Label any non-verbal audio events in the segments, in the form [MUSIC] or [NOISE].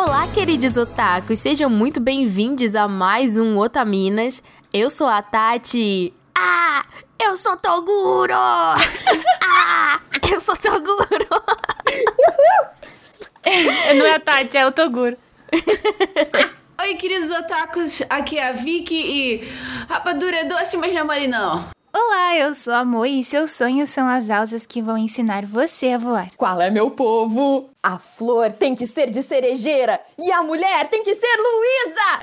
Olá, queridos otakus, sejam muito bem-vindos a mais um Otaminas. Eu sou a Tati. Ah, eu sou Toguro! [LAUGHS] ah, eu sou Toguro! [LAUGHS] Não é a Tati, é o Toguro. Oi, queridos otakus, aqui é a Vicky e rapadura é doce, mas não é mole não. Olá, eu sou a Mo e seus sonhos são as asas que vão ensinar você a voar. Qual é meu povo? A flor tem que ser de cerejeira e a mulher tem que ser Luísa!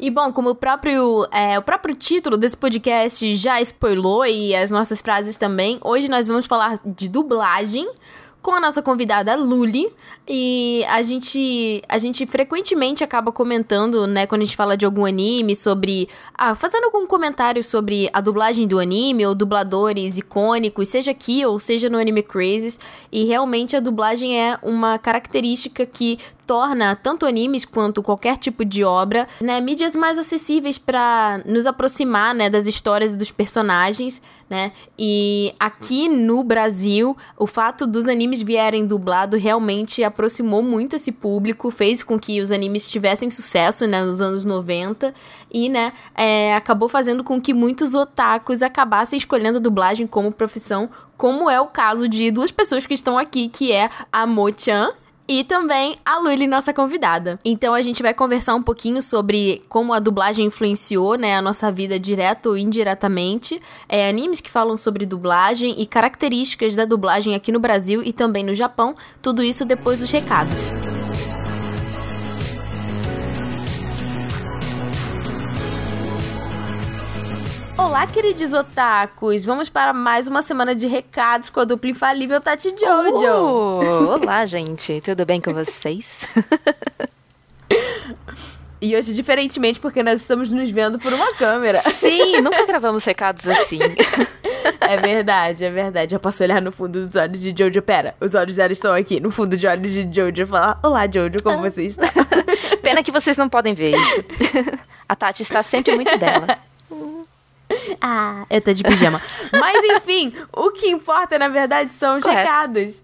E bom, como o próprio, é, o próprio título desse podcast já spoilou e as nossas frases também, hoje nós vamos falar de dublagem com a nossa convidada Luli. E a gente, a gente frequentemente acaba comentando, né, quando a gente fala de algum anime, sobre. Ah, fazendo algum comentário sobre a dublagem do anime, ou dubladores icônicos, seja aqui ou seja no Anime Crazes. E realmente a dublagem é uma característica que torna tanto animes quanto qualquer tipo de obra, né, mídias mais acessíveis para nos aproximar, né, das histórias e dos personagens, né? E aqui no Brasil, o fato dos animes vierem dublado realmente aproximou muito esse público, fez com que os animes tivessem sucesso, né, nos anos 90 e, né, é, acabou fazendo com que muitos otakus acabassem escolhendo a dublagem como profissão, como é o caso de duas pessoas que estão aqui, que é a Mo-chan, e também a Luli, nossa convidada. Então a gente vai conversar um pouquinho sobre como a dublagem influenciou, né, a nossa vida direto ou indiretamente, é, animes que falam sobre dublagem e características da dublagem aqui no Brasil e também no Japão, tudo isso depois dos recados. Olá, queridos otakus! Vamos para mais uma semana de recados com a dupla infalível Tati Jojo. Oh, [LAUGHS] olá, gente. Tudo bem com vocês? E hoje, diferentemente, porque nós estamos nos vendo por uma câmera. Sim, nunca gravamos recados assim. [LAUGHS] É verdade, é verdade. Eu posso olhar no fundo dos olhos de Jojo. Pera, os olhos dela estão aqui, no fundo de olhos de Jojo. E falar: Olá, Jojo, como você [LAUGHS] está? Pena que vocês não podem ver isso. A Tati está sempre muito dela. [LAUGHS] Ah, eu tô de pijama. Mas enfim, o que importa, na verdade, são os Correto. recados.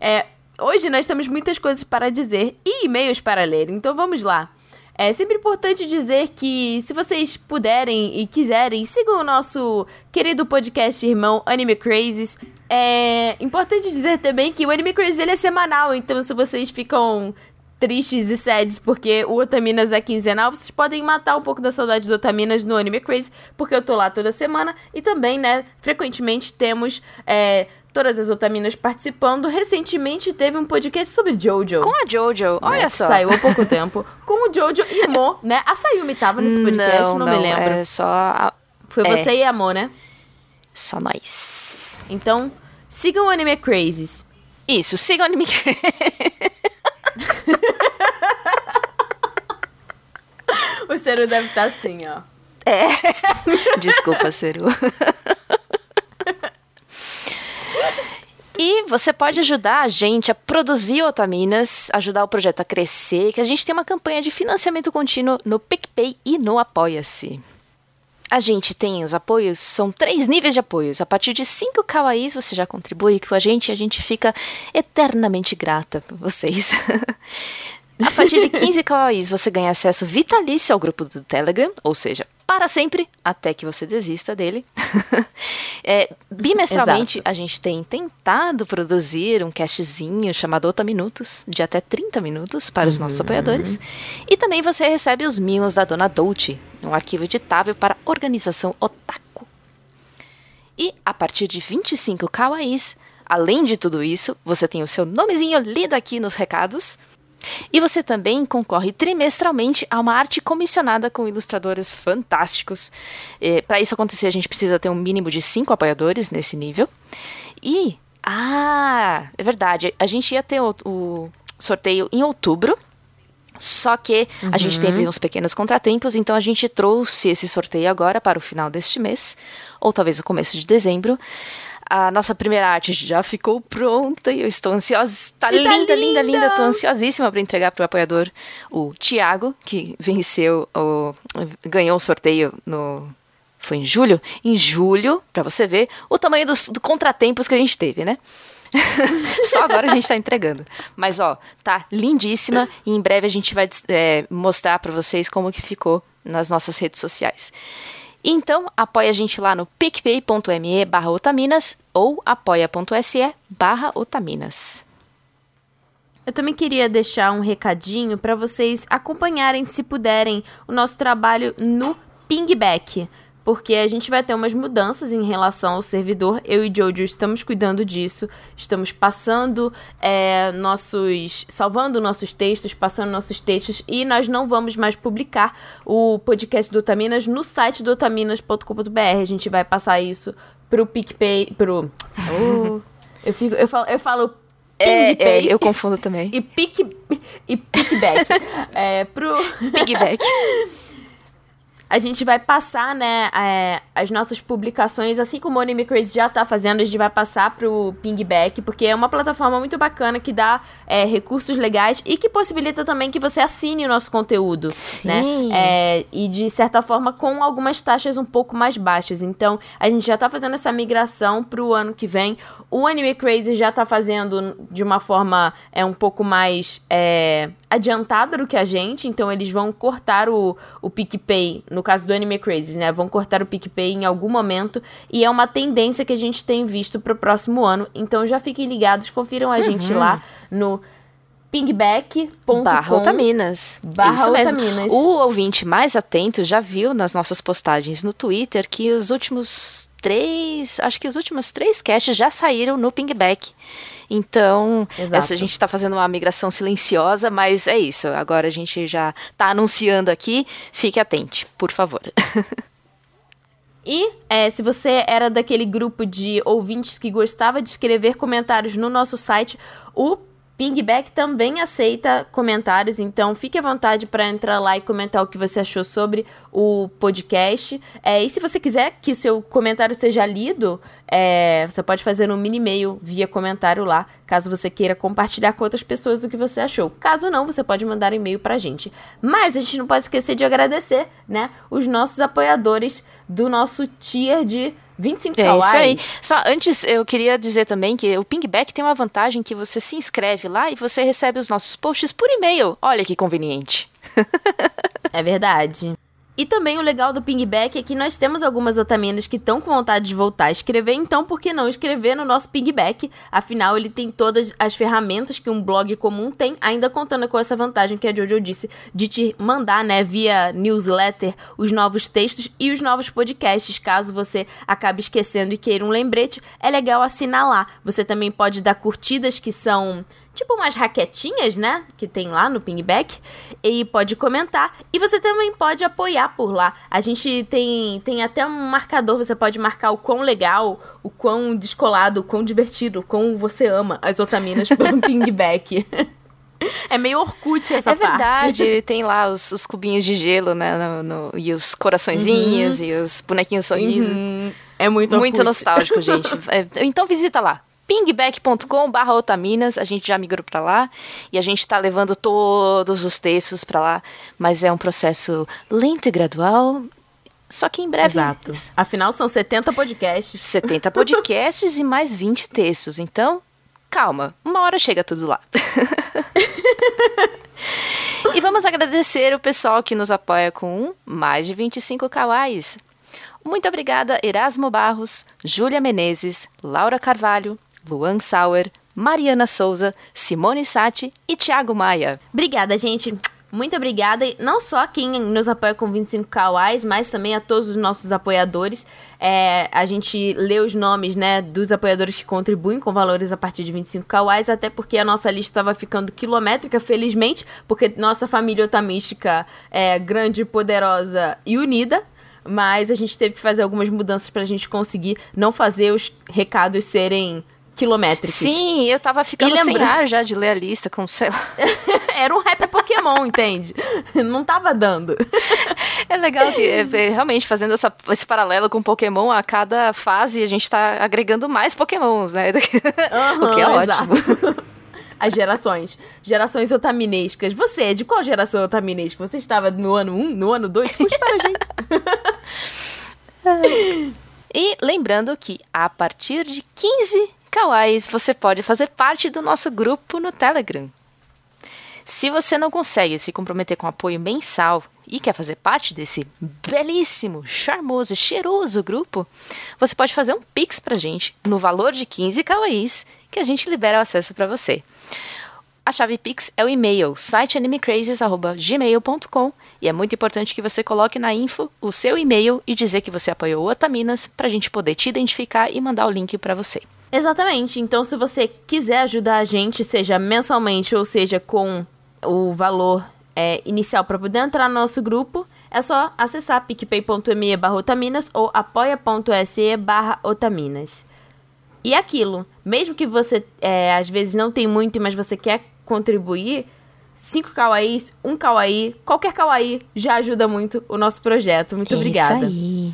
É, hoje nós temos muitas coisas para dizer e e-mails para ler, então vamos lá. É sempre importante dizer que, se vocês puderem e quiserem, sigam o nosso querido podcast irmão Anime Crazes. É importante dizer também que o Anime Crazes ele é semanal, então se vocês ficam tristes e sads porque o Otaminas é quinzenal, vocês podem matar um pouco da saudade do Otaminas no Anime Crazy, porque eu tô lá toda semana e também, né, frequentemente temos é, todas as Otaminas participando. Recentemente teve um podcast sobre Jojo. Com a Jojo, olha né, só. Saiu há pouco tempo. Com o Jojo e Mo, [LAUGHS] né? A Sayumi tava nesse podcast, não, me lembro. É só, a- Foi é. você e a Mo, né? só nós. Então, sigam o Anime Crazes. Isso, siga o anime. [LAUGHS] [LAUGHS] O Cero deve estar assim, ó. [LAUGHS] Desculpa, Ceru. E você pode ajudar a gente a produzir Otaminas, ajudar o projeto a crescer, que a gente tem uma campanha de financiamento contínuo no PicPay e no Apoia-se. A gente tem os apoios, são três níveis de apoios. A partir de 5 kawaiis você já contribui com a gente e a gente fica eternamente grata por vocês. [LAUGHS] A partir de 15 kawaiis você ganha acesso vitalício ao grupo do Telegram, ou seja, para sempre, até que você desista dele. [LAUGHS] É, bimestralmente, Exato. a gente tem tentado produzir um castzinho chamado Ota Minutos, de até 30 minutos para os nossos apoiadores. E também você recebe os mimos da Dona Dolce, um arquivo editável para organização Otaku. E a partir de 25 kawaiis, além de tudo isso, você tem o seu nomezinho lido aqui nos recados. E você também concorre trimestralmente a uma arte comissionada com ilustradores fantásticos. Para isso acontecer, a gente precisa ter um mínimo de cinco apoiadores nesse nível. E, ah, é verdade, a gente ia ter o, o sorteio em outubro. Só que a gente teve uns pequenos contratempos, então a gente trouxe esse sorteio agora para o final deste mês, ou talvez o começo de dezembro. A nossa primeira arte já ficou pronta e eu estou ansiosa. Tá E tá linda, linda, linda. linda! Tô ansiosíssima para entregar pro apoiador o Tiago, que venceu o. ganhou o sorteio no. Foi em julho? Em julho, para você ver o tamanho dos do contratempos que a gente teve, né? [LAUGHS] Só agora a gente tá entregando. Mas, ó, tá lindíssima e em breve a gente vai é, mostrar para vocês como que ficou nas nossas redes sociais. Então, apoia a gente lá no picpay.me barra otaminas ou apoia.se barra otaminas. Eu também queria deixar um recadinho para vocês acompanharem, se puderem, o nosso trabalho no Pingback porque a gente vai ter umas mudanças em relação ao servidor. Eu e Jojo estamos cuidando disso, estamos passando é, nossos. salvando nossos textos, passando nossos textos, e nós não vamos mais publicar o podcast do Otaminas no site do otaminas.com.br. A gente vai passar isso pro PicPay. pro. Oh, [LAUGHS] eu, fico, eu falo. Eu falo é, é, eu confundo também. [LAUGHS] E pick e pickback. [LAUGHS] é, pro pigback. A gente vai passar, né, é, as nossas publicações, assim como o Anime Crazy já tá fazendo, a gente vai passar pro Pingback, porque é uma plataforma muito bacana que dá é, recursos legais e que possibilita também que você assine o nosso conteúdo, Sim. né? É, e de certa forma com algumas taxas um pouco mais baixas. Então, a gente já tá fazendo essa migração pro ano que vem. O Anime Crazy já tá fazendo de uma forma é um pouco mais é, adiantada do que a gente, então eles vão cortar o, o PicPay no caso do Anime Crazy, né? Vão cortar o PicPay em algum momento e é uma tendência que a gente tem visto para o próximo ano. Então já fiquem ligados, confiram a uhum. gente lá no pingback.com barra Otaminas. Barra Otaminas. O ouvinte mais atento já viu nas nossas postagens no Twitter que os últimos três, acho que os últimos três caches já saíram no pingback. Então, essa, a gente está fazendo uma migração silenciosa, mas é isso. Agora a gente já está anunciando aqui. Fique atente, por favor. [LAUGHS] E é, se você era daquele grupo de ouvintes que gostava de escrever comentários no nosso site, o Pingback também aceita comentários, então fique à vontade para entrar lá e comentar o que você achou sobre o podcast. É, e se você quiser que seu comentário seja lido, é, você pode fazer um mini mail via comentário lá, caso você queira compartilhar com outras pessoas o que você achou. Caso não, você pode mandar um e-mail a gente. Mas a gente não pode esquecer de agradecer, né, os nossos apoiadores do nosso tier de 25 é Isso aí. Só antes, eu queria dizer também que o Pingback tem uma vantagem que você se inscreve lá e você recebe os nossos posts por e-mail. Olha que conveniente. [LAUGHS] é verdade. E também o legal do Pingback é que nós temos algumas otaminas que estão com vontade de voltar a escrever, então por que não escrever no nosso Pingback? Afinal, ele tem todas as ferramentas que um blog comum tem, ainda contando com essa vantagem que a Jojo disse de te mandar, né, via newsletter, os novos textos e os novos podcasts. Caso você acabe esquecendo e queira um lembrete, é legal assinar lá. Você também pode dar curtidas que são tipo umas raquetinhas, né? Que tem lá no Pingback. E pode comentar. E você também pode apoiar por lá. A gente tem, tem até um marcador. Você pode marcar o quão legal, o quão descolado, o quão divertido, o quão você ama as otaminas pelo [LAUGHS] Pingback. É meio Orkut essa é parte. É verdade, tem lá os, os, cubinhos de gelo, né? No, no, e os coraçõezinhos uhum. e os bonequinhos sorriso. Uhum. É muito Muito nostálgico, gente. [LAUGHS] É, então visita lá pingback.com barra otaminas, a gente já migrou para lá e a gente está levando todos os textos para lá, mas é um processo lento e gradual, só que em breve. Exato. Afinal, são 70 podcasts. 70 podcasts e mais 20 textos. Então, calma, uma hora chega tudo lá. [LAUGHS] e vamos agradecer o pessoal que nos apoia com mais de 25 kawais. Muito obrigada, Erasmo Barros, Júlia Menezes, Laura Carvalho, Luan Sauer, Mariana Souza, Simone Sati e Thiago Maia. Obrigada, gente. Muito obrigada, não só a quem nos apoia com 25 kawais, mas também a todos os nossos apoiadores. É, a gente lê os nomes né, dos apoiadores que contribuem com valores a partir de 25 kawais, até porque a nossa lista estava ficando quilométrica, felizmente, porque nossa família otamística é grande, poderosa e unida. Mas a gente teve que fazer algumas mudanças para a gente conseguir não fazer os recados serem quilométricos. Sim, eu tava ficando lembra... sem ar já de ler a lista, com sei lá. [LAUGHS] Era um rap Pokémon, entende? Não tava dando. [LAUGHS] É legal que, é, é, realmente, fazendo essa, esse paralelo com Pokémon, a cada fase a gente tá agregando mais Pokémons, né? [LAUGHS] Uhum, o que é ótimo. As gerações. Gerações otaminescas. Você é de qual geração otaminesca? Você estava no ano 1, no ano 2? Conte para a gente. e lembrando que a partir de 15 kawais, você pode fazer parte do nosso grupo no Telegram. Se você não consegue se comprometer com apoio mensal e quer fazer parte desse belíssimo, charmoso, cheiroso grupo, você pode fazer um pix pra gente no valor de 15 kawais que a gente libera o acesso para você. A chave Pix é o e-mail siteanimecrazes.gmail.com e é muito importante que você coloque na info o seu e-mail e dizer que você apoiou o Otaminas para a gente poder te identificar e mandar o link para você. Exatamente. Então, se você quiser ajudar a gente, seja mensalmente ou seja com o valor é, inicial para poder entrar no nosso grupo, é só acessar picpay.me barra otaminas ou apoia.se barra otaminas. E aquilo, mesmo que você é, às vezes não tem muito, mas você quer contribuir, 5 kawaiis, 1 um kawaii, qualquer kawaii já ajuda muito o nosso projeto. Muito É obrigada. Isso aí.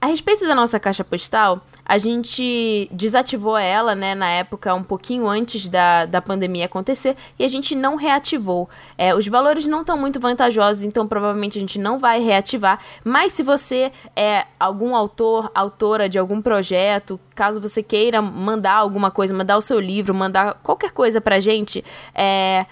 A respeito da nossa caixa postal, a gente desativou ela, né, na época, um pouquinho antes da, da pandemia acontecer, e a gente não reativou. É, os valores não estão muito vantajosos, então provavelmente a gente não vai reativar. Mas se você é algum autor, autora de algum projeto, caso você queira mandar alguma coisa, mandar o seu livro, mandar qualquer coisa pra gente, é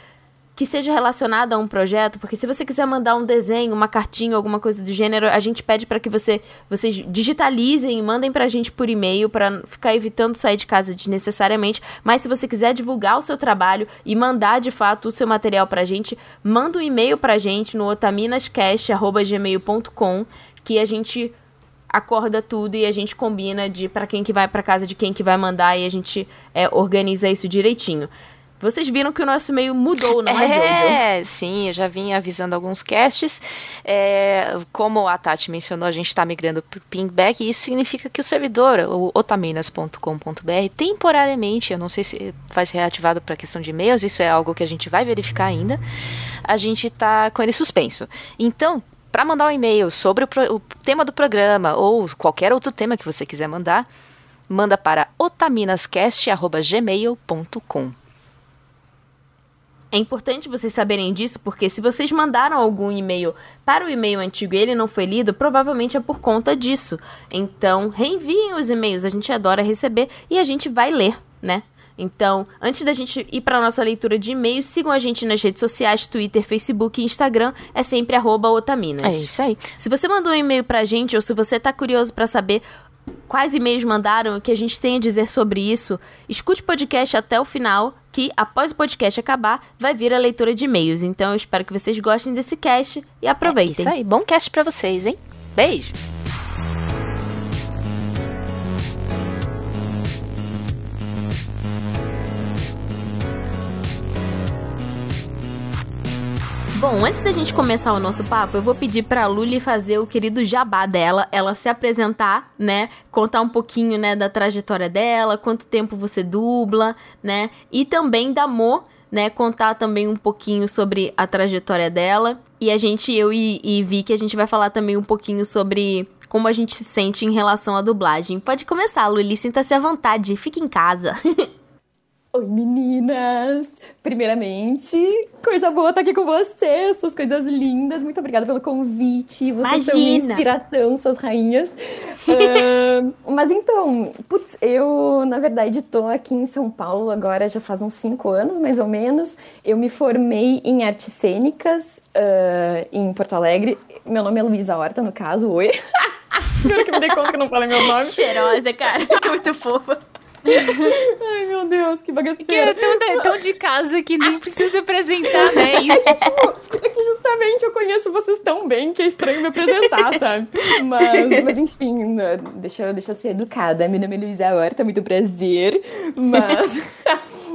que seja relacionada a um projeto, porque se você quiser mandar um desenho, uma cartinha, alguma coisa do gênero, a gente pede para que você vocês digitalizem e mandem pra gente por e-mail para ficar evitando sair de casa desnecessariamente. Mas se você quiser divulgar o seu trabalho e mandar de fato o seu material pra gente, manda um e-mail pra gente no otaminascast@gmail.com que a gente acorda tudo e a gente combina de para quem que vai para casa de quem que vai mandar e a gente é, organiza isso direitinho. Vocês viram que o nosso e-mail mudou, não é, Jojo? É, sim, eu já vim avisando alguns casts. É, como a Tati mencionou, a gente está migrando para o pingback e isso significa que o servidor, o otaminas.com.br, temporariamente, eu não sei se vai ser reativado para questão de e-mails, isso é algo que a gente vai verificar ainda, a gente está com ele suspenso. Então, para mandar um e-mail sobre o, pro, o tema do programa ou qualquer outro tema que você quiser mandar, manda para otaminascast.gmail.com. É importante vocês saberem disso, porque se vocês mandaram algum e-mail para o e-mail antigo e ele não foi lido, provavelmente é por conta disso. Então, reenviem os e-mails, a gente adora receber e a gente vai ler, né? Então, antes da gente ir para nossa leitura de e-mails, sigam a gente nas redes sociais, Twitter, Facebook e Instagram, é sempre arroba otaminas. É isso aí. Se você mandou um e-mail pra gente ou se você tá curioso para saber quais e-mails mandaram, o que a gente tem a dizer sobre isso, escute o podcast até o final, que após o podcast acabar, vai vir a leitura de e-mails. Então eu espero que vocês gostem desse cast e aproveitem. É isso aí. Bom cast pra vocês, hein? Beijo. Bom, antes da gente começar o nosso papo, eu vou pedir pra Luli fazer o querido jabá dela, ela se apresentar, né? Contar um pouquinho, né, da trajetória dela, quanto tempo você dubla, né? E também da Mo, né? Contar também um pouquinho sobre a trajetória dela. E a gente, eu e, e Vicky, a gente vai falar também um pouquinho sobre como a gente se sente em relação à dublagem. Pode começar, Luli, sinta-se à vontade, fique em casa. [LAUGHS] Oi, meninas! Primeiramente, coisa boa estar aqui com vocês, suas coisas lindas. Muito obrigada pelo convite. Vocês são minha Imagina. inspiração, suas rainhas. [LAUGHS] Ahn, mas então, putz, eu, na verdade, tô aqui em São Paulo agora já faz uns cinco anos, mais ou menos. Eu me formei em artes cênicas ah, em Porto Alegre. Meu nome é Luísa Horta, no caso. Oi! [LAUGHS] Agora que me dei conta que eu não falei meu nome. Cheirosa, cara. [LAUGHS] Muito fofa. [LAUGHS] Ai, meu Deus, que Que bagaceira. é tão, tão de casa que nem precisa se apresentar, né? [LAUGHS] Isso. É que justamente eu conheço vocês tão bem que é estranho me apresentar, [LAUGHS] sabe? Mas, mas enfim, né, deixa, eu- deixa eu ser educada. Meu nome é Luísa Horta, muito prazer. Mas.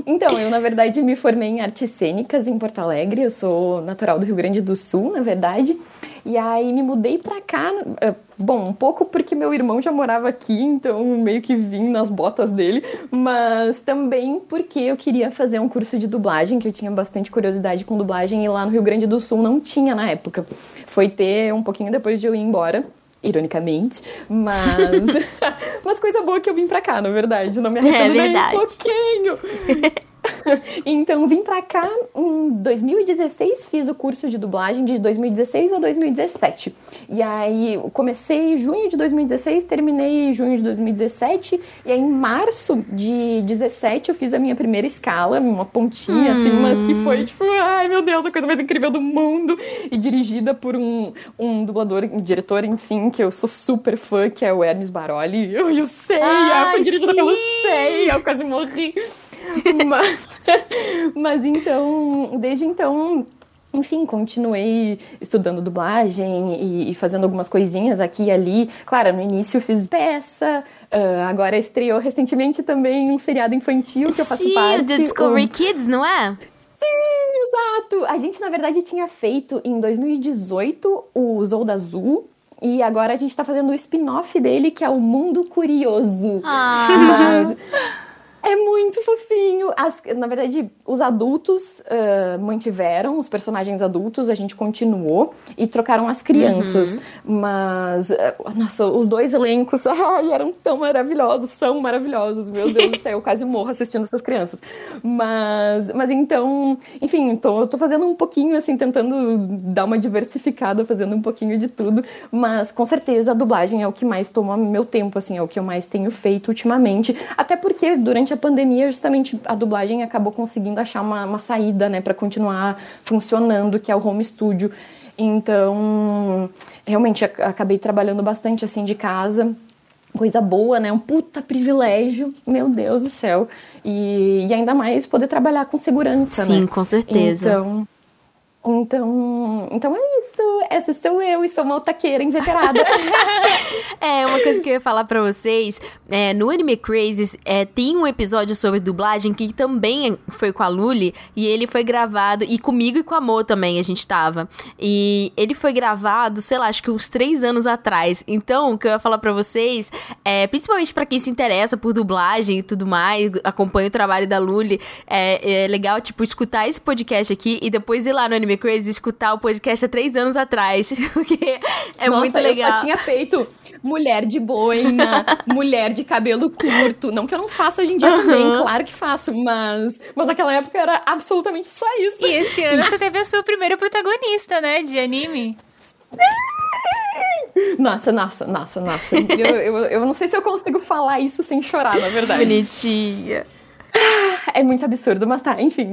Então, eu na verdade me formei em artes cênicas em Porto Alegre. Eu sou natural do Rio Grande do Sul, na verdade. E aí me mudei pra cá. eh, Bom, um pouco porque meu irmão já morava aqui, então meio que vim nas botas dele, mas também porque eu queria fazer um curso de dublagem, que eu tinha bastante curiosidade com dublagem e lá no Rio Grande do Sul não tinha na época. Foi ter um pouquinho depois de eu ir embora. Ironicamente, mas. [LAUGHS] [LAUGHS] mas coisa boa que eu vim pra cá, na verdade. Não me arrependo É nem verdade. um pouquinho. [LAUGHS] [LAUGHS] então vim pra cá em 2016, fiz o curso de dublagem de 2016 a 2017. E aí comecei em junho de 2016, terminei em junho de 2017, e aí em março de 17 eu fiz a minha primeira escala, uma pontinha assim, mas que foi tipo, ai meu Deus, a coisa mais incrível do mundo, e dirigida por um, um dublador, um diretor, enfim, que eu sou super fã, que é o Hermes Baroli. Eu, eu sei, foi dirigida sim! pelo Sei, eu quase morri. [LAUGHS] Mas, mas então, desde então, enfim, continuei estudando dublagem e, e fazendo algumas coisinhas aqui e ali. Claro, no início eu fiz peça, ah, agora estreou recentemente também um seriado infantil que eu faço Sim, parte. o The Discovery o- Kids, não é? Exato! A gente, na verdade, tinha feito em 2018 o Zolda Azul. E agora a gente tá fazendo o spin-off dele, que é o Mundo Curioso. Ah, Mas é muito fofinho. As- na verdade, os adultos ah, mantiveram, os personagens adultos, a gente continuou e trocaram as crianças. Mas, ah, nossa, os dois elencos [LAUGHS] ai, eram tão maravilhosos, são maravilhosos. Meu Deus do céu, eu quase morro assistindo essas crianças. Mas, mas então, enfim, tô, tô fazendo um pouquinho, assim, tentando dar uma diversificada, fazendo um pouquinho de tudo. Mas com certeza a dublagem é o que mais toma meu tempo, assim, é o que eu mais tenho feito ultimamente. Até porque durante a pandemia, justamente a dublagem acabou conseguindo achar uma, uma saída, né, para continuar funcionando, que é o home studio. Então, realmente ac- acabei trabalhando bastante assim de casa. Coisa boa, né? Um puta privilégio, meu Deus do céu. E, e ainda mais poder trabalhar com segurança, sim, né? com certeza. Então, então, então é isso. Essa sou eu e sou uma otaqueira inveterada. [LAUGHS] É, uma coisa que eu ia falar pra vocês, é, no Anime Crazes é, tem um episódio sobre dublagem que também foi com a Luli, e ele foi gravado, e comigo e com a Mo também a gente tava. E ele foi gravado, sei lá, acho que uns três anos atrás. Então, o que eu ia falar pra vocês, é, principalmente pra quem se interessa por dublagem e tudo mais, acompanha o trabalho da Luli, é, é legal, tipo, escutar esse podcast aqui e depois ir lá no Anime Crazes escutar o podcast há três anos atrás, [LAUGHS] porque é Nossa, muito legal. eu só tinha feito mulher de boina, [LAUGHS] mulher de cabelo curto. Não que eu não faça hoje em dia também, claro que faço, mas, mas naquela época era absolutamente só isso. E esse ano você teve a sua primeira protagonista, né, de anime. [LAUGHS] Nossa, nossa, nossa, nossa. Eu, eu, eu não sei se eu consigo falar isso sem chorar, na verdade. Bonitinha. [LAUGHS] É muito absurdo, mas tá, enfim.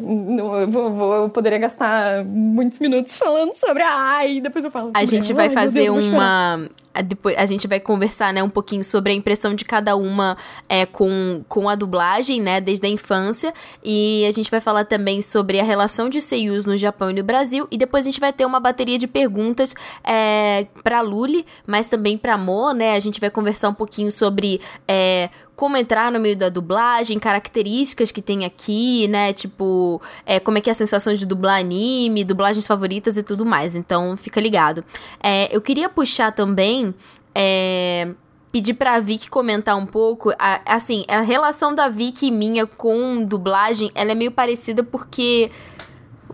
não- eu, vou, vou- eu poderia gastar muitos minutos falando sobre. Ai, depois eu falo. A sobre- gente vai fazer Deus, uma. Depois, a gente vai conversar, né, um pouquinho sobre a impressão de cada uma é, com, com a dublagem, né, desde a infância. E a gente vai falar também sobre a relação de seiyus no Japão e no Brasil. E depois a gente vai ter uma bateria de perguntas é, pra Luli, mas também pra Mo, né? A gente vai conversar um pouquinho sobre é, como entrar no meio da dublagem, características que tem aqui, né? Tipo, é, como é que é a sensação de dublar anime, dublagens favoritas e tudo mais. Então, fica ligado. É, eu queria puxar também. É, pedir pra Vicky comentar um pouco. a- assim, a relação da Vicky e minha com dublagem, ela é meio parecida porque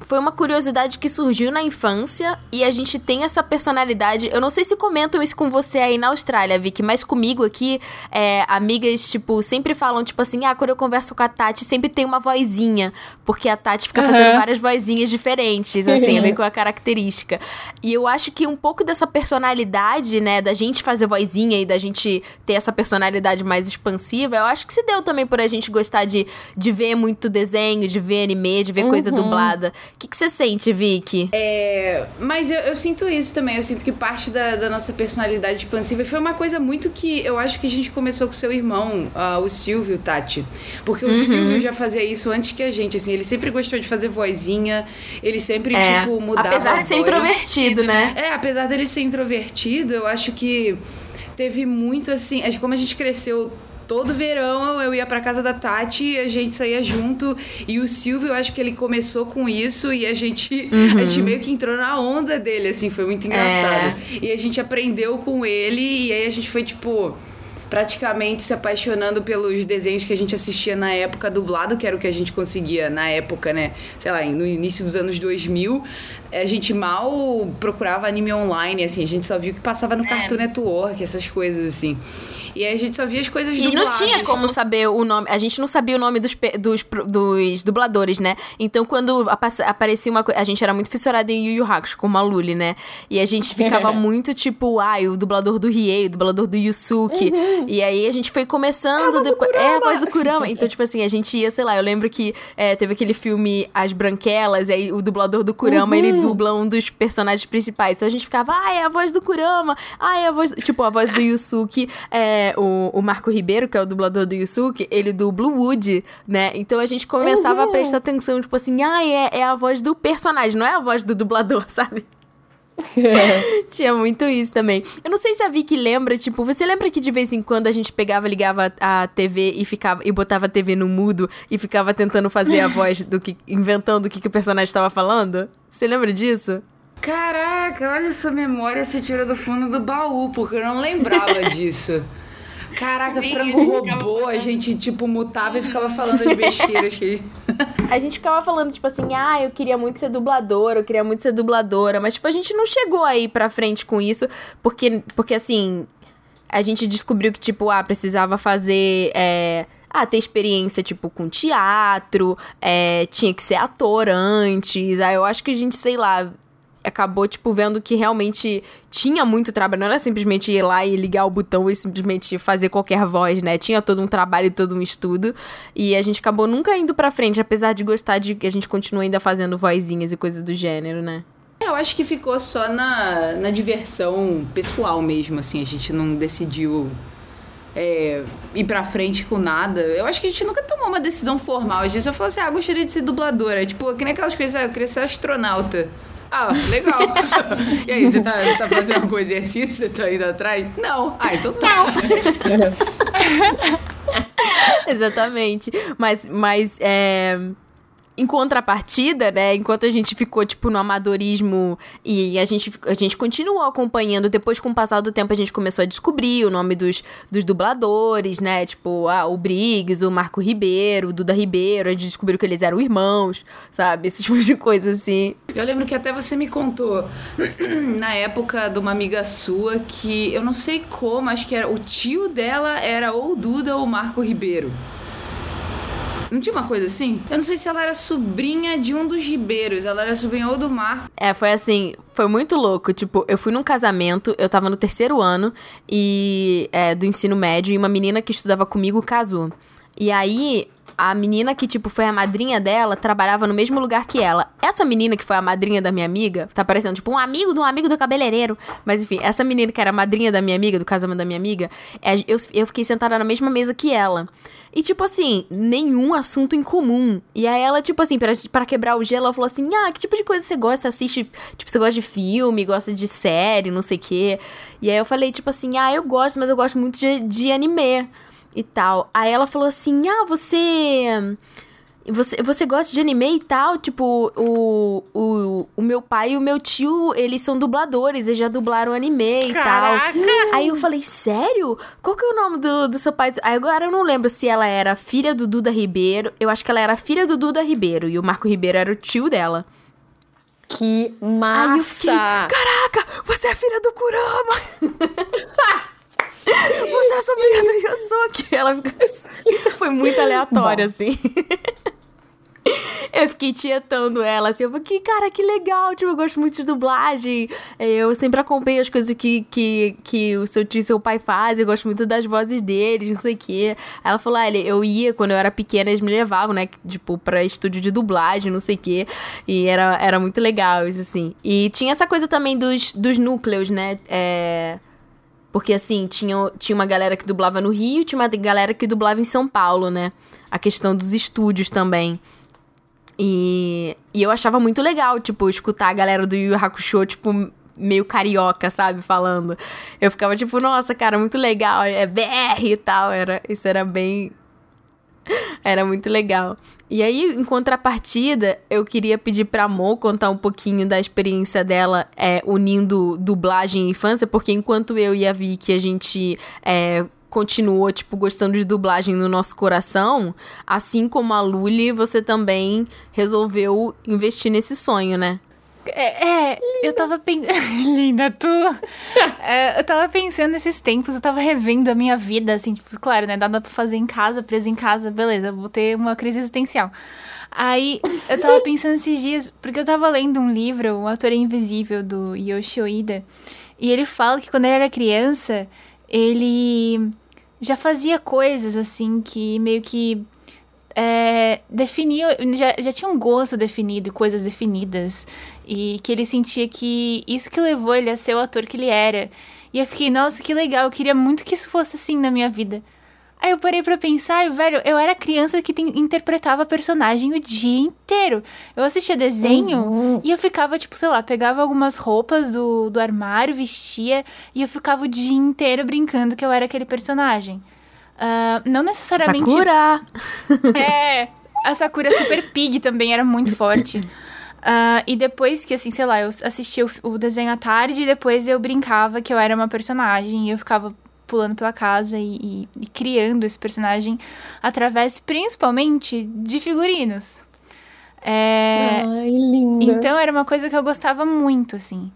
foi uma curiosidade que surgiu na infância e a gente tem essa personalidade. Eu não sei se comentam isso com você aí na Austrália, Vicky, mas comigo aqui, é, amigas, tipo, sempre falam, tipo assim, ah, quando eu converso com a Tati, sempre tem uma vozinha. Porque a Tati fica fazendo várias vozinhas diferentes, assim, é meio que uma característica. E eu acho que um pouco dessa personalidade, né, da gente fazer vozinha e da gente ter essa personalidade mais expansiva, eu acho que se deu também por a gente gostar de, de ver muito desenho, de ver anime, de ver coisa dublada. O que que você sente, Vicky? É, mas eu, eu sinto isso também. Eu sinto que parte da, da nossa personalidade expansiva foi uma coisa muito que eu acho que a gente começou com seu irmão, ah, o Silvio, Tati. Porque o Silvio já fazia isso antes que a gente, assim. Ele sempre gostou de fazer vozinha. Ele sempre, É, tipo, mudava apesar de ser voz. introvertido, né? É, apesar dele ser introvertido, eu acho que teve muito assim. Como a gente cresceu. Todo verão eu ia pra casa da Tati e a gente saía junto. E o Silvio, eu acho que ele começou com isso e a gente, a gente meio que entrou na onda dele, assim, foi muito engraçado. E a gente aprendeu com ele e aí a gente foi, tipo, praticamente se apaixonando pelos desenhos que a gente assistia na época dublado, que era o que a gente conseguia na época, né? Sei lá, no início dos anos 2000. a gente mal procurava anime online, assim, a gente só viu que passava no Cartoon Network, essas coisas, assim. E aí a gente só via as coisas E não tinha como saber o nome. A gente não sabia o nome dos, dos, dos dubladores, né? Então, quando apa- aparecia uma coisa. A gente era muito fissurada em Yu Yu Hakusho, com a Luli, né? E a gente ficava [LAUGHS] muito tipo, ai, o dublador do Riei, o dublador do Yusuke. E aí a gente foi começando. depois, é a voz do Kurama. Então, tipo assim, a gente ia, sei lá, eu lembro que é, teve aquele filme As Branquelas, e aí o dublador do Kurama, ele dubla um dos personagens principais. Então a gente ficava, ah, é a voz do Kurama, ah, é a voz. Tipo, a voz do [LAUGHS] Yusuke, é, o, o Marco Ribeiro, que é o dublador do Yusuke, ele dubla o Woody, né? Então a gente começava a prestar atenção, tipo assim, ah, é, é a voz do personagem, não é a voz do dublador, [LAUGHS] sabe? [LAUGHS] Tinha muito isso também. Eu não sei se a Vicky lembra, tipo, você lembra que de vez em quando a gente pegava, ligava a TV e ficava e botava a TV no mudo e ficava tentando fazer a voz do que inventando o que, que o personagem estava falando? Você lembra disso? Caraca, olha essa memória você tirou do fundo do baú, porque eu não lembrava [LAUGHS] disso. Caraca, Sim, frango robô, a gente, tipo, mutava e ficava falando as besteiras que a gente... [LAUGHS] A gente ficava falando, tipo assim, ah, eu queria muito ser dubladora, eu queria muito ser dubladora, mas, tipo, a gente não chegou aí pra frente com isso, porque, porque assim, a gente descobriu que, tipo, ah, precisava fazer. É, ah, ter experiência, tipo, com teatro, é, tinha que ser ator antes. Aí eu acho que a gente, sei lá, acabou, tipo, vendo que realmente tinha muito trabalho. Não era simplesmente ir lá e ligar o botão e simplesmente fazer qualquer voz, né? Tinha todo um trabalho todo um estudo. E a gente acabou nunca indo pra frente, apesar de gostar de que a gente continua ainda fazendo vozinhas e coisas do gênero, né? Eu acho que ficou só na, na diversão pessoal mesmo, assim. A gente não decidiu é, ir pra frente com nada. Eu acho que a gente nunca tomou uma decisão formal. A gente só falou assim, ah, gostaria de ser dubladora. Tipo, que nem aquelas coisas, ah, eu queria ser astronauta. Ah, legal. [LAUGHS] e aí, você tá, você tá fazendo algum exercício? Você tá indo atrás? Não. Ah, então não. [LAUGHS] [LAUGHS] Exatamente. Mas, mas é, em contrapartida, né? Enquanto a gente ficou, tipo, no amadorismo e a gente, a gente continuou acompanhando, depois, com o passar do tempo, a gente começou a descobrir o nome dos, dos dubladores, né? Tipo, ah, o Briggs, o Marco Ribeiro, o Duda Ribeiro, a gente descobriu que eles eram irmãos, sabe? Esse tipo de coisa assim. Eu lembro que até você me contou [CLEARS THROAT] na época de uma amiga sua que eu não sei como, acho que era o tio dela era ou o Duda ou o Marco Ribeiro. Não tinha uma coisa assim? Eu não sei se ela era sobrinha de um dos Ribeiros, ela era sobrinha ou do Marco. É, foi assim, foi muito louco. Tipo, eu fui num casamento, eu tava no terceiro ano e é, do ensino médio, e uma menina que estudava comigo casou. E aí, a menina que, tipo, foi a madrinha dela, trabalhava no mesmo lugar que ela. Essa menina que foi a madrinha da minha amiga, tá parecendo, tipo, um amigo de um amigo do cabeleireiro. Mas enfim, essa menina que era a madrinha da minha amiga, do casamento da minha amiga, é, eu, eu fiquei sentada na mesma mesa que ela. E, tipo assim, nenhum assunto em comum. E aí ela, tipo assim, pra quebrar o gelo, ela falou assim: Ah, que tipo de coisa você gosta? Você assiste, tipo, você gosta de filme, gosta de série, não sei o quê. E aí eu falei, tipo assim, ah, eu gosto, mas eu gosto muito de, de anime e tal. Aí ela falou assim: Ah, você. Você, você gosta de anime e tal? Tipo, o, o, o meu pai e o meu tio, eles são dubladores, eles já dublaram anime e Caraca! tal. Aí eu falei, sério? Qual que é o nome do, do seu pai? Aí agora eu não lembro se ela era filha do Duda Ribeiro. Eu acho que ela era filha do Duda Ribeiro e o Marco Ribeiro era o tio dela. Que Aí eu fiquei, massa! caraca, você é filha do Kurama! [LAUGHS] você é sobrinha do Yosuke. Ela fica... Foi muito aleatório, assim. Eu fiquei tietando ela, assim, eu falei, cara, que legal, tipo, eu gosto muito de dublagem, eu sempre acompanho as coisas que, que, que o seu tio e seu pai fazem, eu gosto muito das vozes deles, não sei o quê. Ela falou, ah, eu ia, quando eu era pequena, eles me levavam, né, tipo, pra estúdio de dublagem, não sei o quê, e era, era muito legal isso, assim. E tinha essa coisa também dos, dos núcleos, né, é... Porque, assim, tinha, tinha uma galera que dublava no Rio, tinha uma galera que dublava em São Paulo, né? A questão dos estúdios também. E, e eu achava muito legal, tipo, escutar a galera do Yu Hakusho, tipo, meio carioca, sabe, falando. Eu ficava tipo, nossa, cara, muito legal, é BR e tal, era, isso era bem... [LAUGHS] Era muito legal. E aí, em contrapartida, eu queria pedir pra Mo contar um pouquinho da experiência dela é, unindo dublagem e infância, porque enquanto eu e a Vicky, a gente é, continuou, tipo, gostando de dublagem no nosso coração, assim como a Luli, você também resolveu investir nesse sonho, né? É, é eu tava pensando. [LAUGHS] Linda, tu! É, eu tava pensando nesses tempos, eu tava revendo a minha vida, assim, tipo, claro, né? Nada pra fazer em casa, presa em casa, beleza, vou ter uma crise existencial. Aí eu tava [LAUGHS] pensando esses dias, porque eu tava lendo um livro, O Ator Invisível, do Yoshi Oida, e ele fala que quando ele era criança, ele já fazia coisas assim que meio que é, definia, já, já tinha um gosto definido, coisas definidas, e que ele sentia que isso que levou ele a ser o ator que ele era. E eu fiquei, nossa, que legal, eu queria muito que isso fosse assim na minha vida. Aí eu parei pra pensar, e, velho, eu era criança que tem, interpretava personagem o dia inteiro. Eu assistia desenho uhum. e eu ficava, tipo, sei lá, pegava algumas roupas do, do armário, vestia, e eu ficava o dia inteiro brincando que eu era aquele personagem. Uh, não necessariamente. Sakura! [LAUGHS] é, a Sakura Super Pig também era muito forte. Uh, e depois que, assim, sei lá, eu assistia o, o, desenho à tarde e depois eu brincava que eu era uma personagem e eu ficava pulando pela casa e, e, e criando esse personagem através, principalmente, de figurinos. É, Ai, linda. Então era uma coisa que eu gostava muito, assim.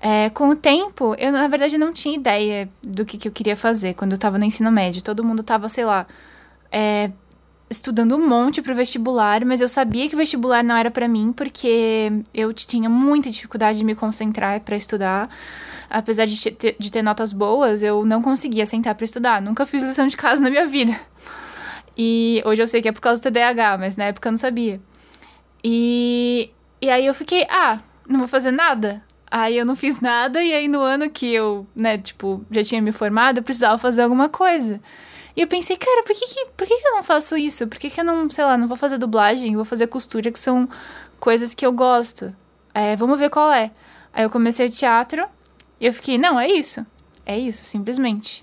É, com o tempo, eu na verdade não tinha ideia do que, que eu queria fazer quando eu tava no ensino médio. Todo mundo tava, sei lá, é, estudando um monte pro vestibular, mas eu sabia que o vestibular não era para mim porque eu tinha muita dificuldade de me concentrar para estudar. Apesar de ter, de ter notas boas, eu não conseguia sentar para estudar. Nunca fiz lição de casa na minha vida. E hoje eu sei que é por causa do TDAH, mas na época eu não sabia. E, e aí eu fiquei, ah, não vou fazer nada. Aí eu não fiz nada, e aí no ano que eu, né, tipo, já tinha me formado, eu precisava fazer alguma coisa. E eu pensei, cara, por que, que, por que, que eu não faço isso? Por que, que eu não, sei lá, não vou fazer dublagem, vou fazer costura, que são coisas que eu gosto. É, vamos ver qual é. Aí eu comecei o teatro e eu fiquei, não, é isso. É isso, simplesmente.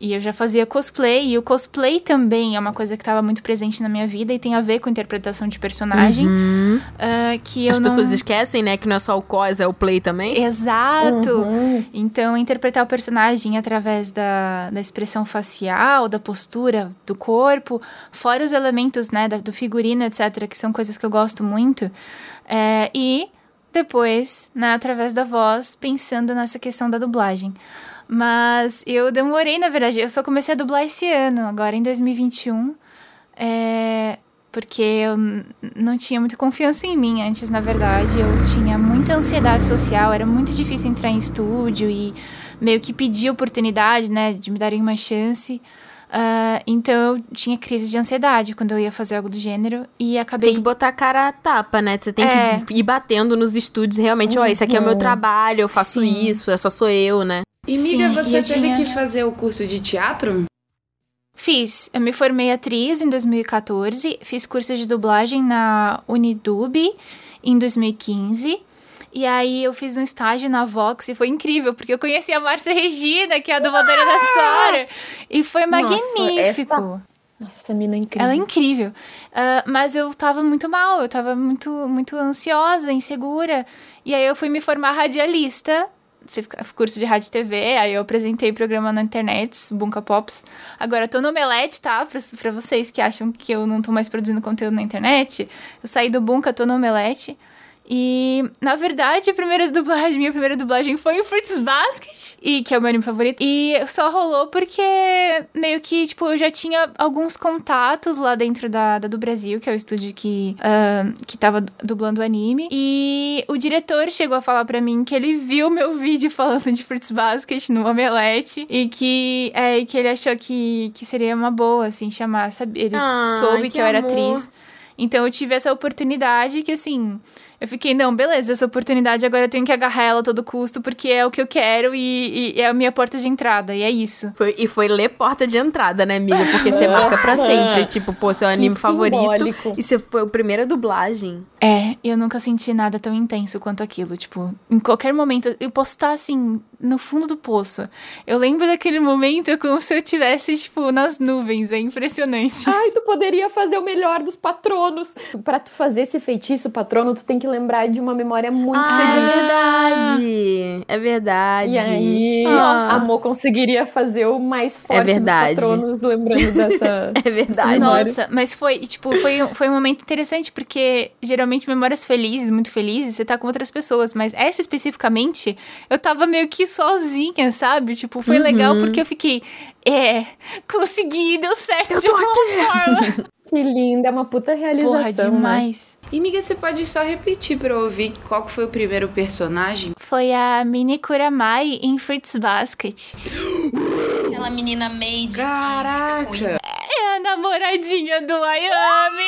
E eu já fazia cosplay, e o cosplay também é uma coisa que estava muito presente na minha vida e tem a ver com interpretação de personagem. Uhum. Uh, que As não... pessoas esquecem, né, que não é só o cos, é o play também. Exato! Uhum. Então, interpretar o personagem através da, da expressão facial, da postura do corpo, fora os elementos, né, do figurino, etc., que são coisas que eu gosto muito. É, e depois, né, através da voz, pensando nessa questão da dublagem. Mas eu demorei, na verdade. Eu só comecei a dublar esse ano, agora em 2021. É, porque eu não tinha muita confiança em mim antes, na verdade. Eu tinha muita ansiedade social, era muito difícil entrar em estúdio e meio que pedir oportunidade, né, de me darem uma chance. Uh, então eu tinha crise de ansiedade quando eu ia fazer algo do gênero e acabei. Tem que botar a cara a tapa, né? Você tem é. que ir batendo nos estúdios realmente, ó, uhum. oh, esse aqui é o meu trabalho, eu faço Sim. isso, essa sou eu, né? E miga, Sim, você teve tinha... que fazer o curso de teatro? Fiz. Eu me formei atriz em 2014, fiz curso de dublagem na Unidub em 2015. E aí eu fiz um estágio na Vox e foi incrível, porque eu conheci a Márcia Regina, que é a dubladora da Sora. E foi magnífico. Nossa, Nossa, essa mina é incrível. Ela é incrível. Uh, mas eu tava muito mal, eu tava muito, muito ansiosa, insegura. E aí eu fui me formar radialista fiz curso de rádio e TV, aí eu apresentei programa na internet, Bunka Pops. Agora eu tô no Omelete, tá? Pra, pra vocês que acham que eu não tô mais produzindo conteúdo na internet. Eu saí do Bunka, tô no Omelete. E, na verdade, a primeira [LAUGHS] dublagem, minha primeira dublagem foi em Fruits Basket, e, que é o meu anime favorito. E só rolou porque meio que, tipo, eu já tinha alguns contatos lá dentro da, da do Brasil, que é o estúdio que, uh, que tava dublando o anime. E o diretor chegou a falar para mim que ele viu meu [LAUGHS] vídeo falando de Fruits Basket no Omelete e que, é, que ele achou que, que seria uma boa, assim, chamar, sabe? Ele ah, soube que, que eu era atriz. Então eu tive essa oportunidade que, assim, eu fiquei, não, beleza, essa oportunidade agora eu tenho que agarrar ela a todo custo, porque é o que eu quero e, e é a minha porta de entrada, e é isso. Foi, e foi ler porta de entrada, né, amiga? Porque você marca pra sempre. Tipo, pô, seu anime que favorito. Simbólico. E você foi a primeira dublagem. É, eu nunca senti nada tão intenso quanto aquilo. Tipo, em qualquer momento, eu posso estar assim, no fundo do poço. Eu lembro daquele momento como se eu estivesse, tipo, nas nuvens. É impressionante. Ai, tu poderia fazer o melhor dos patronos. Pra tu fazer esse feitiço, patrono, tu tem que lembrar de uma memória muito Ah, é feliz. verdade. É verdade. E aí, Nossa. amor conseguiria fazer o mais forte É verdade. dos patronos, lembrando dessa. [LAUGHS] É verdade. Nossa, mas foi, tipo, foi, um- foi um momento interessante, porque geralmente memórias felizes, muito felizes, você tá com outras pessoas, mas essa especificamente, eu tava meio que sozinha, sabe? Tipo, foi legal porque eu fiquei, é, consegui, deu certo de alguma forma. [LAUGHS] que linda, é uma puta realização. Porra, né? demais. E, amiga, você pode só repetir pra eu ouvir qual que foi o primeiro personagem? Foi a Mini Kuramai em Fruits Basket. Aquela menina maid. Caraca! É a namoradinha do Ayami.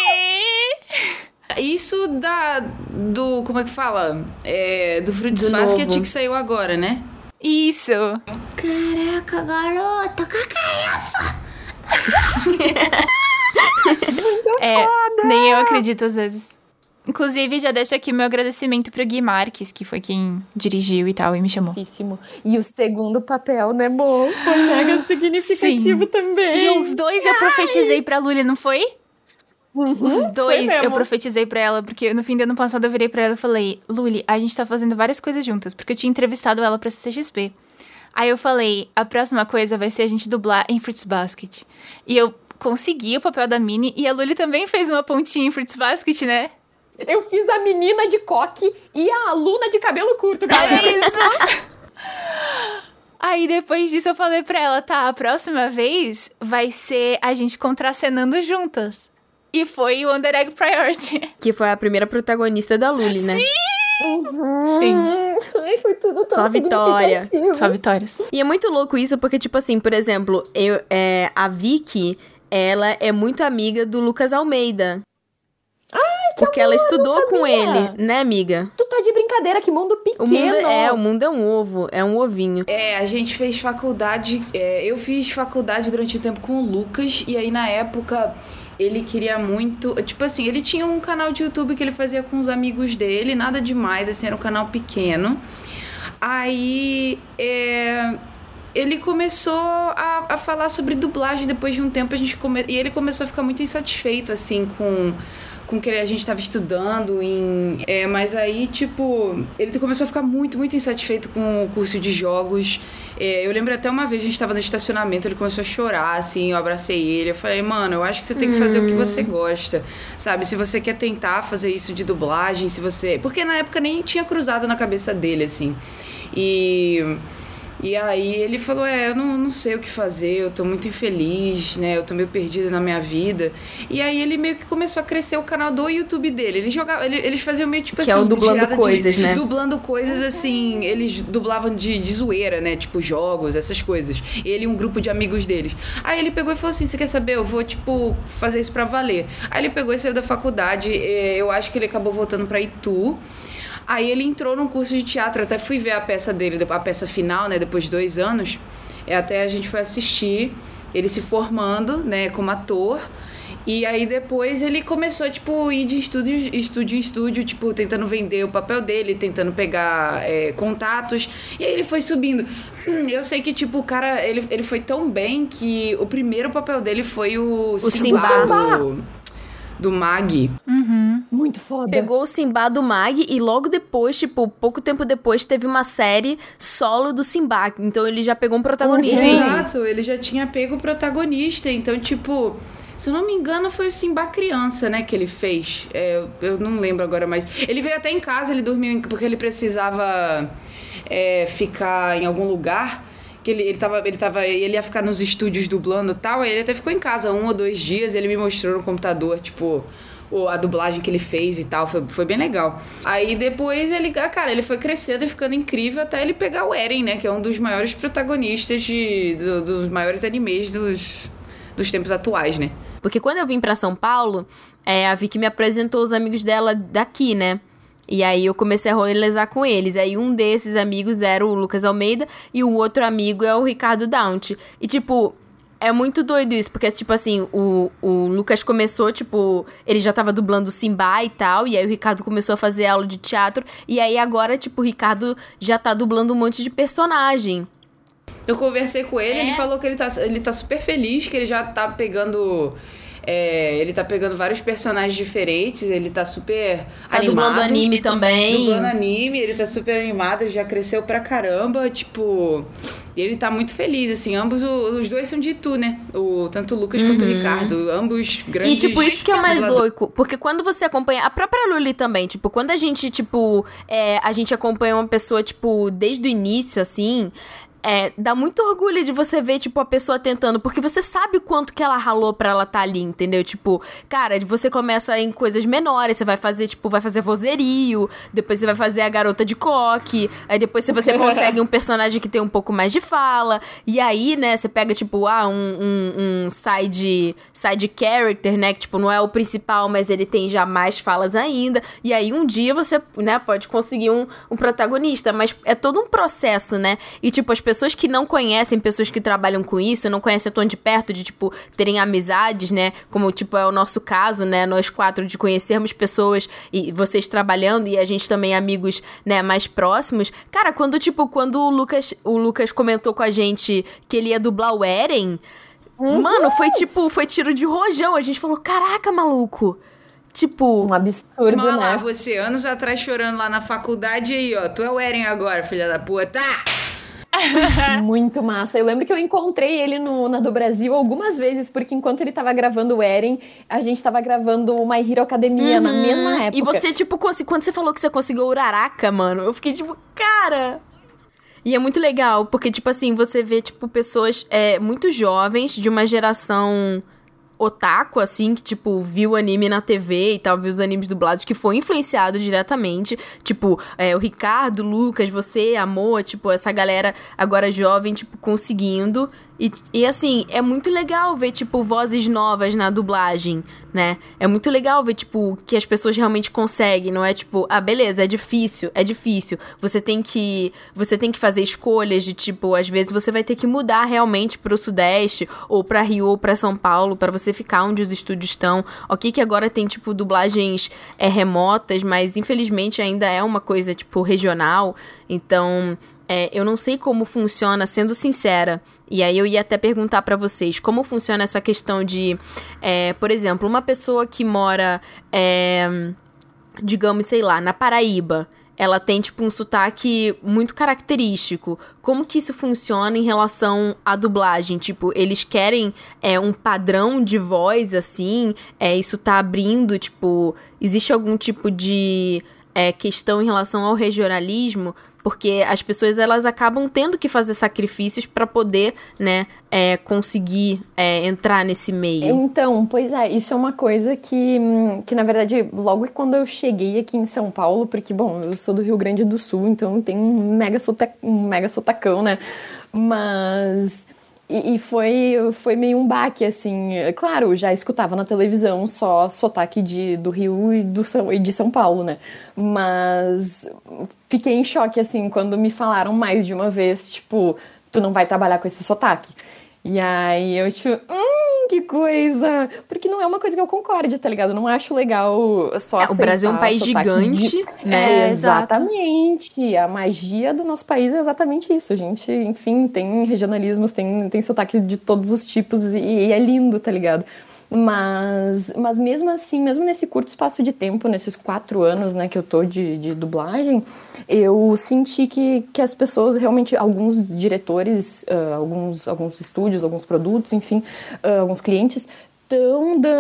Isso da. do. como é que fala? É, do Fruits Do Basket novo. que saiu agora, né? Isso. Caraca, garota, que que é isso? [LAUGHS] É, nem eu acredito às vezes. Inclusive, já deixo aqui meu agradecimento pro Gui Marques, que foi quem dirigiu e tal, e me chamou. Físsimo. E o segundo papel, né, amor? Foi mega [GASPS] significativo Sim. também. E os dois eu profetizei pra Luli, não foi? Os dois eu profetizei pra ela, porque no fim do ano passado eu virei pra ela e falei: Luli, a gente tá fazendo várias coisas juntas, porque eu tinha entrevistado ela pra CCXP. Aí eu falei: a próxima coisa vai ser a gente dublar em Fruits Basket. E eu consegui o papel da Minnie, e a Luli também fez uma pontinha em Fruits Basket, né? Eu fiz a menina de coque e a aluna de cabelo curto, galera. Olha isso! Aí depois disso eu falei pra ela, tá, a próxima vez vai ser a gente contracenando juntas. E foi o Under Egg Priority. Que foi a primeira protagonista da Luli, né? Sim, Hum, Ai, foi tudo tão Só vitória. só vitórias. E é muito louco isso, porque, tipo assim, por exemplo, eu, é, a Vicky, ela é muito amiga do Lucas Almeida. Ai, que Porque ela estudou com ele, né, amiga? Tu tá de brincadeira, que mundo pequeno. O mundo é, o mundo é um ovo, é um ovinho. É, a gente fez faculdade. é, eu fiz faculdade durante o tempo com o Lucas, e aí na época ele queria muito. Tipo assim, ele tinha um canal de YouTube que ele fazia com os amigos dele, nada demais, assim, era um canal pequeno. Aí. é, ele começou a, a falar sobre dublagem depois de um tempo a gente come... e ele começou a ficar muito insatisfeito assim com com o que a gente estava estudando em é, mas aí tipo ele começou a ficar muito muito insatisfeito com o curso de jogos. É, eu lembro até uma vez a gente estava no estacionamento ele começou a chorar assim eu abracei ele eu falei mano eu acho que você tem que fazer o que você gosta sabe? Se você quer tentar fazer isso de dublagem se você porque na época nem tinha cruzado na cabeça dele assim. E e aí ele falou, é, eu não, não sei o que fazer, eu tô muito infeliz, né? Eu tô meio perdida na minha vida. E aí ele meio que começou a crescer o canal do YouTube dele. Ele jogava, ele- eles faziam meio tipo Que assim, é o dublando tirada de- coisas, né? Dublando coisas assim, eles dublavam de, de zoeira, né? Tipo jogos, essas coisas. Ele e um grupo de amigos deles. Aí ele pegou e falou assim: "Você quer saber? Eu vou tipo fazer isso pra valer". Aí ele pegou e saiu da faculdade. eh, Eu acho que ele acabou voltando pra Itu. Aí ele entrou num curso de teatro, até fui ver a peça dele, a peça final, né, depois de dois anos. E até a gente foi assistir, ele se formando, né, como ator. E aí depois ele começou, tipo, ir de estúdio, estúdio em estúdio, tipo, tentando vender o papel dele, tentando pegar é, contatos. E aí ele foi subindo. Hum, Eu sei que, tipo, o cara, ele, ele foi tão bem que o primeiro papel dele foi o, Simba, Simba. Do, Mag. Muito foda. Pegou o Simba do Mag e logo depois, tipo, pouco tempo depois, teve uma série solo do Simba. Então ele já pegou um protagonista. Sim. Exato, ele já tinha pego o protagonista, então, tipo. Se eu não me engano, foi o Simba criança, né, que ele fez. É, eu, eu não lembro agora, mas. Ele veio até em casa, ele dormiu em- porque ele precisava é, ficar em algum lugar. Que ele, ele, tava, ele, tava, ele ia ficar nos estúdios dublando e tal. Aí ele até ficou em casa um ou dois dias. Ele me mostrou no computador, tipo, a dublagem que ele fez e tal. Foi, foi bem legal. Aí depois ele, ah, cara, ele foi crescendo e ficando incrível até ele pegar o Eren, né? Que é um dos maiores protagonistas de, do- dos maiores animes dos, dos tempos atuais, né? Porque quando eu vim pra São Paulo, é, a Vicky me apresentou os amigos dela daqui, né? E aí eu comecei a rolezar com eles. Aí um desses amigos era o Lucas Almeida e o outro amigo é o Ricardo Daunt. E tipo, é muito doido isso, porque tipo assim, o, o Lucas começou, tipo, ele já tava dublando Simba e tal, e aí o Ricardo começou a fazer aula de teatro, e aí agora, tipo, o Ricardo já tá dublando um monte de personagem. Eu conversei com ele, ele falou que ele tá, ele tá super feliz, que ele já tá pegando É, ele tá pegando vários personagens diferentes, ele tá super Tá animado. dublando anime também. Dublando anime, ele tá super animado, já cresceu pra caramba, tipo. E ele tá muito feliz, assim. Ambos, os dois são de Itu, né? O, tanto o Lucas quanto o Ricardo. Ambos grandes. Uhum. E, tipo, isso que é mais louco. Porque quando você acompanha. A própria Luli também, tipo, quando a gente, tipo. é, a gente acompanha uma pessoa, tipo, desde o início, assim. É, dá muito orgulho de você ver, tipo, a pessoa tentando, porque você sabe o quanto que ela ralou pra ela tá ali, entendeu? Tipo, cara, você começa em coisas menores, você vai fazer, tipo, vai fazer vozerio, depois você vai fazer a garota de coque, aí depois se você [LAUGHS] consegue um personagem que tem um pouco mais de fala, e aí, né, você pega, tipo, ah, um, um, um side, side character, né, que, tipo, não é o principal, mas ele tem já mais falas ainda, e aí um dia você, né, pode conseguir um, um protagonista, mas é todo um processo, né, e, tipo, as pessoas que não conhecem, pessoas que trabalham com isso, não conhecem tão de perto, de, tipo, terem amizades, né, como, tipo, é o nosso caso, né, nós quatro, de conhecermos pessoas e vocês trabalhando e a gente também amigos, né, mais próximos. Cara, quando, tipo, quando o Lucas, o Lucas comentou com a gente que ele ia dublar o Eren, mano, foi tipo, foi tiro de rojão. A gente falou, caraca, maluco. Tipo, Um absurdo, Mas lá, né? você anos atrás chorando lá na faculdade e aí, ó. Tu é o Eren agora, filha da puta. [LAUGHS] Muito massa. Eu lembro que eu encontrei ele no, na do Brasil algumas vezes, porque enquanto ele tava gravando o Eren, a gente tava gravando o My Hero Academia na mesma época. Uhum. E você, tipo, quando você falou que você conseguiu Uraraka, mano, eu fiquei tipo, cara. E é muito legal, porque, tipo assim, você vê, tipo, pessoas é, muito jovens, de uma geração otaku, assim, que, tipo, viu anime na TV e tal, viu os animes dublados, que foi influenciado diretamente. Tipo, é, o Ricardo, Lucas, você, Amor, tipo, essa galera agora jovem, tipo, conseguindo. E, e assim, é muito legal ver, tipo, vozes novas na dublagem, né? É muito legal ver, tipo, que as pessoas realmente conseguem, não é tipo, ah, beleza, é difícil, é difícil. Você tem que. Você tem que fazer escolhas de, tipo, às vezes você vai ter que mudar realmente pro Sudeste, ou pra Rio, ou pra São Paulo, para você ficar onde os estúdios estão. Ok, que agora tem, tipo, dublagens é, remotas, mas infelizmente ainda é uma coisa, tipo, regional. Então. É, eu não sei como funciona, sendo sincera. E aí eu ia até perguntar pra vocês como funciona essa questão de, é, por exemplo, uma pessoa que mora, é, digamos, sei lá, na Paraíba. Ela tem, tipo, um sotaque muito característico. Como que isso funciona em relação à dublagem? Tipo, eles querem é, um padrão de voz, assim? É, isso tá abrindo, tipo... Existe algum tipo de é, questão em relação ao regionalismo? Porque as pessoas, elas acabam tendo que fazer sacrifícios para poder, né, é, conseguir é, entrar nesse meio. Então, pois é, isso é uma coisa que, hum, que, na verdade, logo quando eu cheguei aqui em São Paulo, porque, bom, eu sou do Rio Grande do Sul, então tem um mega, sota, um mega sotacão, né? Mas. E, e foi, foi meio um baque, assim. Claro, eu já escutava na televisão só sotaque de, do Rio e, do São, e de São Paulo, né? Mas fiquei em choque, assim, quando me falaram mais de uma vez, tipo, tu não vai trabalhar com esse sotaque. E aí eu, tipo, hum, que coisa! Porque não é uma coisa que eu concorde, tá ligado? Eu não acho legal só É, o Brasil é um país gigante, de- né? É, exatamente. A magia do nosso país é exatamente isso. A gente, enfim, tem regionalismos, tem, tem sotaque de todos os tipos e, e é lindo, tá ligado? Mas, mas mesmo assim, mesmo nesse curto espaço de tempo, nesses quatro anos né, que eu tô de, de dublagem, eu senti que, que as pessoas realmente, alguns diretores, ah, alguns, alguns estúdios, alguns produtos, enfim, ah, alguns clientes,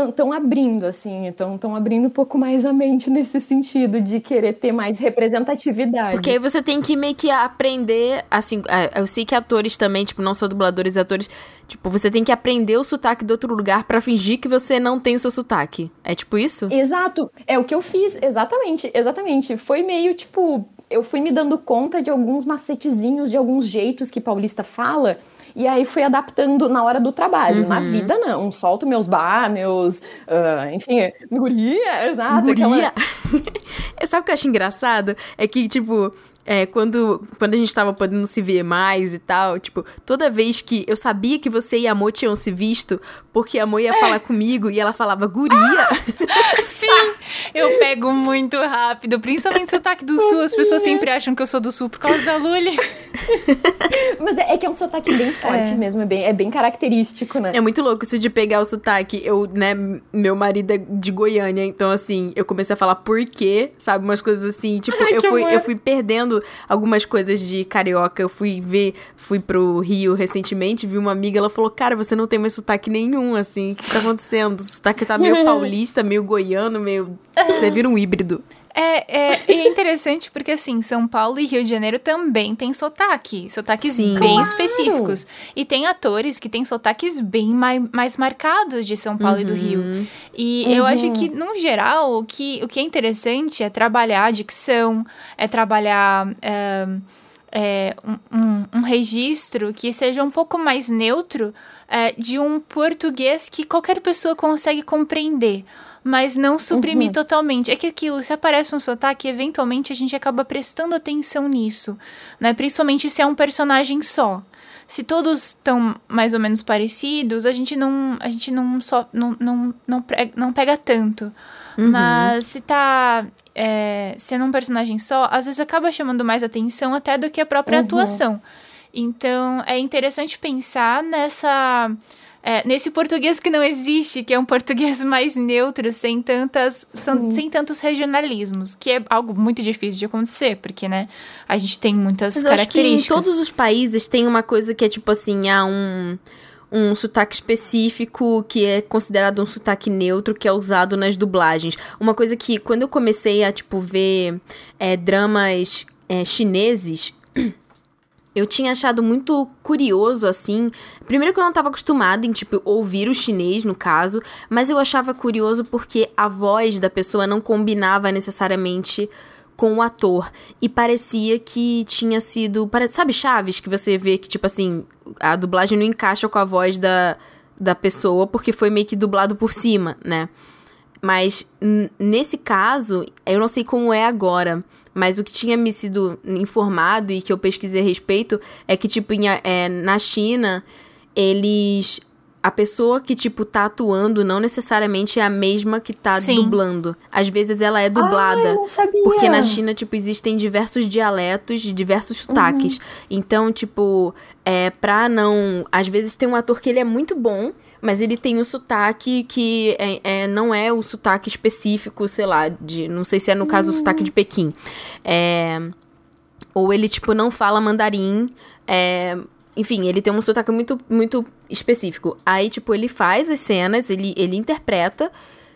estão abrindo, assim, estão abrindo um pouco mais a mente nesse sentido de querer ter mais representatividade. Porque aí você tem que meio que aprender, assim, é, eu sei que atores também, tipo, não só dubladores, atores, tipo, você tem que aprender o sotaque de outro lugar pra fingir que você não tem o seu sotaque. É tipo isso? Exato, é o que eu fiz, exatamente, exatamente. Foi meio tipo, eu fui me dando conta de alguns macetezinhos, de alguns jeitos que paulista fala, e aí fui adaptando na hora do trabalho. Na vida, não. Solto meus bar, meus. ah, enfim, guria, exato. Guria. aquela- [LAUGHS] Sabe o que eu acho engraçado? É que, tipo, é, quando, quando a gente tava podendo se ver mais e tal, tipo, toda vez que eu sabia que você e a Mo tinham se visto, porque a Mo ia falar comigo e ela falava guria. [LAUGHS] Sim, eu pego muito rápido, principalmente sotaque do sul. As pessoas sempre acham que eu sou do sul por causa da Lully. [LAUGHS] Mas é, é que é um sotaque bem forte É. mesmo, é bem, é bem característico, né? É muito louco isso de pegar o sotaque. Eu, né, meu marido é de Goiânia, então assim, eu comecei a falar por quê, sabe? Umas coisas assim, tipo, Ai, eu fui, amor. eu fui perdendo algumas coisas de carioca. Eu fui ver, fui pro Rio recentemente, vi uma amiga, ela falou: Cara, você não tem mais sotaque nenhum, assim, o que tá acontecendo? O sotaque tá meio [LAUGHS] paulista, meio goiano, meio. Você vira um híbrido. É, é, é interessante porque, assim, São Paulo e Rio de Janeiro também tem sotaque. Sotaques Sim. bem Claro. específicos. E tem atores que têm sotaques bem mai, mais marcados de São Paulo e do Rio. E eu acho que, no geral, o que, o que é interessante é trabalhar a dicção, é trabalhar. é, é, um, um- um registro que seja um pouco mais neutro é, de um português que qualquer pessoa consegue compreender, mas não suprimir totalmente. É que aquilo, se aparece um sotaque, eventualmente a gente acaba prestando atenção nisso, né? Principalmente se é um personagem só. Se todos estão mais ou menos parecidos, a gente não, a gente não só não, não, não, não pega tanto. Mas se tá é, sendo um personagem só, às vezes acaba chamando mais atenção até do que a própria atuação. Então é interessante pensar nessa. É, nesse português que não existe, que é um português [LAUGHS] mais neutro, sem tantas, são- sem tantos regionalismos, que é algo muito difícil de acontecer, porque, né, a gente tem muitas Mas eu acho que em características. todos os países tem uma coisa que é tipo assim, há um, um sotaque específico que é considerado um sotaque neutro que é usado nas dublagens. Uma coisa que quando eu comecei a, tipo, ver é, dramas é, chineses. Eu tinha achado muito curioso, assim. Primeiro que eu não tava acostumada em, tipo, ouvir o chinês, no caso. Mas eu achava curioso porque a voz da pessoa não combinava necessariamente com o ator. E parecia que tinha sido. Sabe Chaves? Que você vê que, tipo assim, a dublagem não encaixa com a voz da, da pessoa porque foi meio que dublado por cima, né? Mas nesse caso, eu não sei como é agora. Mas o que tinha me sido informado e que eu pesquisei a respeito é que, tipo, em é, na China, eles. A pessoa que, tipo, tá atuando não necessariamente é a mesma que tá Sim. dublando. Às vezes ela é dublada. Ah, eu não sabia. Porque na China, tipo, existem diversos dialetos de diversos sotaques. Então, tipo, é, pra não. Às vezes tem um ator que ele é muito bom, mas ele tem um sotaque que é, é, não é o sotaque específico, sei lá, de. Não sei se é no caso o sotaque de Pequim. É. Ou ele, tipo, não fala mandarim. É, enfim, ele tem um sotaque muito, muito específico. Aí, tipo, ele faz as cenas, ele, ele interpreta,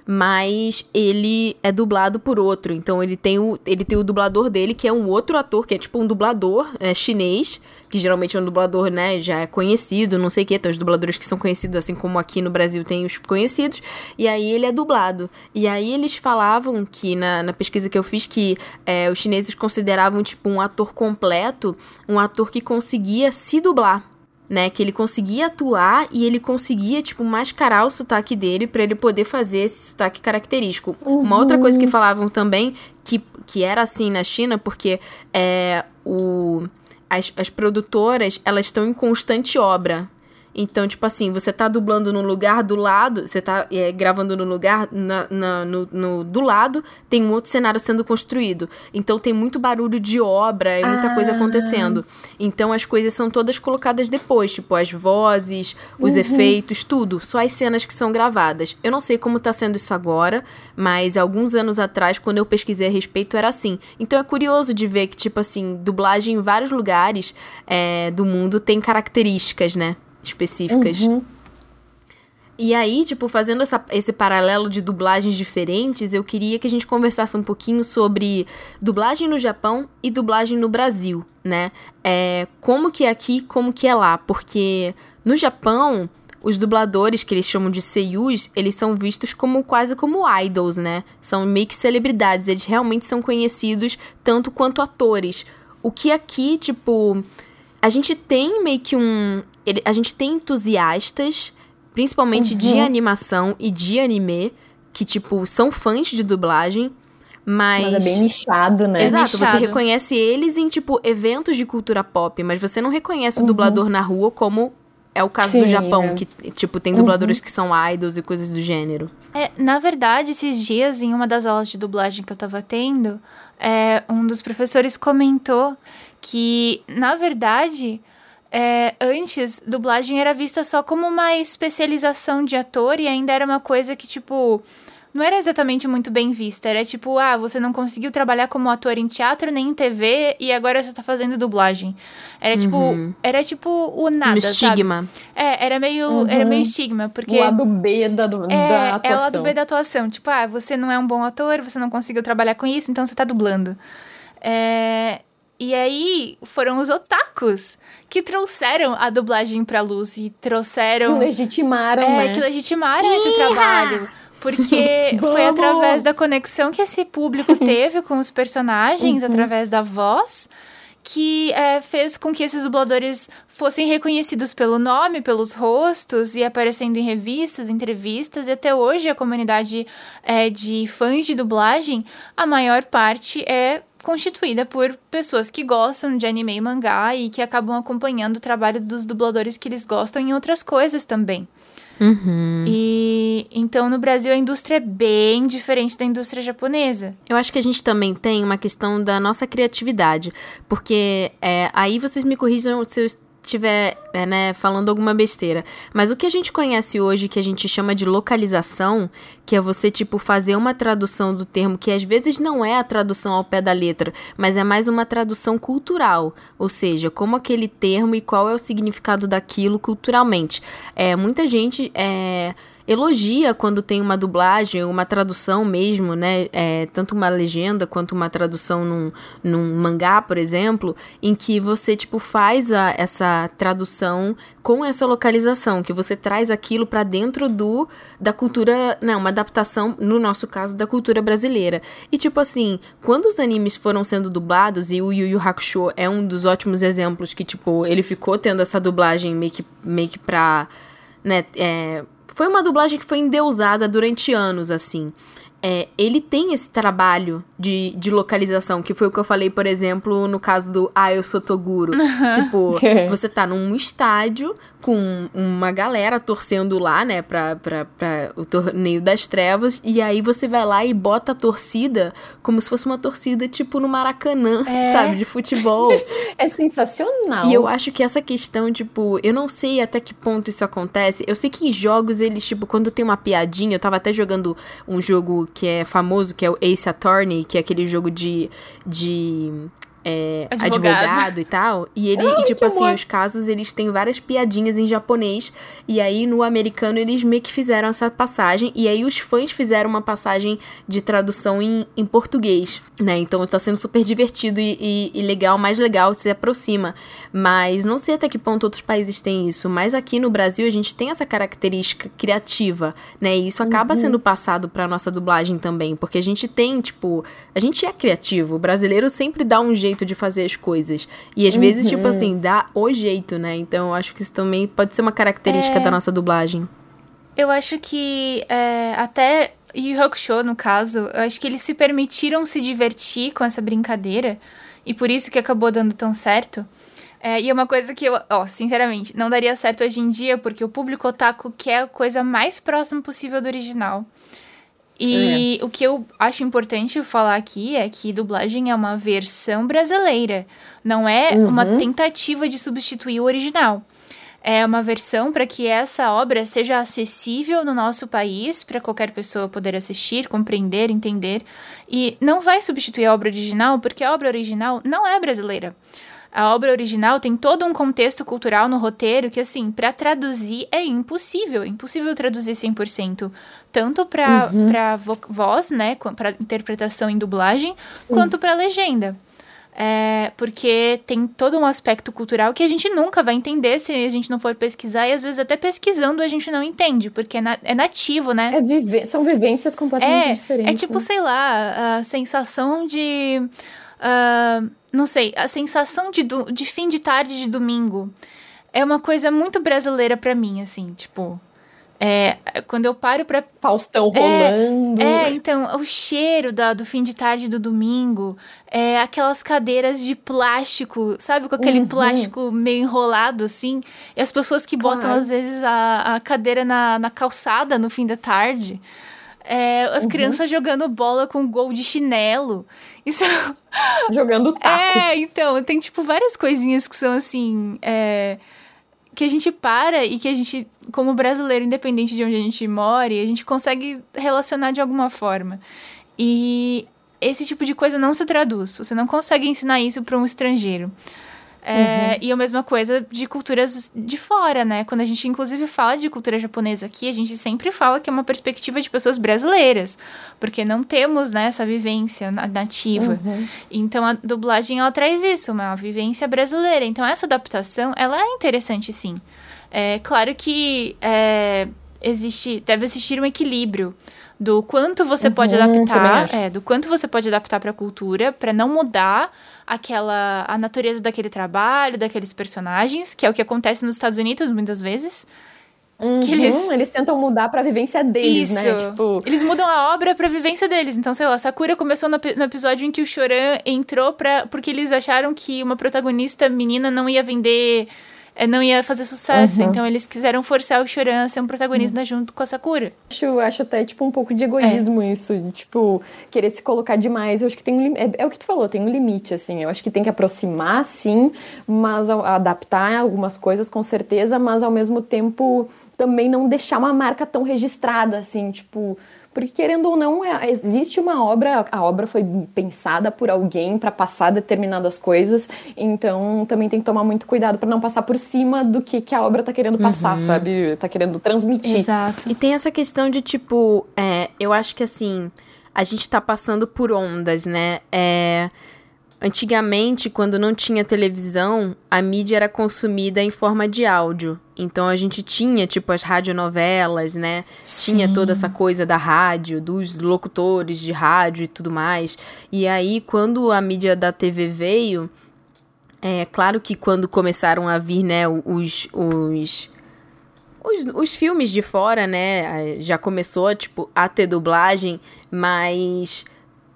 mas ele é dublado por outro. Então, ele tem o, ele tem o dublador dele, que é um outro ator, que é tipo um dublador é, chinês, que geralmente é um dublador, né, já é conhecido, não sei o que. Tem os dubladores que são conhecidos, assim como aqui no Brasil tem os conhecidos. E aí ele é dublado. E aí eles falavam que, na, na pesquisa que eu fiz, que é, os chineses consideravam, tipo, um ator completo, um ator que conseguia se dublar né, que ele conseguia atuar e ele conseguia, tipo, mascarar o sotaque dele pra ele poder fazer esse sotaque característico. Uma outra coisa que falavam também, que, que era assim na China, porque é, o, as, as produtoras, elas estão em constante obra. Então, tipo assim, você tá dublando no lugar do lado, você tá é, gravando no lugar, na, na- no, no- do lado, tem um outro cenário sendo construído. Então tem muito barulho de obra e muita coisa acontecendo. Então as coisas são todas colocadas depois, tipo as vozes, os efeitos, tudo. Só as cenas que são gravadas. Eu não sei como tá sendo isso agora, mas alguns anos atrás, quando eu pesquisei a respeito, era assim. Então é curioso de ver que, tipo assim, dublagem em vários lugares é, do mundo tem características, né? Específicas. E aí, tipo, fazendo essa- esse paralelo de dublagens diferentes, eu queria que a gente conversasse um pouquinho sobre dublagem no Japão e dublagem no Brasil, né? É, como que é aqui, como que é lá. Porque no Japão, os dubladores, que eles chamam de seiyus, eles são vistos como quase como idols, né? São meio que celebridades. Eles realmente são conhecidos tanto quanto atores. O que aqui, tipo, a gente tem meio que um. Ele- A gente tem entusiastas, principalmente de animação e de anime, que, tipo, são fãs de dublagem, mas. Mas é bem nichado, né? Exato, você nichado. reconhece eles em, tipo, eventos de cultura pop, mas você não reconhece o dublador na rua como é o caso do Sim, Japão, é. que, tipo, tem dubladores que são idols e coisas do gênero. É, na verdade, esses dias, em uma das aulas de dublagem que eu tava tendo, é, um dos professores comentou que, na verdade, é, antes, dublagem era vista só como uma especialização de ator e ainda era uma coisa que, tipo, não era exatamente muito bem vista. Era tipo, ah, você não conseguiu trabalhar como ator em teatro nem em TV e agora você tá fazendo dublagem. Era tipo, Uhum. era tipo o nada, Um sabe? estigma. É, era meio, Uhum. era meio estigma, porque O lado B da, do, da é, atuação. é o lado B da atuação. Tipo, ah, você não é um bom ator, você não conseguiu trabalhar com isso, então você tá dublando. É, E aí foram os otakus que trouxeram a dublagem pra luz e Que trouxeram. legitimaram, É, né? que legitimaram esse trabalho. Porque [LAUGHS] foi através da conexão que esse público teve com os personagens, Uhum. através da voz, que é, fez com que esses dubladores fossem reconhecidos pelo nome, pelos rostos e aparecendo em revistas, entrevistas. E até hoje a comunidade é, de fãs de dublagem, a maior parte é constituída por pessoas que gostam de anime e mangá e que acabam acompanhando o trabalho dos dubladores que eles gostam em outras coisas também. Uhum. E então no Brasil a indústria é bem diferente da indústria japonesa. Eu acho que a gente também tem uma questão da nossa criatividade. Porque é, aí vocês me corrijam se eu estiver é, né, falando alguma besteira. Mas o que a gente conhece hoje, que a gente chama de localização, que é você, tipo, fazer uma tradução do termo que às vezes não é a tradução ao pé da letra, mas é mais uma tradução cultural. Ou seja, como aquele termo e qual é o significado daquilo culturalmente. É, muita gente. É, elogia quando tem uma dublagem, uma tradução mesmo, né? É, tanto uma legenda quanto uma tradução num, num mangá, por exemplo, em que você, tipo, faz a, essa tradução com essa localização, que você traz aquilo pra dentro do da cultura, não, uma adaptação, no nosso caso, da cultura brasileira. E, tipo assim, quando os animes foram sendo dublados, e o Yu Yu Hakusho é um dos ótimos exemplos que, tipo, ele ficou tendo essa dublagem meio que, meio que pra, né, é, foi uma dublagem que foi endeusada durante anos, assim. É, ele tem esse trabalho de, de localização, que foi o que eu falei, por exemplo, no caso do Ah, eu sou Toguro. [LAUGHS] tipo, [LAUGHS] você tá num estádio com uma galera torcendo lá, né, pra, pra, pra o torneio das trevas, e aí você vai lá e bota a torcida como se fosse uma torcida, tipo, no Maracanã, É. [LAUGHS] sabe, de futebol. É sensacional. E eu acho que essa questão, tipo, eu não sei até que ponto isso acontece. Eu sei que em jogos eles, tipo, quando tem uma piadinha, eu tava até jogando um jogo que é famoso, que é o Ace Attorney, que é aquele jogo de. de é, Advogado. advogado. e tal. E ele, e, tipo assim, amor. os casos, eles têm várias piadinhas em japonês. E aí, no americano, eles meio que fizeram essa passagem. E aí, os fãs fizeram uma passagem de tradução em, em português, né? Então, tá sendo super divertido e, e- e legal, mais legal, se aproxima. Mas não sei até que ponto outros países têm isso. Mas aqui no Brasil, a gente tem essa característica criativa, né? E isso acaba sendo passado pra nossa dublagem também. Porque a gente tem, tipo... A gente é criativo. O brasileiro sempre dá um jeito de fazer as coisas. E às vezes, tipo assim, dá o jeito, né? Então, eu acho que isso também pode ser uma característica da nossa dublagem. Eu acho que é, até Yu Hakusho, no caso, eu acho que eles se permitiram se divertir com essa brincadeira e por isso que acabou dando tão certo. É, e é uma coisa que eu, ó, sinceramente, não daria certo hoje em dia porque o público otaku quer a coisa mais próxima possível do original. E o que eu acho importante falar aqui é que dublagem é uma versão brasileira, não é uma tentativa de substituir o original. É uma versão para que essa obra seja acessível no nosso país, para qualquer pessoa poder assistir, compreender, entender. E não vai substituir a obra original, porque a obra original não é brasileira. A obra original tem todo um contexto cultural no roteiro que, assim, para traduzir é impossível. É impossível traduzir 100%. Tanto para pra vo voz, né, para interpretação em dublagem, quanto para legenda. É, porque tem todo um aspecto cultural que a gente nunca vai entender se a gente não for pesquisar, e às vezes até pesquisando a gente não entende, porque é, na- é nativo, né? É viver, são vivências completamente É, diferentes. é tipo, né? sei lá, a sensação de. ah, não sei, a sensação de, do- de fim de tarde de domingo. É uma coisa muito brasileira pra mim, assim, tipo. É, quando eu paro pra Faustão rolando. é, então, o cheiro da, do fim de tarde do domingo, é aquelas cadeiras de plástico, sabe? Com aquele Uhum. plástico meio enrolado, assim. E as pessoas que botam, às vezes, a, a cadeira na, na calçada no fim da tarde. É, as Uhum. crianças jogando bola com gol de chinelo. Isso [LAUGHS] Jogando taco. é, então, tem tipo várias coisinhas que são assim. é, que a gente para e que a gente, como brasileiro, independente de onde a gente more, a gente consegue relacionar de alguma forma. E esse tipo de coisa não se traduz. Você não consegue ensinar isso para um estrangeiro. É, E a mesma coisa de culturas de fora, né? Quando a gente, inclusive, fala de cultura japonesa aqui, a gente sempre fala que é uma perspectiva de pessoas brasileiras, porque não temos né, essa vivência na- nativa. Então, a dublagem, ela traz isso, uma vivência brasileira. Então, essa adaptação, ela é interessante, sim. É claro que é, existe, deve existir um equilíbrio do quanto você pode Uhum, também adaptar, é, do quanto você pode adaptar para a cultura, para não mudar aquela a natureza daquele trabalho, daqueles personagens, que é o que acontece nos Estados Unidos muitas vezes. Uhum, que eles- eles... tentam mudar pra vivência deles, Isso. né? Tipo, Eles mudam a obra pra vivência deles. Então, sei lá, Sakura começou no, no episódio em que o Choran entrou pra, porque eles acharam que uma protagonista menina não ia vender, não ia fazer sucesso. Uhum. Então, eles quiseram forçar o Choran a ser um protagonista junto com a Sakura. acho, acho até, tipo, um pouco de egoísmo isso. de, Tipo, querer se colocar demais. Eu acho que tem um é, é o que tu falou, tem um limite, assim. Eu acho que tem que aproximar, sim, mas ao- adaptar algumas coisas, com certeza, mas ao mesmo tempo também não deixar uma marca tão registrada, assim, tipo. Porque, querendo ou não, é- existe uma obra, a obra foi pensada por alguém para passar determinadas coisas, então também tem que tomar muito cuidado para não passar por cima do que, que a obra tá querendo passar, sabe? Tá querendo transmitir. Exato. E tem essa questão de, tipo, é, eu acho que assim, a gente tá passando por ondas, né? É, antigamente, quando não tinha televisão, a mídia era consumida em forma de áudio. Então a gente tinha, tipo, as radionovelas, né? Tinha Sim. toda essa coisa da rádio, dos locutores de rádio e tudo mais. E aí, quando a mídia da TV veio, é claro que quando começaram a vir, né, os, os, os, os filmes de fora, né, já começou, tipo, a ter dublagem, mas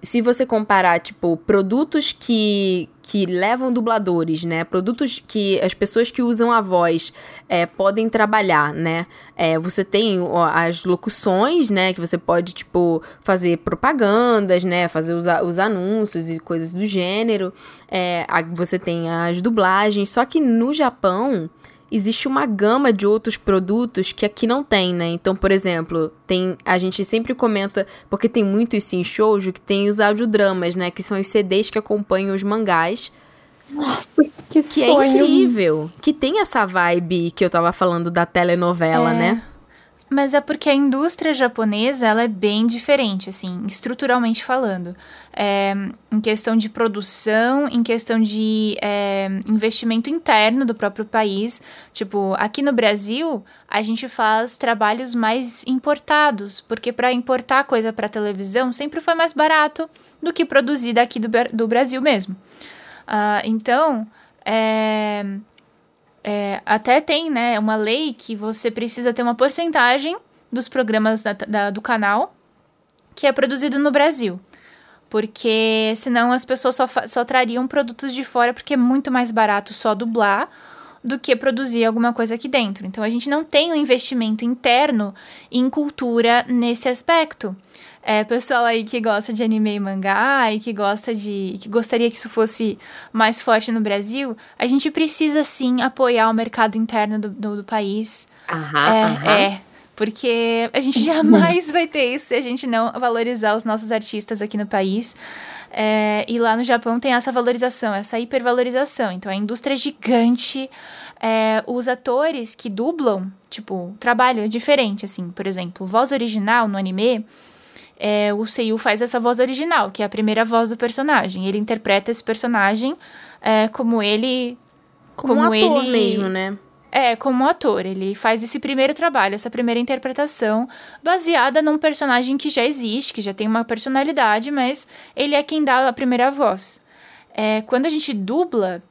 se você comparar, tipo, produtos que, que levam dubladores, né, produtos que as pessoas que usam a voz é, podem trabalhar, né, é, você tem ó, as locuções, né, que você pode, tipo, fazer propagandas, né, fazer os, os anúncios e coisas do gênero, é, a- você tem as dublagens, só que no Japão existe uma gama de outros produtos que aqui não tem, né? Então, por exemplo, tem a gente sempre comenta, porque tem muito isso em shoujo, que tem os audiodramas, né? Que são os CDs que acompanham os mangás, Nossa, que, que é sonho. incrível. Que tem essa vibe que eu tava falando da telenovela, É. né? Mas é porque a indústria japonesa ela é bem diferente, assim, estruturalmente falando. É, em questão de produção, em questão de é, investimento interno do próprio país. Tipo, aqui no Brasil, a gente faz trabalhos mais importados, porque para importar coisa para televisão sempre foi mais barato do que produzir daqui do, do Brasil mesmo. Ah, então, é, é, até tem, né, uma lei que você precisa ter uma porcentagem dos programas da- da- do canal que é produzido no Brasil. Porque senão as pessoas só, só trariam produtos de fora porque é muito mais barato só dublar do que produzir alguma coisa aqui dentro. Então a gente não tem um investimento interno em cultura nesse aspecto. É, pessoal aí que gosta de anime e mangá e que gosta de. que gostaria que isso fosse mais forte no Brasil, a gente precisa sim apoiar o mercado interno do, do, do país. Aham, é, aham. é. Porque a gente jamais vai ter isso se a gente não valorizar os nossos artistas aqui no país. É, e lá no Japão tem essa valorização, essa hipervalorização. Então a indústria é gigante. É, os atores que dublam, tipo, o trabalho é diferente, assim. Por exemplo, voz original no anime, é, o Seiyu faz essa voz original, que é a primeira voz do personagem. Ele interpreta esse personagem é, como ele. Como, um ator ele- mesmo, né? É, como ator, ele faz esse primeiro trabalho, essa primeira interpretação, baseada num personagem que já existe, que já tem uma personalidade, mas ele é quem dá a primeira voz. É, quando a gente dubla,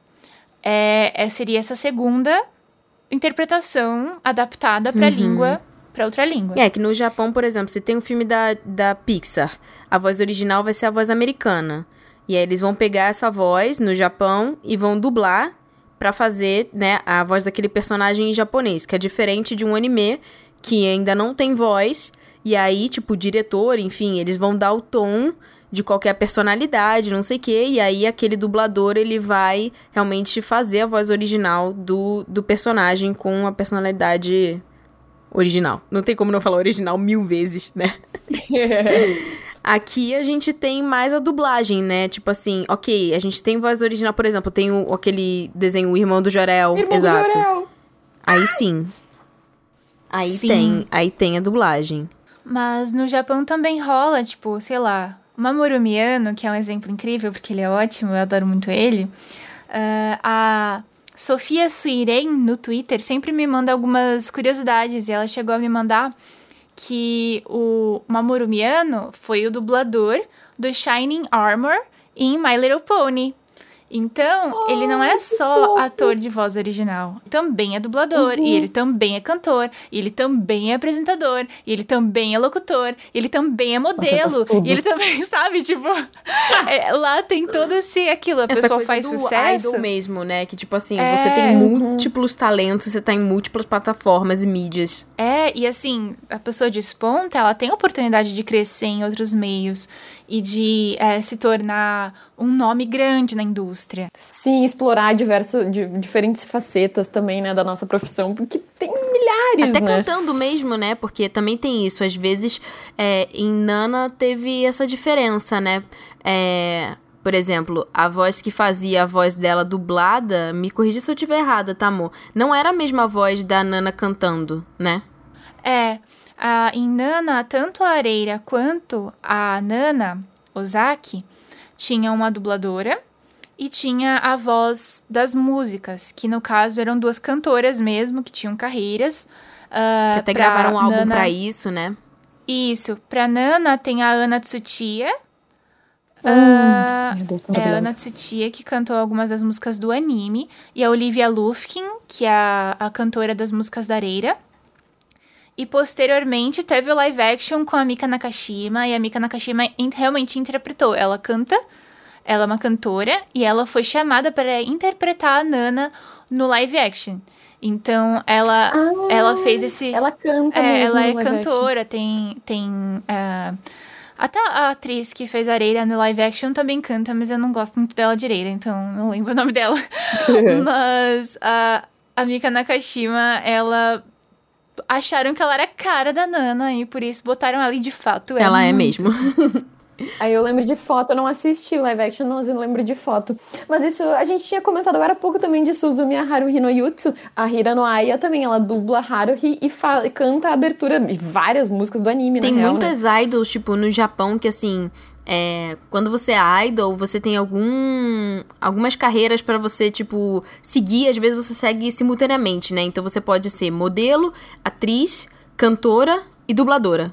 é, é- seria essa segunda interpretação adaptada para língua, para outra língua. É, que no Japão, por exemplo, se tem um filme da, da Pixar, a voz original vai ser a voz americana. E aí eles vão pegar essa voz no Japão e vão dublar pra fazer, né, a voz daquele personagem em japonês, que é diferente de um anime que ainda não tem voz E aí, tipo, o diretor, enfim, eles vão dar o tom de qualquer personalidade, não sei o quê. E aí, aquele dublador, ele vai realmente fazer a voz original do, do personagem com a personalidade original. Não tem como não falar original mil vezes, né? [LAUGHS] Aqui a gente tem mais a dublagem, né? Tipo assim, ok, a gente tem voz original, por exemplo, tem o, aquele desenho O Irmão do Jorel. Irmão exato. do Jorel. Aí sim. Aí Sim. tem, aí tem a dublagem. Mas no Japão também rola, tipo, sei lá, o Mamoru Miyano, que é um exemplo incrível, porque ele é ótimo, eu adoro muito ele. Ah, a Sofia Suiren, no Twitter, sempre me manda algumas curiosidades, e ela chegou a me mandar que o Mamoru Miyano foi o dublador do Shining Armor em My Little Pony. Então, ele não é só ator de voz original, também é dublador, e ele também é cantor, e ele também é apresentador, e ele também é locutor, e ele também é modelo, e ele também, [LAUGHS] sabe, tipo, é, lá tem todo esse aquilo, a Essa pessoa coisa faz do sucesso. idol mesmo, né? Que tipo assim, É. você tem múltiplos talentos, você tá em múltiplas plataformas e mídias. É, e assim, a pessoa desponta, ela tem a oportunidade de crescer em outros meios e de é, se tornar um nome grande na indústria. Sim, explorar diversos, di- diferentes facetas também, né, da nossa profissão, porque tem milhares, Até né? cantando mesmo, né? Porque também tem isso. Às vezes, é, em Nana teve essa diferença, né? É, por exemplo, a voz que fazia a voz dela dublada, me corrija se eu estiver errada, tá, amor? Não era a mesma voz da Nana cantando, né? É, a, em Nana, tanto a Areira quanto a Nana Ozaki tinham uma dubladora e tinha a voz das músicas, que no caso eram duas cantoras mesmo, que tinham carreiras. ah, Que até gravaram um álbum Nana- pra isso, né? Isso, pra Nana tem a Ana. Ah, Meu Deus, é a. Ana Tsuchiya que cantou algumas das músicas do anime. E a Olivia Lufkin, que é a, a cantora das músicas da Areira. E posteriormente teve o live action com a Mika Nakashima. E a Mika Nakashima realmente interpretou. Ela canta, ela é uma cantora. E ela foi chamada para interpretar a Nana no live action. Então ela, ela fez esse. Ela canta É, ela é live action. cantora, tem. tem ah, até a atriz que fez Areira no live action também canta, mas eu não gosto muito dela direita, então não lembro o nome dela. [LAUGHS] mas a, a Mika Nakashima, ela. Acharam que ela era a cara da Nana e por isso botaram ela e de fato é Ela é muito. mesmo. [LAUGHS] Aí eu lembro de foto, eu não assisti live action, mas eu lembro de foto. Mas isso, a gente tinha comentado agora há pouco também de Suzumi Haruhi no Yutsu. A Hira no Aya também, ela dubla Haruhi e canta a abertura e várias músicas do anime, Tem na real, né? muitas idols, tipo, no Japão que assim. É, quando você é idol, você tem algum, algumas carreiras pra você, tipo, seguir. Às vezes você segue simultaneamente, né? Então você pode ser modelo, atriz, cantora e dubladora.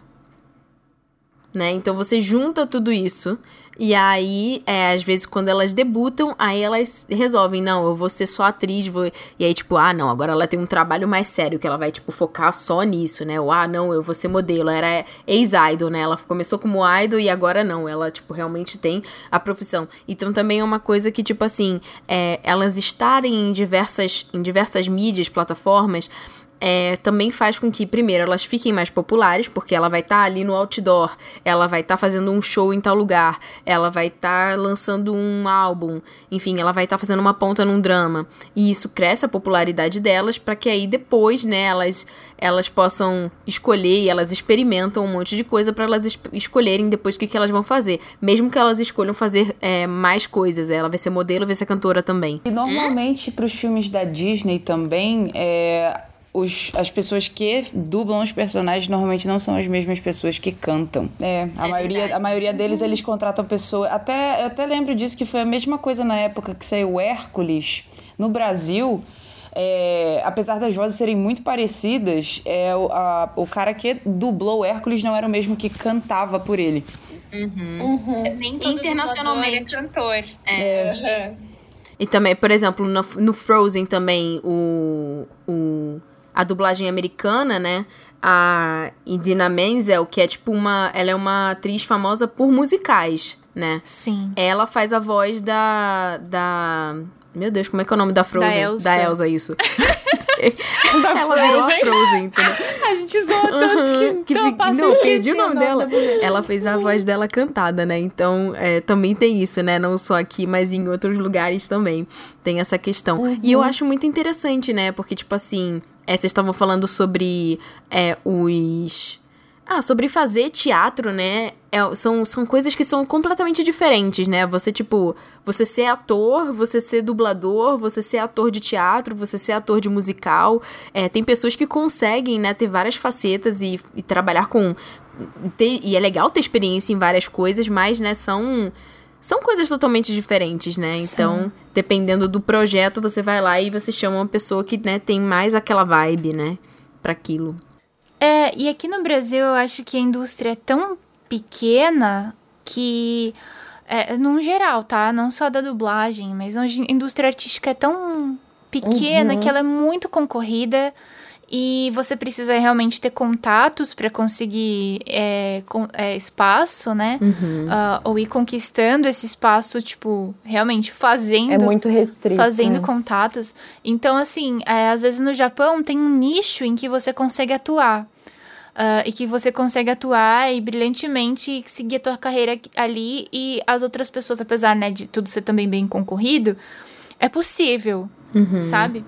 Né? Então você junta tudo isso. E aí, é, às vezes, quando elas debutam, aí elas resolvem, não, eu vou ser só atriz, vou... E aí, tipo, ah, não, agora ela tem um trabalho mais sério, que ela vai, tipo, focar só nisso, né? Ou, ah, não, eu vou ser modelo. Era ex-idol, né? Ela começou como idol e agora não. Ela, tipo, realmente tem a profissão. Então, também é uma coisa que, tipo assim, é, elas estarem em diversas, em diversas mídias, plataformas, é, também faz com que, primeiro, elas fiquem mais populares, porque ela vai estar ali no outdoor, ela vai estar fazendo um show em tal lugar, ela vai estar lançando um álbum, enfim, ela vai estar fazendo uma ponta num drama. E isso cresce a popularidade delas, para que aí depois, né, elas, elas possam escolher e elas experimentam um monte de coisa para elas es- escolherem depois o que, que elas vão fazer. Mesmo que elas escolham fazer é, mais coisas, ela vai ser modelo, vai ser cantora também. E normalmente para os filmes da Disney também, é, os- as pessoas que dublam os personagens normalmente não são as mesmas pessoas que cantam. É, a, maioria, a maioria deles eles contratam pessoas. Até, eu até lembro disso que foi a mesma coisa na época que saiu o Hércules no Brasil. é, apesar das vozes serem muito parecidas, é, o, a- o cara que dublou o Hércules não era o mesmo que cantava por ele. Nem todo Internacionalmente. é cantor. E também, por exemplo, no, no Frozen também, o, o, a dublagem americana, né? A Idina Menzel, que é tipo uma. Ela é uma atriz famosa por musicais, né? Sim. Ela faz a voz da. da. Meu Deus, como é que é o nome da Frozen? Da Elsa. Elsa, isso. [LAUGHS] ela virou a Frozen, entendeu? A gente zoa tanto que, que passa a Não, esquecer perdi o nome dela. da mulher. Ela fez a voz dela cantada, né? Então, é, também tem isso, né? Não só aqui, mas em outros lugares também tem essa questão. E eu acho muito interessante, né? Porque, tipo assim, é, vocês estavam falando sobre é, os... Ah, sobre fazer teatro, né? É, são, são coisas que são completamente diferentes, né? Você, tipo, você ser ator, você ser dublador, você ser ator de teatro, você ser ator de musical. É, tem pessoas que conseguem, né, ter várias facetas e, e trabalhar com. ter- e é legal ter experiência em várias coisas, mas, né, são. São coisas totalmente diferentes, né? Então, dependendo do projeto, você vai lá e você chama uma pessoa que, né, tem mais aquela vibe, né? Pra aquilo. É, e aqui no Brasil eu acho que a indústria é tão pequena que, é, num geral, tá? Não só da dublagem, mas a indústria artística é tão pequena que ela é muito concorrida e você precisa realmente ter contatos para conseguir é, com- é, espaço, né? Ah, ou ir conquistando esse espaço, tipo, realmente fazendo É muito restrito. fazendo né? contatos. Então, assim, é, às vezes no Japão tem um nicho em que você consegue atuar. Ah, e que você consegue atuar e brilhantemente seguir a tua carreira ali e as outras pessoas, apesar né, de tudo ser também bem concorrido, é possível, sabe?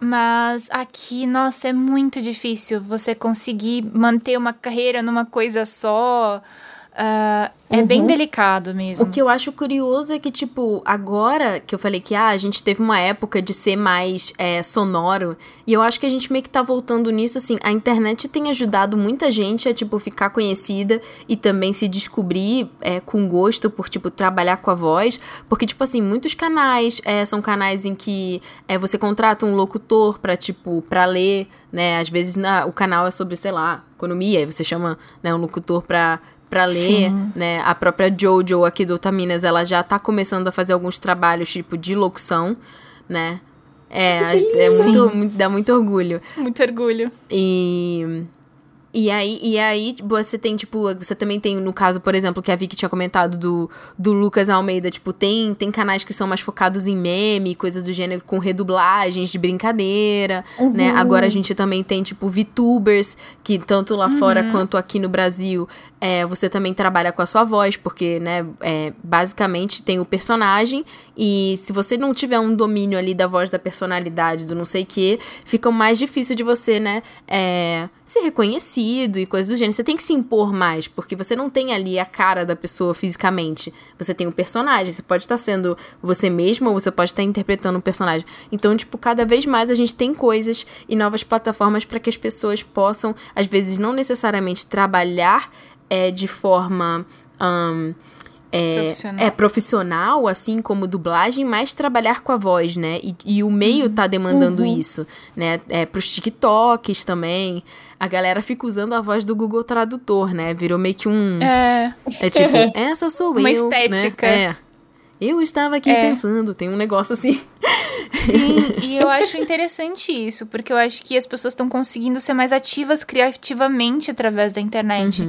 Mas aqui, nossa, é muito difícil você conseguir manter uma carreira numa coisa só. Ah, É bem delicado mesmo. O que eu acho curioso é que, tipo, agora que eu falei que ah, a gente teve uma época de ser mais é, sonoro, e eu acho que a gente meio que tá voltando nisso, assim, a internet tem ajudado muita gente a, tipo, ficar conhecida e também se descobrir é, com gosto por, tipo, trabalhar com a voz, porque, tipo assim, muitos canais é, são canais em que é, você contrata um locutor pra, tipo, pra ler, né, às vezes na, o canal é sobre, sei lá, economia, aí você chama, né, um locutor pra pra ler, né? A própria Jojo aqui do Otaminas, ela já tá começando a fazer alguns trabalhos tipo de locução, né? É, é muito, muito- dá muito orgulho. Muito orgulho. E e aí, e aí tipo, você tem, tipo, você também tem, no caso, por exemplo, que a Vicky tinha comentado do, do Lucas Almeida, tipo, tem, tem canais que são mais focados em meme, coisas do gênero, com redublagens de brincadeira, né? Agora a gente também tem, tipo, VTubers, que tanto lá fora quanto aqui no Brasil, é, você também trabalha com a sua voz, porque, né, é, basicamente tem o personagem, e se você não tiver um domínio ali da voz, da personalidade, do não sei o que, fica mais difícil de você, né, é, ser reconhecido e coisas do gênero. Você tem que se impor mais, porque você não tem ali a cara da pessoa fisicamente. Você tem um personagem, você pode estar sendo você mesmo ou você pode estar interpretando um personagem. Então, tipo, cada vez mais a gente tem coisas e novas plataformas para que as pessoas possam, às vezes, não necessariamente trabalhar é, de forma. ahn, é, Profissional. é profissional, assim como dublagem, mas trabalhar com a voz, né? E, e o meio tá demandando isso, né? É pros TikToks também. A galera fica usando a voz do Google Tradutor, né? Virou meio que um. É. É tipo, [LAUGHS] essa sou Uma eu. estética. Né? É. Eu estava aqui É. pensando, tem um negócio assim. Sim, [LAUGHS] e eu acho interessante isso, porque eu acho que as pessoas estão conseguindo ser mais ativas criativamente através da internet.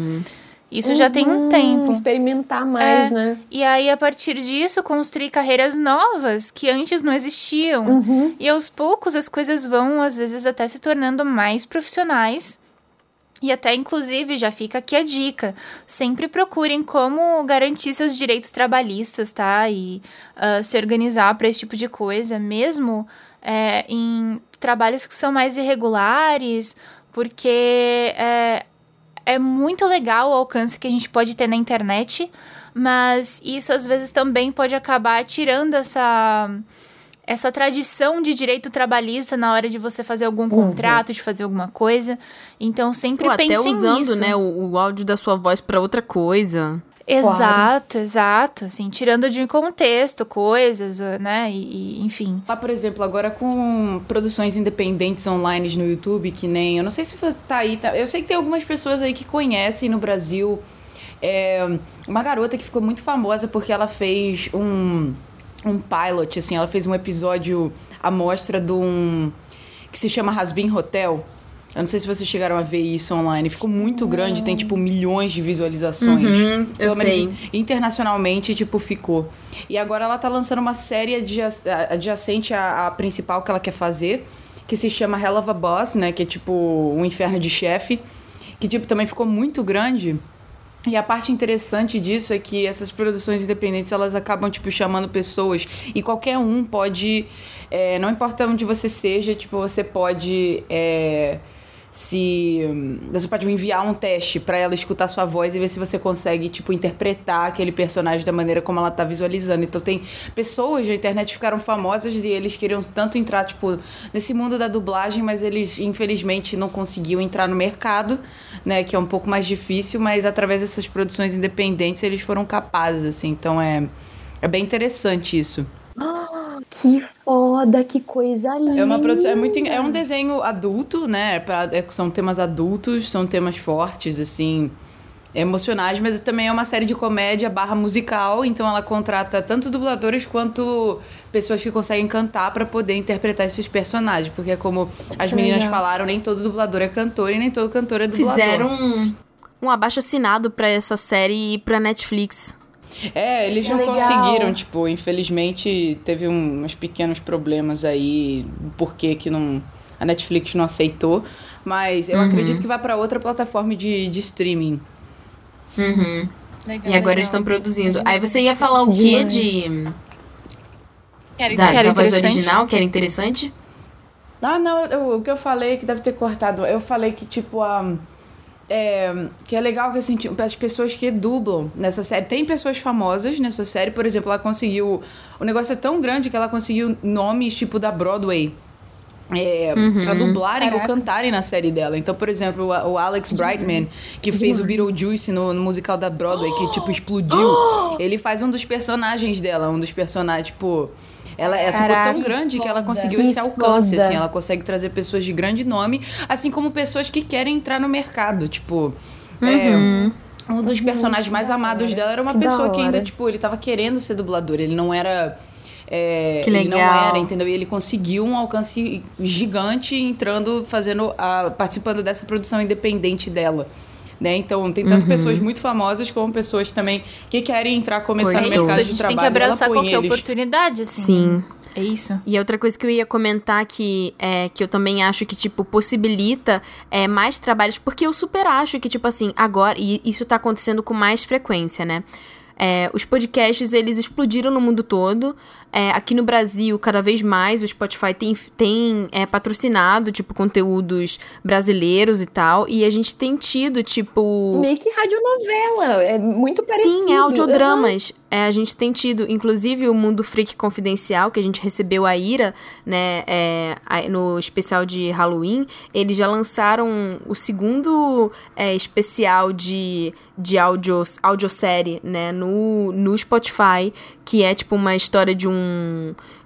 Isso já tem um Uhum, tempo. Experimentar mais, É. né? E aí, a partir disso, construir carreiras novas que antes não existiam. Uhum. E aos poucos as coisas vão, às vezes, até se tornando mais profissionais. E até, inclusive, já fica aqui a dica. Sempre procurem como garantir seus direitos trabalhistas, tá? E ah, se organizar para esse tipo de coisa, mesmo é, em trabalhos que são mais irregulares, porque é, é muito legal o alcance que a gente pode ter na internet, mas isso às vezes também pode acabar tirando essa essa tradição de direito trabalhista na hora de você fazer algum contrato, de fazer alguma coisa. Então sempre Ou até pensem usando, nisso. né, o, o áudio da sua voz pra outra coisa. Exato, exato, assim, tirando de contexto coisas, né, e, e, enfim. Lá, por exemplo, agora com produções independentes online no YouTube, que nem. Eu não sei se você tá aí. Tá, eu sei que tem algumas pessoas aí que conhecem no Brasil. É, uma garota que ficou muito famosa porque ela fez um, um pilot, assim, ela fez um episódio à mostra de um. que se chama Hasbin Hotel. Eu não sei se vocês chegaram a ver isso online. Ficou muito grande, tem tipo milhões de visualizações. Uhum, eu sei. internacionalmente, tipo, ficou. E agora ela tá lançando uma série adja- adjacente à, à principal que ela quer fazer. que se chama Hell of a Boss, né? Que é tipo um inferno de chefe. Que, tipo, também ficou muito grande. E a parte interessante disso é que essas produções independentes, elas acabam, tipo, chamando pessoas. E qualquer um pode... É, não importa onde você seja, tipo, você pode... É, se você pode enviar um teste para ela escutar sua voz e ver se você consegue tipo interpretar aquele personagem da maneira como ela tá visualizando. Então tem pessoas na internet que ficaram famosas e eles queriam tanto entrar tipo nesse mundo da dublagem, mas eles infelizmente não conseguiam entrar no mercado, né, que é um pouco mais difícil, mas através dessas produções independentes eles foram capazes assim. Então é é bem interessante isso. [GASPS] Que foda, que coisa linda. É uma produção, é muito, é um desenho adulto, né? É pra, é, são temas adultos, são temas fortes, assim, emocionais, mas também é uma série de comédia barra musical, então ela contrata tanto dubladores quanto pessoas que conseguem cantar para poder interpretar esses personagens, porque como as meninas legal. falaram, nem todo dublador é cantor e nem todo cantor é dublador. Fizeram um, um abaixo assinado pra essa série e pra Netflix. É, eles Que não legal. conseguiram, tipo, infelizmente teve um- uns pequenos problemas aí, por que que não a Netflix não aceitou, mas eu acredito que vai pra outra plataforma de, de streaming. Legal, E agora eles estão produzindo. Aí você ia falar o quê de. Querem, Da, da voz original, que era interessante? Ah, não, eu- o que eu falei que deve ter cortado, eu falei que tipo a é, que é legal que assim, tipo, as pessoas que dublam nessa série. Tem pessoas famosas nessa série, por exemplo, ela conseguiu. O negócio é tão grande que ela conseguiu nomes tipo da Broadway. É, pra dublarem ou Caraca. cantarem na série dela. Então, por exemplo, o, o Alex Brightman, que fez o Beetlejuice no, no musical da Broadway, que tipo explodiu, [GASPS] ele faz um dos personagens dela, um dos personagens, tipo. Ela, ela ficou tão grande que ela conseguiu Que esse alcance, foda. assim. Ela consegue trazer pessoas de grande nome, assim como pessoas que querem entrar no mercado. Tipo, é, um dos personagens mais amados dela era uma Que pessoa que ainda, tipo, ele tava querendo ser dublador. Ele não era. é, Que Ele não legal. era, entendeu? E ele conseguiu um alcance gigante entrando, fazendo, a, participando dessa produção independente dela. Né? Então, tem tanto pessoas muito famosas como pessoas também que querem entrar, começar É no isso, É isso, mercado a de gente tem trabalho. que abraçar qualquer eles. oportunidade, assim. Sim. É isso. E outra coisa que eu ia comentar que é que eu também acho que, tipo, possibilita é, mais trabalhos, porque eu super acho que, tipo assim, agora, e isso tá acontecendo com mais frequência, né? É, os podcasts, eles explodiram no mundo todo. É, aqui no Brasil, cada vez mais, o Spotify tem, tem é, patrocinado, tipo, conteúdos brasileiros e tal. E a gente tem tido, tipo... Meio que radionovela. É muito parecido. Sim, é audiodramas. É, a gente tem tido, inclusive, o Mundo Freak Confidencial, que a gente recebeu a Ira, né, é, no especial de Halloween. Eles já lançaram o segundo é, especial de, de audio, audiosérie, né, no, no Spotify, que é, tipo, uma história de um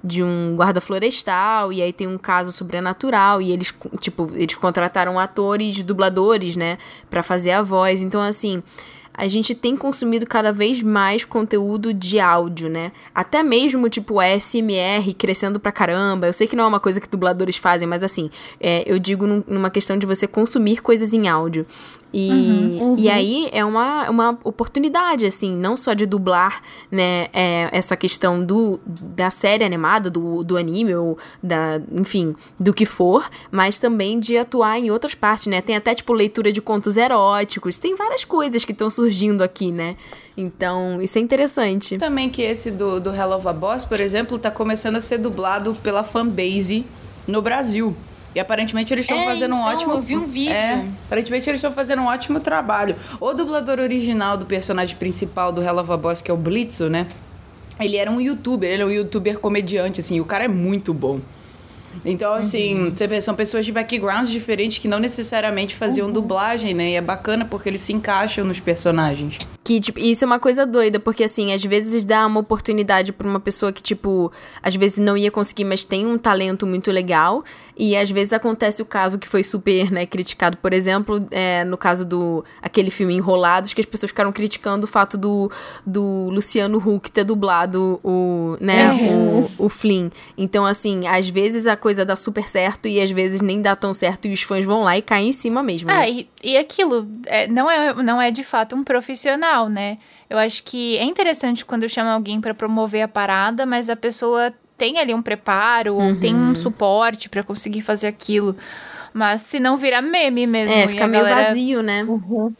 de um guarda florestal, e aí tem um caso sobrenatural, e eles, tipo, eles contrataram atores, dubladores, né, pra fazer a voz. Então, assim, a gente tem consumido cada vez mais conteúdo de áudio, né? Até mesmo, tipo, ASMR crescendo pra caramba. Eu sei que não é uma coisa que dubladores fazem, mas assim, é, eu digo num- numa questão de você consumir coisas em áudio. E, e aí é uma, uma oportunidade, assim, não só de dublar, né, é, essa questão do, da série animada, do, do anime, ou da, enfim, do que for, mas também de atuar em outras partes, né? Tem até, tipo, leitura de contos eróticos, tem várias coisas que estão surgindo aqui, né? Então, isso é interessante. Também que esse do, do Hell of a Boss, por exemplo, tá começando a ser dublado pela fanbase no Brasil. E aparentemente eles estão É, fazendo um então, ótimo. eu vi um vídeo. É, aparentemente eles estão fazendo um ótimo trabalho. O dublador original do personagem principal do Hell of a Boss, que é o Blitzo, né? Ele era um youtuber, ele é um youtuber comediante, assim, o cara é muito bom. Então, assim, você vê, são pessoas de backgrounds diferentes que não necessariamente faziam dublagem, né? E é bacana porque eles se encaixam nos personagens. Que, tipo, isso é uma coisa doida, porque, assim, às vezes dá uma oportunidade pra uma pessoa que, tipo, às vezes não ia conseguir, mas tem um talento muito legal. E às vezes acontece o caso que foi super, né, criticado. Por exemplo, é, no caso do aquele filme Enrolados, que as pessoas ficaram criticando o fato do, do Luciano Huck ter dublado o, né, o, o Flynn. Então, assim, às vezes a coisa dá super certo e às vezes nem dá tão certo e os fãs vão lá e caem em cima mesmo. Ah, né? e, e aquilo é, não, é, não é de fato um profissional, né? Eu acho que é interessante quando chama alguém pra promover a parada, mas a pessoa tem ali um preparo, ou tem um suporte pra conseguir fazer aquilo. Mas se não vira meme mesmo. É, e fica a meio galera- vazio, né?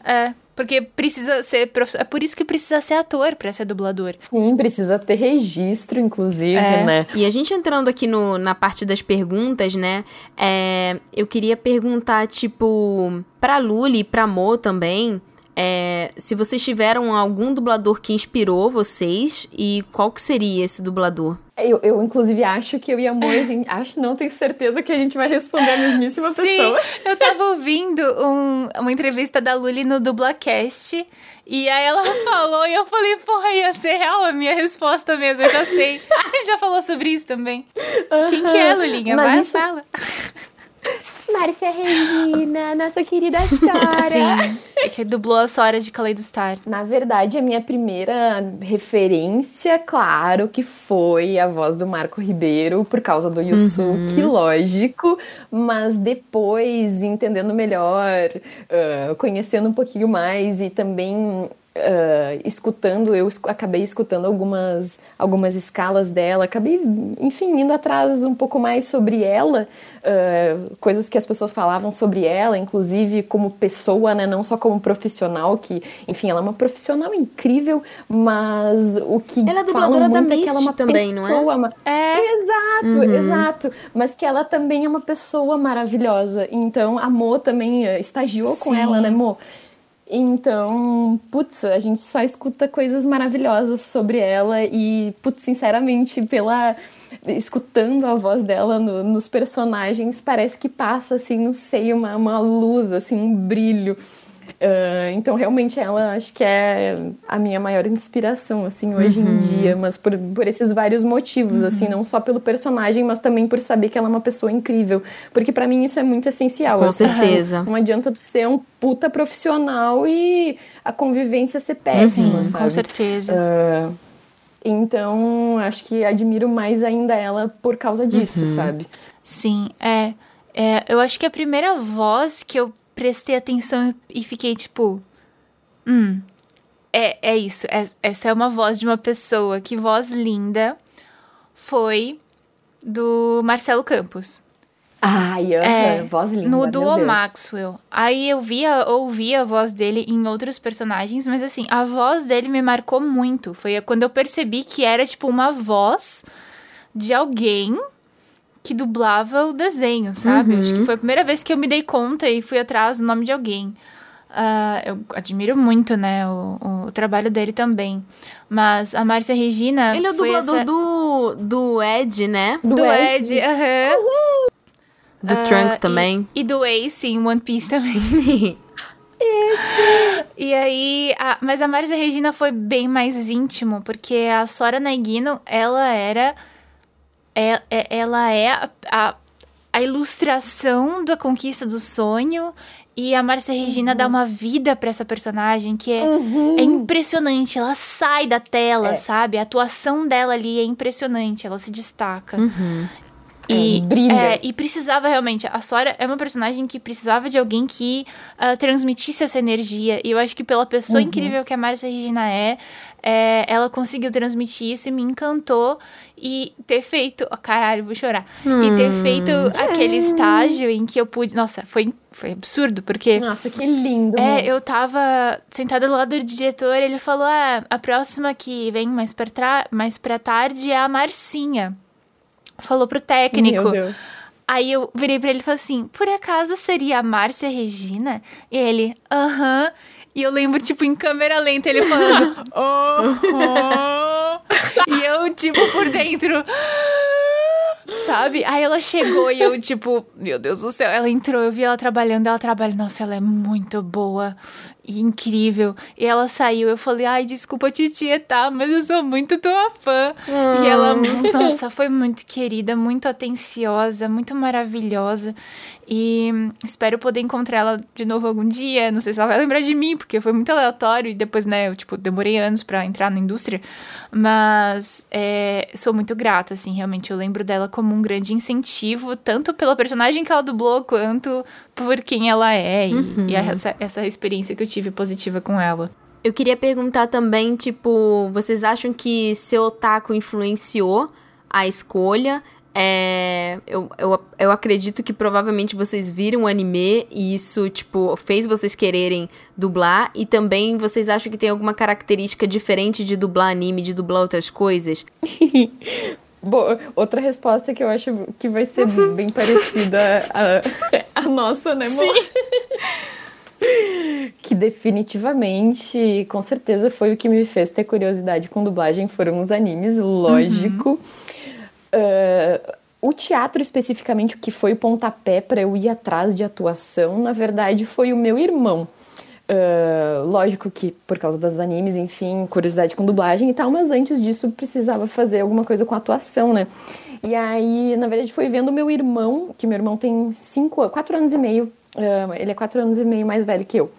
É, porque precisa ser. prof- É por isso que precisa ser ator pra ser dublador. Sim, precisa ter registro, inclusive, É. né? E a gente entrando aqui no, na parte das perguntas, né? é, eu queria perguntar, tipo, pra Luli e pra Mo também, é, se vocês tiveram algum dublador que inspirou vocês e qual que seria esse dublador? Eu, eu, inclusive, acho que eu e a Mo, a gente, [LAUGHS] acho, não tenho certeza que a gente vai responder a mesmíssima Sim, pessoa. eu tava ouvindo um- uma entrevista da Luli no Dublacast. E aí ela falou e eu falei, porra, ia ser real a minha resposta mesmo, eu já sei. [LAUGHS] A gente já falou sobre isso também. Quem que é, Lulinha? Mas Vai isso- fala. Márcia Regina, nossa querida Sara. Sim, é que dublou a Sora de Kaleido Star. Na verdade, a minha primeira referência, claro, que foi a voz do Marco Ribeiro, por causa do Yusuke, lógico. Mas depois, entendendo melhor, ah, conhecendo um pouquinho mais e também ah, escutando, eu acabei escutando algumas, algumas escalas dela, acabei, enfim, indo atrás um pouco mais sobre ela, ah, coisas que as pessoas falavam sobre ela, inclusive como pessoa, né, não só como profissional, que, enfim, ela é uma profissional incrível, mas o que Ela é dubladora da muito é que ela é uma também, não é? pessoa, ma- É, Exato, exato. Mas que ela também é uma pessoa maravilhosa. Então, a Mo também eh, estagiou com Sim. ela, né, Mo? Então, putz, a gente só escuta coisas maravilhosas sobre ela e, putz, sinceramente, pela escutando a voz dela no- nos personagens, parece que passa assim, não sei, uma, uma luz, assim, um brilho. Ah, então, realmente, ela acho que é a minha maior inspiração, assim, hoje em dia, mas por, por esses vários motivos, assim, não só pelo personagem, mas também por saber que ela é uma pessoa incrível. Porque pra mim isso é muito essencial. Com certeza. Não adianta tu ser um puta profissional e a convivência ser péssima, sim, sabe? com certeza. Ah, então, acho que admiro mais ainda ela por causa disso, sabe? Sim, é, é. Eu acho que a primeira voz que eu prestei atenção e fiquei tipo. Hum. É, é isso. é- essa é uma voz de uma pessoa. Que voz linda. Foi do Marcelo Campos. Ai, É, voz linda. No Duo. Maxwell. Aí eu via, ouvia a voz dele em outros personagens, mas assim, a voz dele me marcou muito. Foi quando eu percebi que era tipo uma voz de alguém que dublava o desenho, sabe? Acho que foi a primeira vez que eu me dei conta e fui atrás do nome de alguém. Ah, eu admiro muito, né, o, o trabalho dele também. Mas a Márcia Regina. Ele é o dublador essa... do, do Ed, né? Do, do Ed. Ed, aham. Do Ah, Trunks e- também. E, do Ace em One Piece também. [LAUGHS] e aí, a- mas a Marisa Regina foi bem mais íntimo, porque a Sora Nagino, ela era. É- é- ela é a, a, a ilustração da conquista do sonho. E a Márcia Regina dá uma vida pra essa personagem que é, é impressionante. Ela sai da tela, sabe? A atuação dela ali é impressionante. Ela se destaca. E, É, brilha. é, e precisava realmente. A Sora é uma personagem que precisava de alguém que ah, transmitisse essa energia. E eu acho que pela pessoa incrível que a Márcia Regina é, é, ela conseguiu transmitir isso e me encantou. E ter feito. Oh, caralho, vou chorar. E ter feito aquele estágio em que eu pude. Nossa, foi, foi absurdo, porque. Nossa, que lindo. É, eu tava sentada do lado do diretor, ele falou: ah, a próxima que vem mais pra, tra- mais pra tarde é a Marcinha. Falou pro técnico. Meu Deus. Aí eu virei pra ele e falei assim: por acaso seria a Márcia Regina? E ele, aham. E eu lembro, tipo, em câmera lenta, ele falando, [LAUGHS] aham. e eu, tipo, por dentro. Sabe? Aí ela chegou e eu, tipo, meu Deus do céu, ela entrou, eu vi ela trabalhando, ela trabalha, nossa, ela é muito boa e incrível. E ela saiu, eu falei, ai, desculpa, titia, tá? Mas eu sou muito tua fã. E ela, nossa, foi muito querida, muito atenciosa, muito maravilhosa. E espero poder encontrar ela de novo algum dia. Não sei se ela vai lembrar de mim, porque foi muito aleatório. E depois, né, eu, tipo, demorei anos pra entrar na indústria. Mas é, sou muito grata, assim, realmente. Eu lembro dela como um grande incentivo, tanto pela personagem que ela dublou, quanto por quem ela é. E, e essa, essa experiência que eu tive positiva com ela. Eu queria perguntar também, tipo, vocês acham que seu otaku influenciou a escolha. É, eu, eu, eu acredito que provavelmente vocês viram o anime e isso, tipo, fez vocês quererem dublar. E também vocês acham que tem alguma característica diferente de dublar anime, de dublar outras coisas? [LAUGHS] Bom, outra resposta que eu acho que vai ser [LAUGHS] bem parecida à, à nossa, né, amor? [LAUGHS] que definitivamente, com certeza, foi o que me fez ter curiosidade com dublagem. Foram os animes, lógico. Uhum. Uh, o teatro, especificamente, o que foi o pontapé para eu ir atrás de atuação, na verdade, foi o meu irmão. Uh, lógico que por causa dos animes, enfim, curiosidade com dublagem e tal, mas antes disso precisava fazer alguma coisa com atuação, né? E aí, na verdade, foi vendo meu irmão, que meu irmão tem cinco, quatro anos e meio, uh, ele é quatro anos e meio mais velho que eu.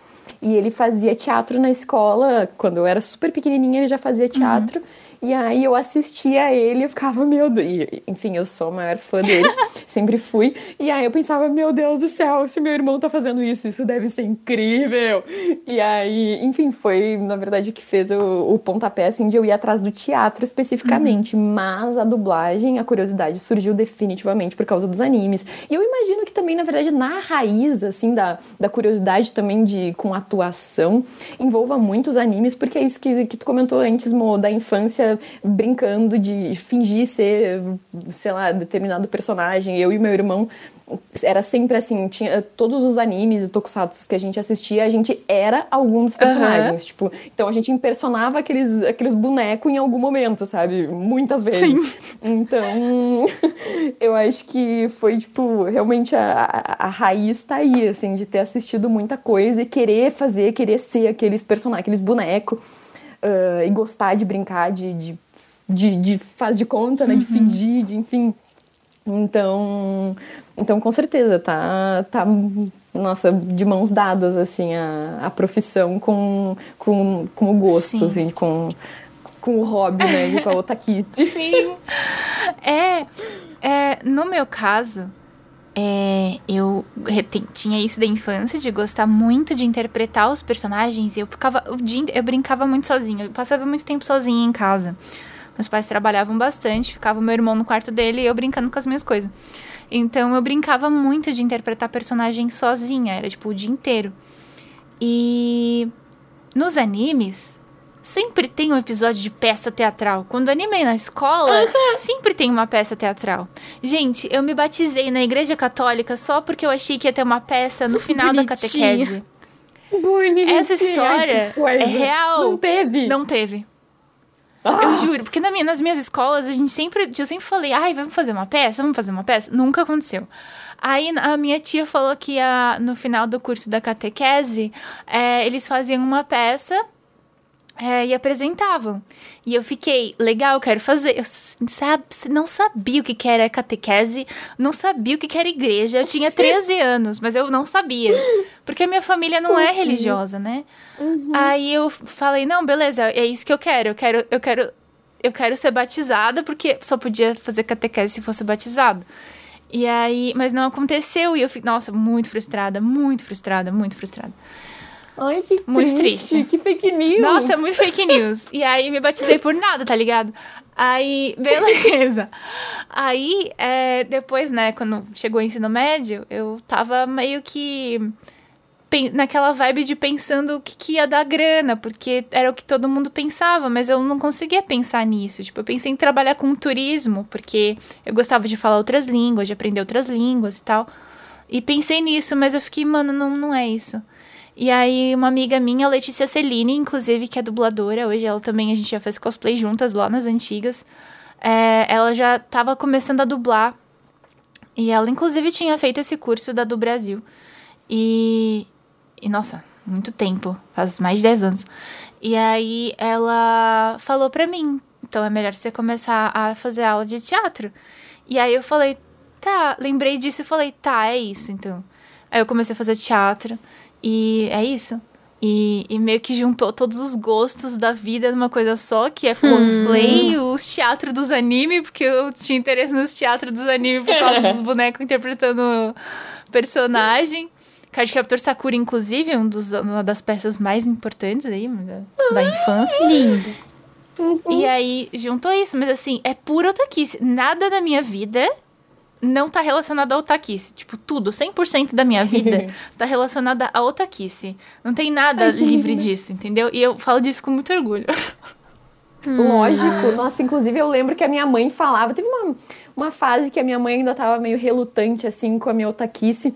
E ele fazia teatro na escola, quando eu era super pequenininha, ele já fazia teatro. Uhum. E aí eu assistia ele e ficava, meu Deus. E, enfim, eu sou a maior fã dele, [LAUGHS] sempre fui. E aí eu pensava, meu Deus do céu, se meu irmão tá fazendo isso, isso deve ser incrível. E aí, enfim, foi na verdade o que fez o, o pontapé assim de eu ir atrás do teatro especificamente. Uhum. Mas a dublagem, a curiosidade surgiu definitivamente por causa dos animes. E eu imagino que também, na verdade, na raiz, assim, da, da curiosidade também de com atuação, envolva muitos animes, porque é isso que, que tu comentou antes, Mo, da infância brincando de fingir ser, sei lá, determinado personagem. Eu e meu irmão era sempre assim, tinha todos os animes e tokusatsu que a gente assistia, a gente era algum dos personagens, uhum. tipo, então a gente impersonava aqueles, aqueles bonecos em algum momento, sabe? Muitas vezes. Sim. Então, [LAUGHS] eu acho que foi, tipo, realmente a, a, a raiz tá aí, assim, de ter assistido muita coisa e querer fazer, querer ser aqueles personagens, aqueles bonecos uh, e gostar de brincar, de, de, de, de faz de conta, né? Uhum. De fingir, de enfim. Então, então com certeza, tá, tá nossa, de mãos dadas, assim, a, a profissão com, com, com o gosto, Sim. assim, com, com o hobby, né, e com a [LAUGHS] otaquice. Sim. É, é, no meu caso, é, eu tinha isso da infância, de gostar muito de interpretar os personagens. E eu ficava. Eu brincava muito sozinha. Eu passava muito tempo sozinha em casa. Meus pais trabalhavam bastante, ficava meu irmão no quarto dele e eu brincando com as minhas coisas. Então eu brincava muito de interpretar personagens sozinha, era tipo o dia inteiro. E nos animes, sempre tem um episódio de peça teatral. Quando animei na escola, sempre tem uma peça teatral. Gente, eu me batizei na igreja católica só porque eu achei que ia ter uma peça no final Bonitinha. da catequese. Bonitinha. Essa história é real. Não teve. Não teve. Ah. Eu juro, porque na minha, nas minhas escolas a gente sempre, eu sempre falei, ai, vamos fazer uma peça, vamos fazer uma peça. Nunca aconteceu. Aí a minha tia falou que a, no final do curso da catequese, é, eles faziam uma peça é, e apresentavam. E eu fiquei, legal, quero fazer. Eu sabe, não sabia o que era catequese, não sabia o que era igreja. Eu tinha 13 anos, mas eu não sabia. Porque a minha família não é religiosa, né? Uhum. Aí eu falei, não, beleza, é isso que eu quero. Eu quero, eu quero, eu quero ser batizada, porque só podia fazer catequese se fosse batizado. E aí, mas não aconteceu e eu fiquei, nossa, muito frustrada, muito frustrada, muito frustrada. Ai, que muito triste. triste. Que fake news. Nossa, é muito fake news. e aí me batizei por nada, tá ligado? Aí, beleza. aí, é, depois, né, quando chegou o ensino médio, eu tava meio que naquela vibe de pensando o que, que, ia dar grana, porque era o que todo mundo pensava, mas eu não conseguia pensar nisso. Tipo, eu pensei em trabalhar com turismo, porque eu gostava de falar outras línguas, de aprender outras línguas e tal. E pensei nisso, mas eu fiquei, mano, não, não é isso. E aí, uma amiga minha, Letícia Celine, inclusive, que é dubladora, hoje ela também, a gente já fez cosplay juntas lá nas antigas. É, ela já tava começando a dublar. E ela, inclusive, tinha feito esse curso da do Brasil. E, e, nossa, muito tempo, faz mais de 10 anos. E aí ela falou pra mim: então é melhor você começar a fazer aula de teatro. E aí eu falei: tá, lembrei disso e falei: tá, é isso então. Aí eu comecei a fazer teatro. E é isso. E, e, meio que juntou todos os gostos da vida numa coisa só, que é cosplay, hum. os teatros dos animes, porque eu tinha interesse nos teatros dos animes por causa [LAUGHS] dos bonecos interpretando personagem. Card Captor Sakura, inclusive, um dos, uma das peças mais importantes aí da, da infância. Lindo. E aí juntou isso, mas assim, é pura otaquice. Nada da minha vida não tá relacionado à otaquice. Tipo, tudo, 100% da minha vida [LAUGHS] tá relacionada à otaquice. Não tem nada livre disso, entendeu? E eu falo disso com muito orgulho. Lógico. Nossa, inclusive eu lembro que a minha mãe falava. Teve uma, uma fase que a minha mãe ainda tava meio relutante, assim, com a minha otaquice.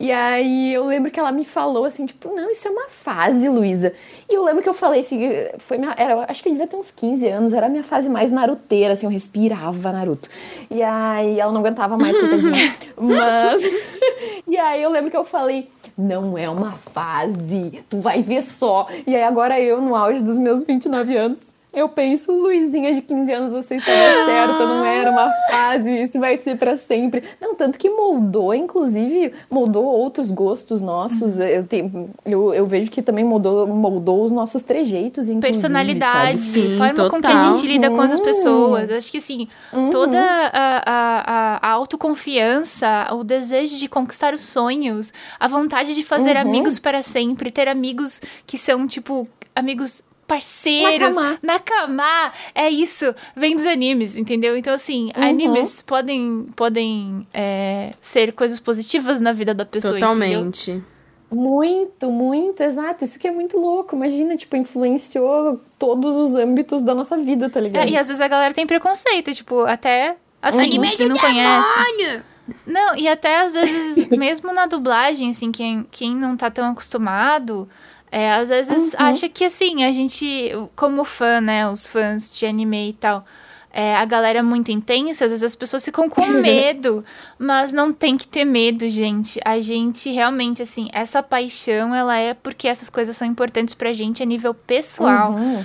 E aí eu lembro que ela me falou assim, tipo, não, isso é uma fase, Luísa. E eu lembro que eu falei assim, foi minha, era, acho que eu devia ter uns 15 anos, era a minha fase mais naruteira, assim, eu respirava Naruto. E aí ela não aguentava mais, [LAUGHS] coitadinha. Mas. [LAUGHS] e aí eu lembro que eu falei, não é uma fase, tu vai ver só. E aí agora eu, no auge dos meus 29 anos, eu penso, Luizinha de 15 anos, você estava certa, não era uma fase, isso vai ser para sempre. Não, tanto que moldou, inclusive, moldou outros gostos nossos. Eu, tenho, eu, eu vejo que também moldou, moldou os nossos trejeitos, inclusive. Personalidade, Sim, forma total. com que a gente lida com as Uhum. pessoas. Acho que, assim, toda a, a, a- a autoconfiança, o desejo de conquistar os sonhos, a vontade de fazer Uhum. amigos para sempre, ter amigos que são, tipo, amigos parceiros, Nakama. nakama, é isso, vem dos animes, entendeu? Então, assim, Uhum. animes podem, podem é, ser coisas positivas na vida da pessoa, entendeu? Totalmente. Muito, muito, exato. Isso que é muito louco. Imagina, tipo, influenciou todos os âmbitos da nossa vida, tá ligado? É, e às vezes a galera tem preconceito, tipo, até assim, quem não conhece. Não, e até às vezes, [LAUGHS] mesmo na dublagem, assim, quem, quem não tá tão acostumado, é, às vezes acha que, assim, a gente, como fã, né, os fãs de anime e tal, é, a galera é muito intensa, às vezes as pessoas ficam com [LAUGHS] medo, mas não tem que ter medo, gente. A gente realmente, assim, essa paixão, ela é porque essas coisas são importantes pra gente a nível pessoal. Uhum.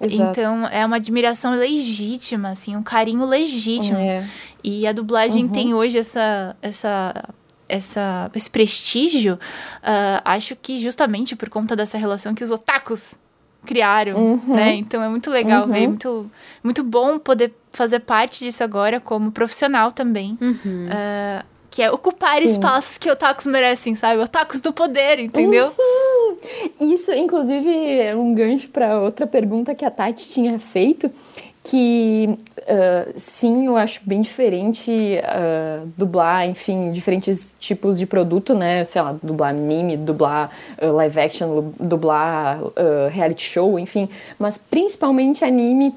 Exato. então, é uma admiração legítima, assim, um carinho legítimo. É. E a dublagem Uhum. tem hoje essa, essa, essa, esse prestígio, ah, acho que justamente por conta dessa relação que os otakus criaram, Uhum. né? Então é muito legal Uhum. ver, muito, muito bom poder fazer parte disso agora como profissional também. Uhum. Ah, que é ocupar Sim. espaços que otakus merecem, sabe? Otakus do poder, entendeu? Isso, inclusive, é um gancho para outra pergunta que a Tati tinha feito, que ah, sim, eu acho bem diferente ah, dublar, enfim, diferentes tipos de produto, né? Sei lá, dublar anime, dublar ah, live action, dublar reality show, enfim, mas principalmente anime.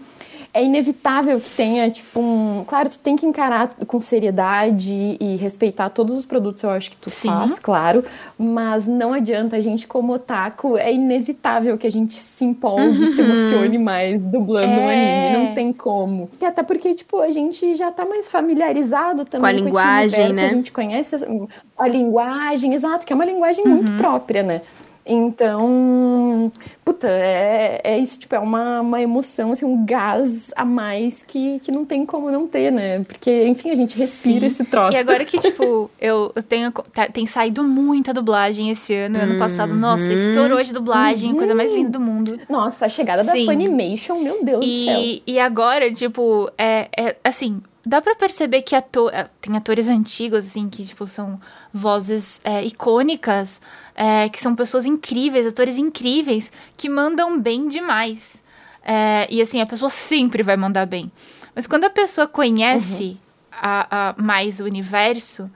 É inevitável que tenha, tipo, um. Claro, tu tem que encarar com seriedade e respeitar todos os produtos, eu acho que tu Sim. faz, claro. Mas não adianta, a gente, como otaku, é inevitável que a gente se empolgue e se emocione mais dublando um É. anime. Não tem como. E até porque, tipo, a gente já tá mais familiarizado também Com a esse linguagem, universo, né? A gente conhece a- a linguagem, exato, que é uma linguagem muito própria, né? Então, puta, é, é isso, tipo, é uma, uma emoção, assim, um gás a mais que, que não tem como não ter, né? Porque, enfim, a gente respira Sim. esse troço. E agora que, tipo, eu, tenho. tá- tem saído muita dublagem esse ano. Ano passado, nossa, estourou de dublagem, coisa mais linda do mundo. Nossa, a chegada Sim. da Funimation, meu Deus do céu. E, e agora, tipo, é, é assim. Dá pra perceber que ator, é, tem atores antigos, assim, que, tipo, são vozes é, icônicas, é, que são pessoas incríveis, atores incríveis, que mandam bem demais. É, e, assim, a pessoa sempre vai mandar bem. Mas quando a pessoa conhece a, a- mais o universo,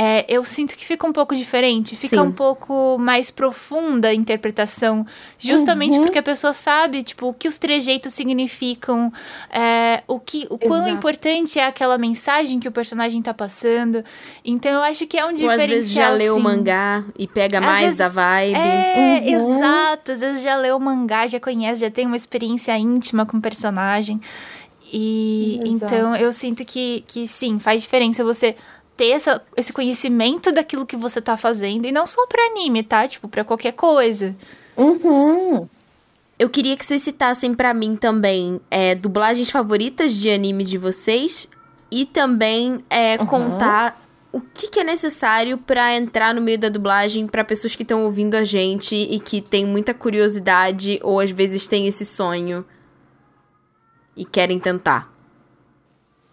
é, eu sinto que fica um pouco diferente. Fica Sim. um pouco mais profunda a interpretação. Justamente porque a pessoa sabe, tipo, o que os trejeitos significam, é, o, que, o quão Exato. importante é aquela mensagem que o personagem tá passando. Então eu acho que é um Ou diferencial. às vezes já leu o mangá e pega Às mais vezes- da vibe. É, Uhum. exato. Às vezes já leu o mangá, já conhece, já tem uma experiência íntima com o personagem. E Exato. então eu sinto que, que sim, faz diferença você ter essa, esse conhecimento daquilo que você tá fazendo. E não só pra anime, tá? Tipo, pra qualquer coisa. Uhum. Eu queria que vocês citassem pra mim também é, dublagens favoritas de anime de vocês e também é, Uhum. contar o que, que é necessário pra entrar no meio da dublagem pra pessoas que estão ouvindo a gente e que tem muita curiosidade ou às vezes tem esse sonho e querem tentar.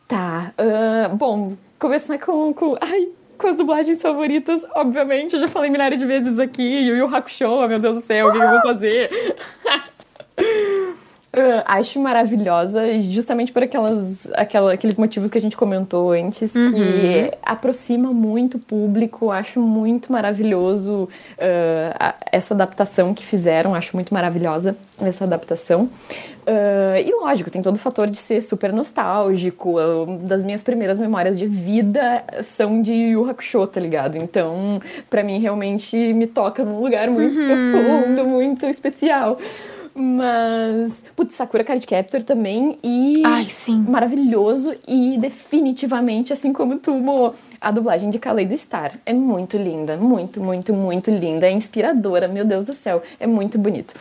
Tá. ah, bom, começar com, com, ai, com as dublagens favoritas, obviamente. Eu já falei milhares de vezes aqui. Yu Yu Hakusho, meu Deus do céu, o que, eu vou fazer? [LAUGHS] Uh, acho maravilhosa, justamente por aquelas, aquela, aqueles motivos que a gente comentou antes, uhum. que aproxima muito o público. Acho muito maravilhoso uh, a, essa adaptação que fizeram, acho muito maravilhosa essa adaptação. Uh, e lógico, tem todo o fator de ser super nostálgico. das minhas primeiras memórias de vida são de Yu Hakusho, tá ligado? Então, para mim, realmente me toca num lugar muito uhum. profundo, muito especial. Mas, putz, Sakura Card Captor também. E. Ai, sim. Maravilhoso. E definitivamente, assim como tu, Mo, a dublagem de Kaleido Star. É muito linda. Muito, muito, muito linda. É inspiradora. Meu Deus do céu. É muito bonito.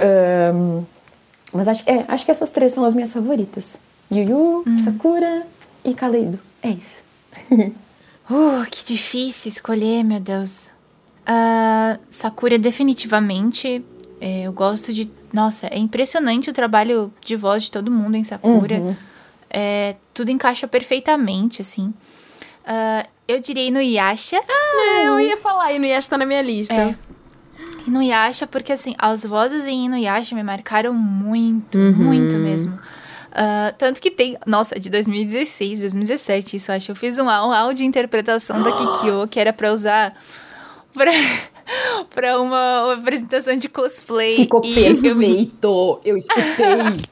Um, mas acho, é, acho que essas três são as minhas favoritas: Yu Yu, hum. Sakura e Kaleido. É isso. [LAUGHS] uh, que difícil escolher, meu Deus. Uh, Sakura, definitivamente. É, eu gosto de nossa, é impressionante o trabalho de voz de todo mundo em Sakura. Uhum. É, tudo encaixa perfeitamente, assim. Uh, eu diria no Yasha. Ah, eu ia falar, Inuyasha tá na minha lista. É. Inuyasha, porque assim, as vozes em Inuyasha me marcaram muito, uhum. muito mesmo. Uh, tanto que tem, nossa, de 2016, 2017, isso acho. Eu fiz um, um áudio interpretação da Kikyo que era pra usar pra, [LAUGHS] pra uma, uma, apresentação de cosplay. Ficou perfeito! Eu, eu escutei!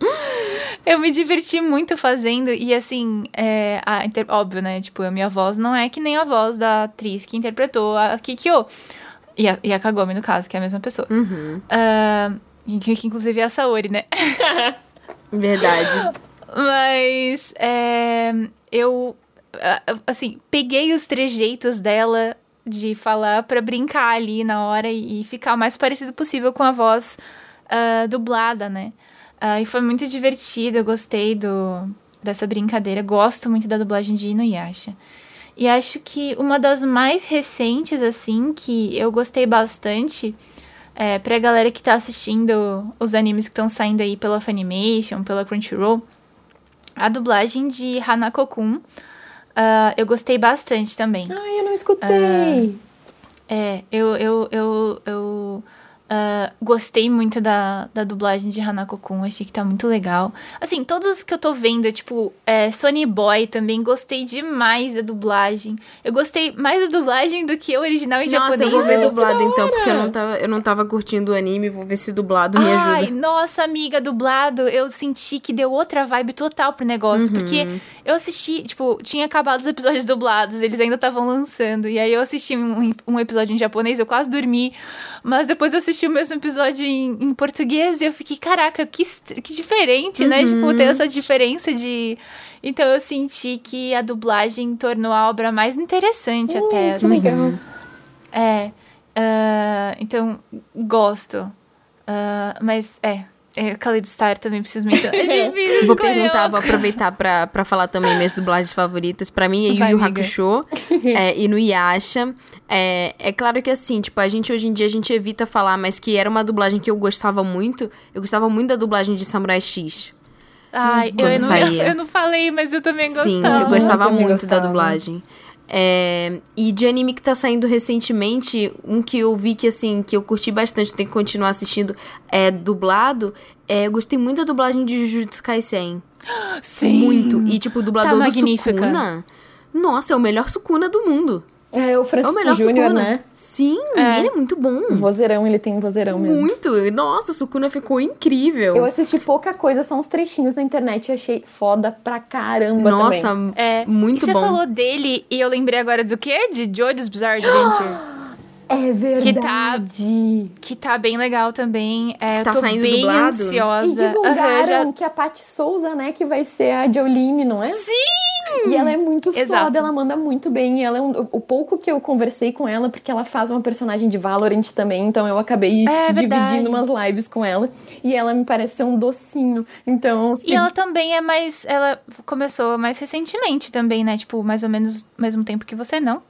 [LAUGHS] eu me diverti muito fazendo, e assim, é, a, inter, óbvio, né? Tipo, a minha voz não é que nem a voz da atriz que interpretou a Kikyo. E a, e a Kagome, no caso, que é a mesma pessoa. Uhum. Uh, que, que, inclusive é a Saori, né? [LAUGHS] Verdade. Mas é, eu, assim, peguei os trejeitos dela de falar para brincar ali na hora e, e, ficar o mais parecido possível com a voz uh, dublada, né? Uh, e foi muito divertido, eu gostei do, dessa brincadeira, gosto muito da dublagem de Inuyasha. E acho que uma das mais recentes, assim, que eu gostei bastante, é, pra galera que tá assistindo os animes que estão saindo aí pela Funimation, pela Crunchyroll, a dublagem de Hanako-kun, Uh, eu gostei bastante também. Ai, eu não escutei. Uh, é, eu, eu, eu, eu Uh, gostei muito da, da dublagem de Hanako-kun, achei que tá muito legal. Assim, todas que eu tô vendo, tipo, é, Sony Boy também, gostei demais da dublagem. Eu gostei mais da dublagem do que o original em Nossa, japonês. eu vou ver dublado então, porque eu não, tava, eu não tava curtindo o anime, vou ver se dublado me ajuda. Ai, nossa, amiga, dublado, eu senti que deu outra vibe total pro negócio, uhum. porque eu assisti, tipo, tinha acabado os episódios dublados, eles ainda estavam lançando, e aí eu assisti um, um episódio em japonês, eu quase dormi, mas depois eu assisti assisti o mesmo episódio em, em português e eu fiquei, caraca, que, que diferente, uhum. né? Tipo, ter essa diferença de. Então eu senti que a dublagem tornou a obra mais interessante uh, até, assim. Legal. É. Uh, então, gosto. Uh, mas, é, é, Khalid Star também preciso mencionar. É [LAUGHS] difícil Vou perguntar, vou aproveitar pra, pra falar também minhas dublagens favoritas. Pra mim é Yu Yu Hakusho é, e no Yasha. É, é claro que assim, tipo, a gente hoje em dia a gente evita falar, mas que era uma dublagem que eu gostava muito. Eu gostava muito da dublagem de Samurai X. Ai, eu, eu, não, eu, não, falei, mas eu também gostava. Sim, eu gostava eu muito gostava. da dublagem. É, e de anime que tá saindo recentemente, um que eu vi que assim, que eu curti bastante, tem que continuar assistindo, é dublado. É, eu gostei muito da dublagem de Jujutsu Kaisen. [GASPS] Sim! Muito. E tipo, o dublador tá do Sukuna. Nossa, é o melhor Sukuna do mundo. É, o Francisco é o Júnior, né? Sim, é. ele é muito bom. O vozeirão, ele tem um vozeirão mesmo. Muito. Nossa, o Sukuna ficou incrível. Eu assisti pouca coisa, são uns trechinhos na internet e achei foda pra caramba Nossa, também. é muito e bom. Você falou dele e eu lembrei agora do quê? De Jojo's Bizarre Adventure. [GASPS] É verdade. Que tá, que tá bem legal também. É, tá tô saindo bem dublado. ansiosa. E divulgaram uhum, já... que a Paty Souza, né, que vai ser a Jolene, não é? Sim! E ela é muito Exato. foda, ela manda muito bem. Ela é um, o pouco que eu conversei com ela, porque ela faz uma personagem de Valorant também, então eu acabei é, dividindo umas lives com ela. E ela me parece ser um docinho. Então. E ela também é mais. Ela começou mais recentemente também, né? Tipo, mais ou menos mesmo tempo que você, não?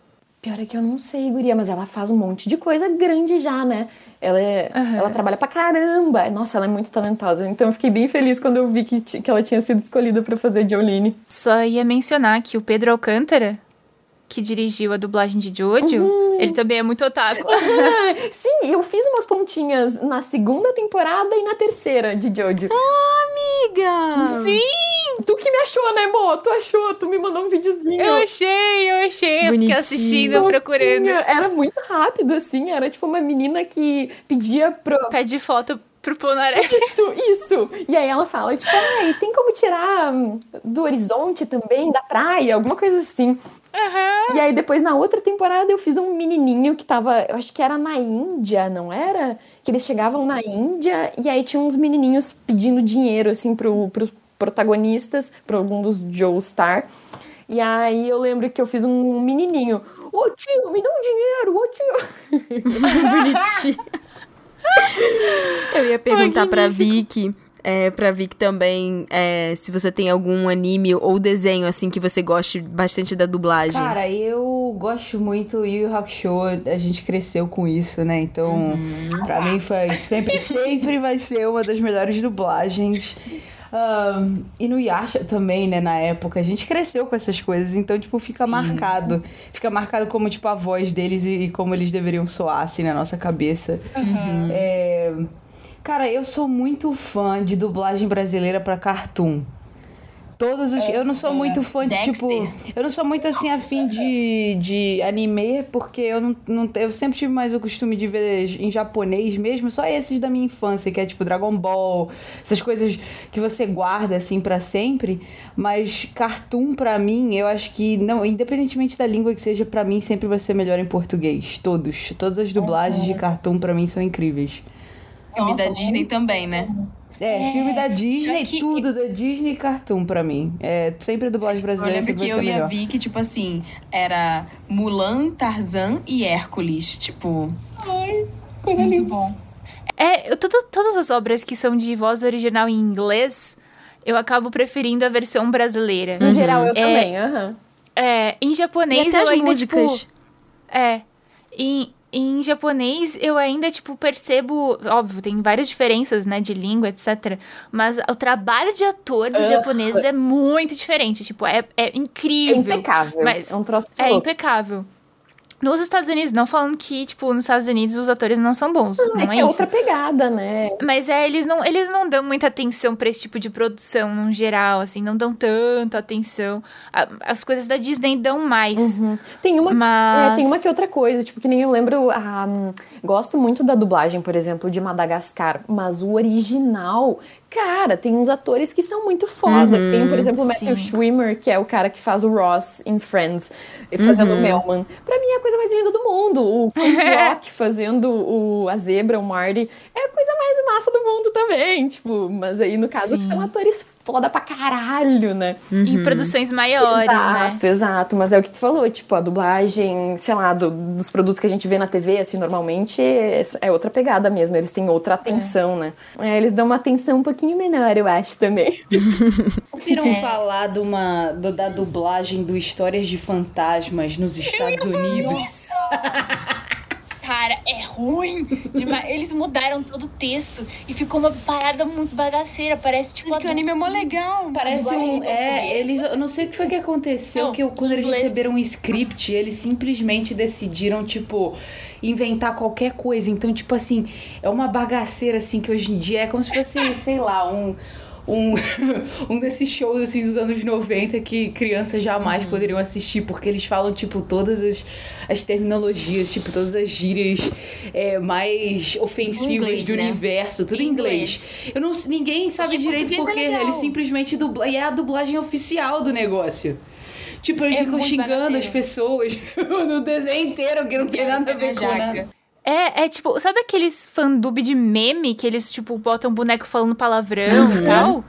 Pior é que eu não sei, guria, mas ela faz um monte de coisa grande já, né? Ela, é, uhum. ela trabalha pra caramba. Nossa, ela é muito talentosa. Então eu fiquei bem feliz quando eu vi que, que ela tinha sido escolhida para fazer Jolene. Só ia mencionar que o Pedro Alcântara que dirigiu a dublagem de Jojo, Uhum. ele também é muito otaku. [LAUGHS] Sim, eu fiz umas pontinhas na segunda temporada e na terceira de Jojo. Amiga! Sim! Tu que me achou, né, Mo? Tu achou, tu me mandou um videozinho. Eu achei, eu achei. Eu fiquei Bonitinho. assistindo, procurando. Era muito rápido, assim. Era tipo uma menina que pedia pro. Pede foto pro Polnareff. Isso, isso. E aí ela fala, tipo, ai, tem como tirar do horizonte também, da praia, alguma coisa assim. E aí depois na outra temporada eu fiz um menininho que tava, eu acho que era na Índia, não era? Que eles chegavam na Índia e aí tinha uns menininhos pedindo dinheiro, assim, pro, pros protagonistas, pra algum dos Joe Star. E aí eu lembro que eu fiz um menininho. Ô tio, me dá um dinheiro, ô tio. [LAUGHS] Bonitinho. [LAUGHS] Eu ia perguntar pra Vicky, é, pra Vicky também, é, se você tem algum anime ou desenho, assim, que você goste bastante da dublagem. Cara, eu gosto muito Yu Yu Hakusho, a gente cresceu com isso, né? Então, pra mim foi [LAUGHS] sempre, sempre vai ser uma das melhores dublagens. Ahn, e no Yasha também, né, na época, a gente cresceu com essas coisas, então, tipo, fica marcado. Fica marcado como, tipo, a voz deles e, e como eles deveriam soar, assim, na nossa cabeça. É, Cara, eu sou muito fã de dublagem brasileira pra cartoon. Todos os. eu não sou muito fã de, Dexter. tipo. Eu não sou muito assim afim de, de anime, porque eu não, não. Eu sempre tive mais o costume de ver em japonês mesmo, só esses da minha infância, que é tipo Dragon Ball, essas coisas que você guarda assim pra sempre. Mas cartoon, pra mim, eu acho que, não, independentemente da língua que seja, pra mim sempre vai ser melhor em português. Todos. Todas as dublagens de cartoon, pra mim, são incríveis. Filme da Disney também, né? É, filme da Disney, que- tudo da Disney e cartoon pra mim. É sempre dublagem Eu brasileira lembro sempre que eu e a melhor. Vi que, tipo assim, era Mulan, Tarzan e Hércules. Tipo. Coisa muito linda. bom. É, eu, tudo- todas as obras que são de voz original em inglês, eu acabo preferindo a versão brasileira. No geral, eu É. também, aham. É, em E japonês até eu as ainda, músicas. tipo... É, em, em japonês eu ainda, tipo, percebo... Óbvio, tem várias diferenças, né, de língua, etc. Mas o trabalho de ator dos Ah. japoneses é muito diferente. Tipo, é, é É incrível. impecável. Mas é um troço de É impecável. Nos Estados Unidos, não falando que, tipo, nos Estados Unidos os atores não são bons. Não, é é, que é isso. outra pegada, né? Mas é, eles não, eles não dão muita atenção pra esse tipo de produção, no geral, assim, não dão tanta atenção. A- As coisas da Disney dão mais. Tem uma, Mas. é, tem uma que outra coisa, tipo, que nem eu lembro. ah, gosto muito da dublagem, por exemplo, de Madagascar, mas o original. Cara, tem uns atores que são muito foda. tem, por exemplo, o Matthew sim. Schwimmer, que é o cara que faz o Ross em Friends, e fazendo o Melman. Pra mim é a coisa mais linda do mundo. O Chris [LAUGHS] Rock fazendo o, a zebra, o Marty, é a coisa mais massa do mundo também. Tipo, mas aí, no caso, são atores foda pra caralho, né? Em produções maiores, né? Exato, exato. Mas é o que tu falou, tipo, a dublagem, sei lá, do- dos produtos que a gente vê na TV, assim, normalmente é, é outra pegada mesmo. Eles têm outra atenção, né? É, eles dão uma atenção um pouquinho menor, eu acho, também. [LAUGHS] Viram falar de uma, do- da dublagem do Histórias de Fantasmas nos Estados Unidos? [LAUGHS] Cara, é ruim demais. [LAUGHS] Eles mudaram todo o texto e ficou uma parada muito bagaceira. Parece tipo Porque o anime é mó legal. Parece um. É, eles. Eu não sei o que foi que aconteceu, Não, que quando eles inglês. receberam um script, eles simplesmente decidiram, tipo, inventar qualquer coisa. Então, tipo assim, é uma bagaceira, assim, que hoje em dia é como se fosse, [LAUGHS] sei lá, um. Um, [LAUGHS] um desses shows assim dos anos 90 que crianças jamais Uhum. poderiam assistir, porque eles falam, tipo, todas as, as terminologias, tipo, todas as gírias é, mais ofensivas Inglês, do né? universo, tudo em inglês. Eu não, ninguém sabe direito é porque legal. eles simplesmente dublam. E é a dublagem oficial do negócio. Tipo, eles É ficam xingando bagaceiro. as pessoas [LAUGHS] no desenho inteiro, que não tem Quero nada a minha ver com nada. É, é tipo, sabe aqueles fandub de meme que eles, tipo, botam boneco falando palavrão e tal?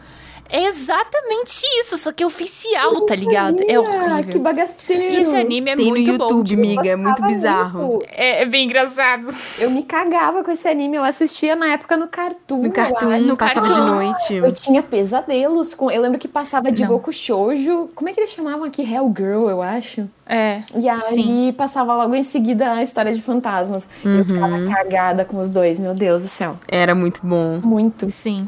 É exatamente isso, só que é oficial, tá ligado? É horrível. que bagaceiro. E esse anime é Tem no muito bom. YouTube, tipo, amiga, é muito bizarro. muito. É, é bem engraçado. Eu me cagava com esse anime, eu assistia na época no Cartoon. No eu Cartoon, acho. no passava Cartoon. de noite. Eu tinha pesadelos com. Eu lembro que passava de Não. Goku Shoujo. Como é que eles chamavam aqui? Hellgirl, eu acho. É. E aí Sim. passava logo em seguida a história de fantasmas. Eu ficava cagada com os dois, meu Deus do céu. Era muito bom. Muito. Sim.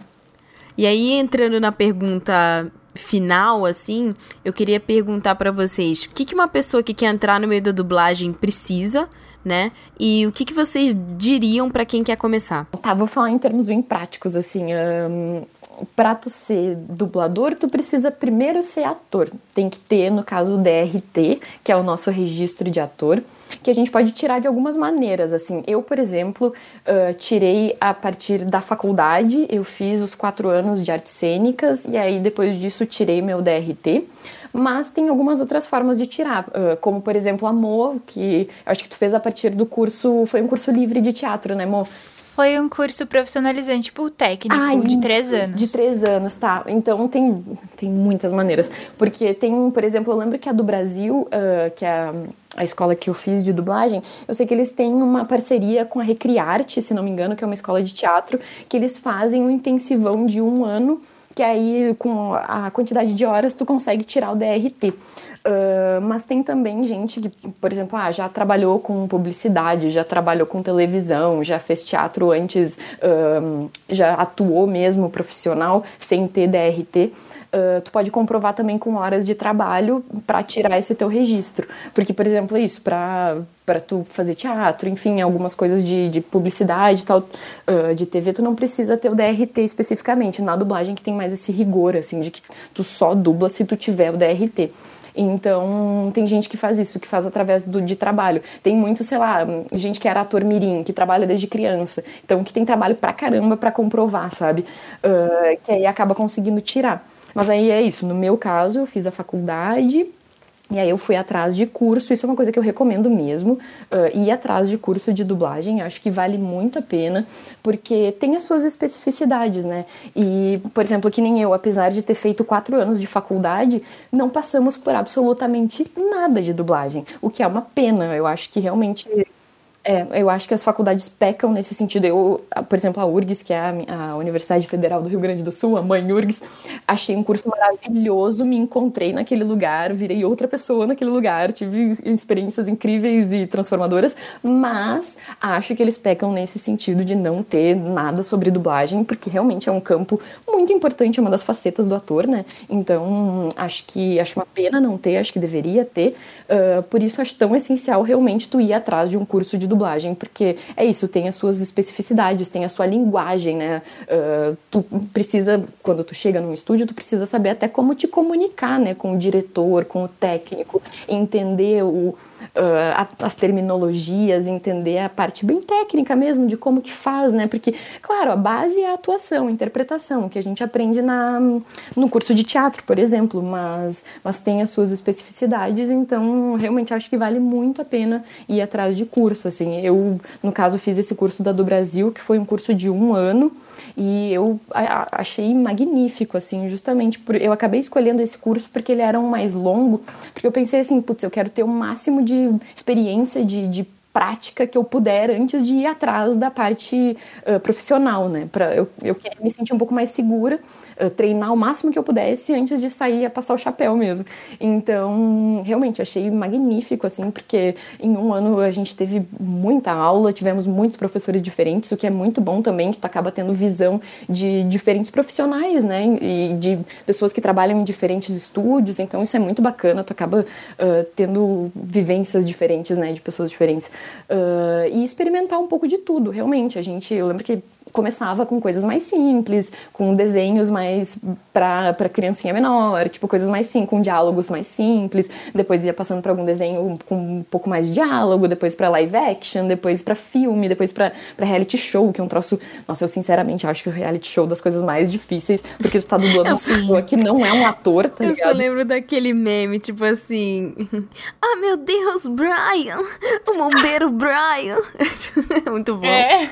E aí, entrando na pergunta final, assim, eu queria perguntar para vocês: o que, que uma pessoa que quer entrar no meio da dublagem precisa? Né? E o que, que vocês diriam para quem quer começar? Tá, vou falar em termos bem práticos, assim. Um, para tu ser dublador, tu precisa primeiro ser ator. Tem que ter, no caso, o DRT, que é o nosso registro de ator, que a gente pode tirar de algumas maneiras. Assim, eu, por exemplo, uh, tirei a partir da faculdade, eu fiz os quatro anos de artes cênicas e aí depois disso tirei meu DRT mas tem algumas outras formas de tirar, como por exemplo a Mo, que acho que tu fez a partir do curso, foi um curso livre de teatro, né, Mo? Foi um curso profissionalizante por técnico ah, de isso, três anos. De três anos, tá. Então tem, tem muitas maneiras. Porque tem, por exemplo, eu lembro que a do Brasil, uh, que é a, a escola que eu fiz de dublagem, eu sei que eles têm uma parceria com a Recriarte, se não me engano, que é uma escola de teatro, que eles fazem um intensivão de um ano que aí com a quantidade de horas tu consegue tirar o DRT. Uh, mas tem também gente que, por exemplo, ah, já trabalhou com publicidade, já trabalhou com televisão, já fez teatro antes, uh, já atuou mesmo profissional sem ter DRT. Uh, tu pode comprovar também com horas de trabalho para tirar esse teu registro. Porque, por exemplo, é isso, para tu fazer teatro, enfim, algumas coisas de, de publicidade tal, uh, de TV, tu não precisa ter o DRT especificamente. Na dublagem que tem mais esse rigor, assim, de que tu só dubla se tu tiver o DRT. Então, tem gente que faz isso, que faz através do, de trabalho. Tem muito, sei lá, gente que era ator mirim, que trabalha desde criança. Então, que tem trabalho pra caramba pra comprovar, sabe? Uh, que aí acaba conseguindo tirar. Mas aí é isso, no meu caso, eu fiz a faculdade, e aí eu fui atrás de curso, isso é uma coisa que eu recomendo mesmo, uh, ir atrás de curso de dublagem, acho que vale muito a pena, porque tem as suas especificidades, né? E, por exemplo, que nem eu, apesar de ter feito quatro anos de faculdade, não passamos por absolutamente nada de dublagem, o que é uma pena, eu acho que realmente é, eu acho que as faculdades pecam nesse sentido. Eu, por exemplo, a URGS, que é a, a, Universidade Federal do Rio Grande do Sul, a mãe URGS, achei um curso maravilhoso, me encontrei naquele lugar, virei outra pessoa naquele lugar, tive experiências incríveis e transformadoras, mas acho que eles pecam nesse sentido de não ter nada sobre dublagem, porque realmente é um campo muito importante, é uma das facetas do ator, né? Então, acho que acho uma pena não ter, acho que deveria ter. Uh, por isso acho tão essencial realmente tu ir atrás de um curso de dublagem, porque é isso, tem as suas especificidades, tem a sua linguagem, né? Uh, tu precisa, quando tu chega num estúdio, tu precisa saber até como te comunicar, né? Com o diretor, com o técnico, entender o, uh, as terminologias, entender a parte bem técnica mesmo de como que faz, né? Porque, claro, a base é a atuação, a interpretação, que a gente aprende na, no curso de teatro, por exemplo, mas, mas tem as suas especificidades, então realmente acho que vale muito a pena ir atrás de curso, assim. Eu, no caso, fiz esse curso da do Brasil, que foi um curso de um ano, e eu achei magnífico, assim, justamente por eu acabei escolhendo esse curso porque ele era um mais longo, porque eu pensei assim, putz, eu quero ter o máximo de experiência, de, de prática que eu puder antes de ir atrás da parte uh, profissional, né? Pra, eu, eu queria me sentir um pouco mais segura treinar o máximo que eu pudesse antes de sair a passar o chapéu mesmo. Então, realmente, achei magnífico, assim, porque em um ano a gente teve muita aula, tivemos muitos professores diferentes, o que é muito bom também, que tu acaba tendo visão de diferentes profissionais, né? E de pessoas que trabalham em diferentes estúdios, então isso é muito bacana, tu acaba uh, tendo vivências diferentes, né? De pessoas diferentes. Uh, e experimentar um pouco de tudo, realmente. A gente, eu lembro que começava com coisas mais simples, com desenhos mais para criancinha menor, tipo coisas mais simples, com diálogos mais simples, depois ia passando para algum desenho com um pouco mais de diálogo, depois para live action, depois para filme, depois para reality show, que é um troço, nossa, eu sinceramente acho que o reality show é das coisas mais difíceis, porque tu tá dublando uma pessoa que não é um ator, tá eu ligado? Eu só lembro daquele meme, tipo assim, [LAUGHS] ah, meu Deus, Brian, o bombeiro Brian. [LAUGHS] Muito bom. É.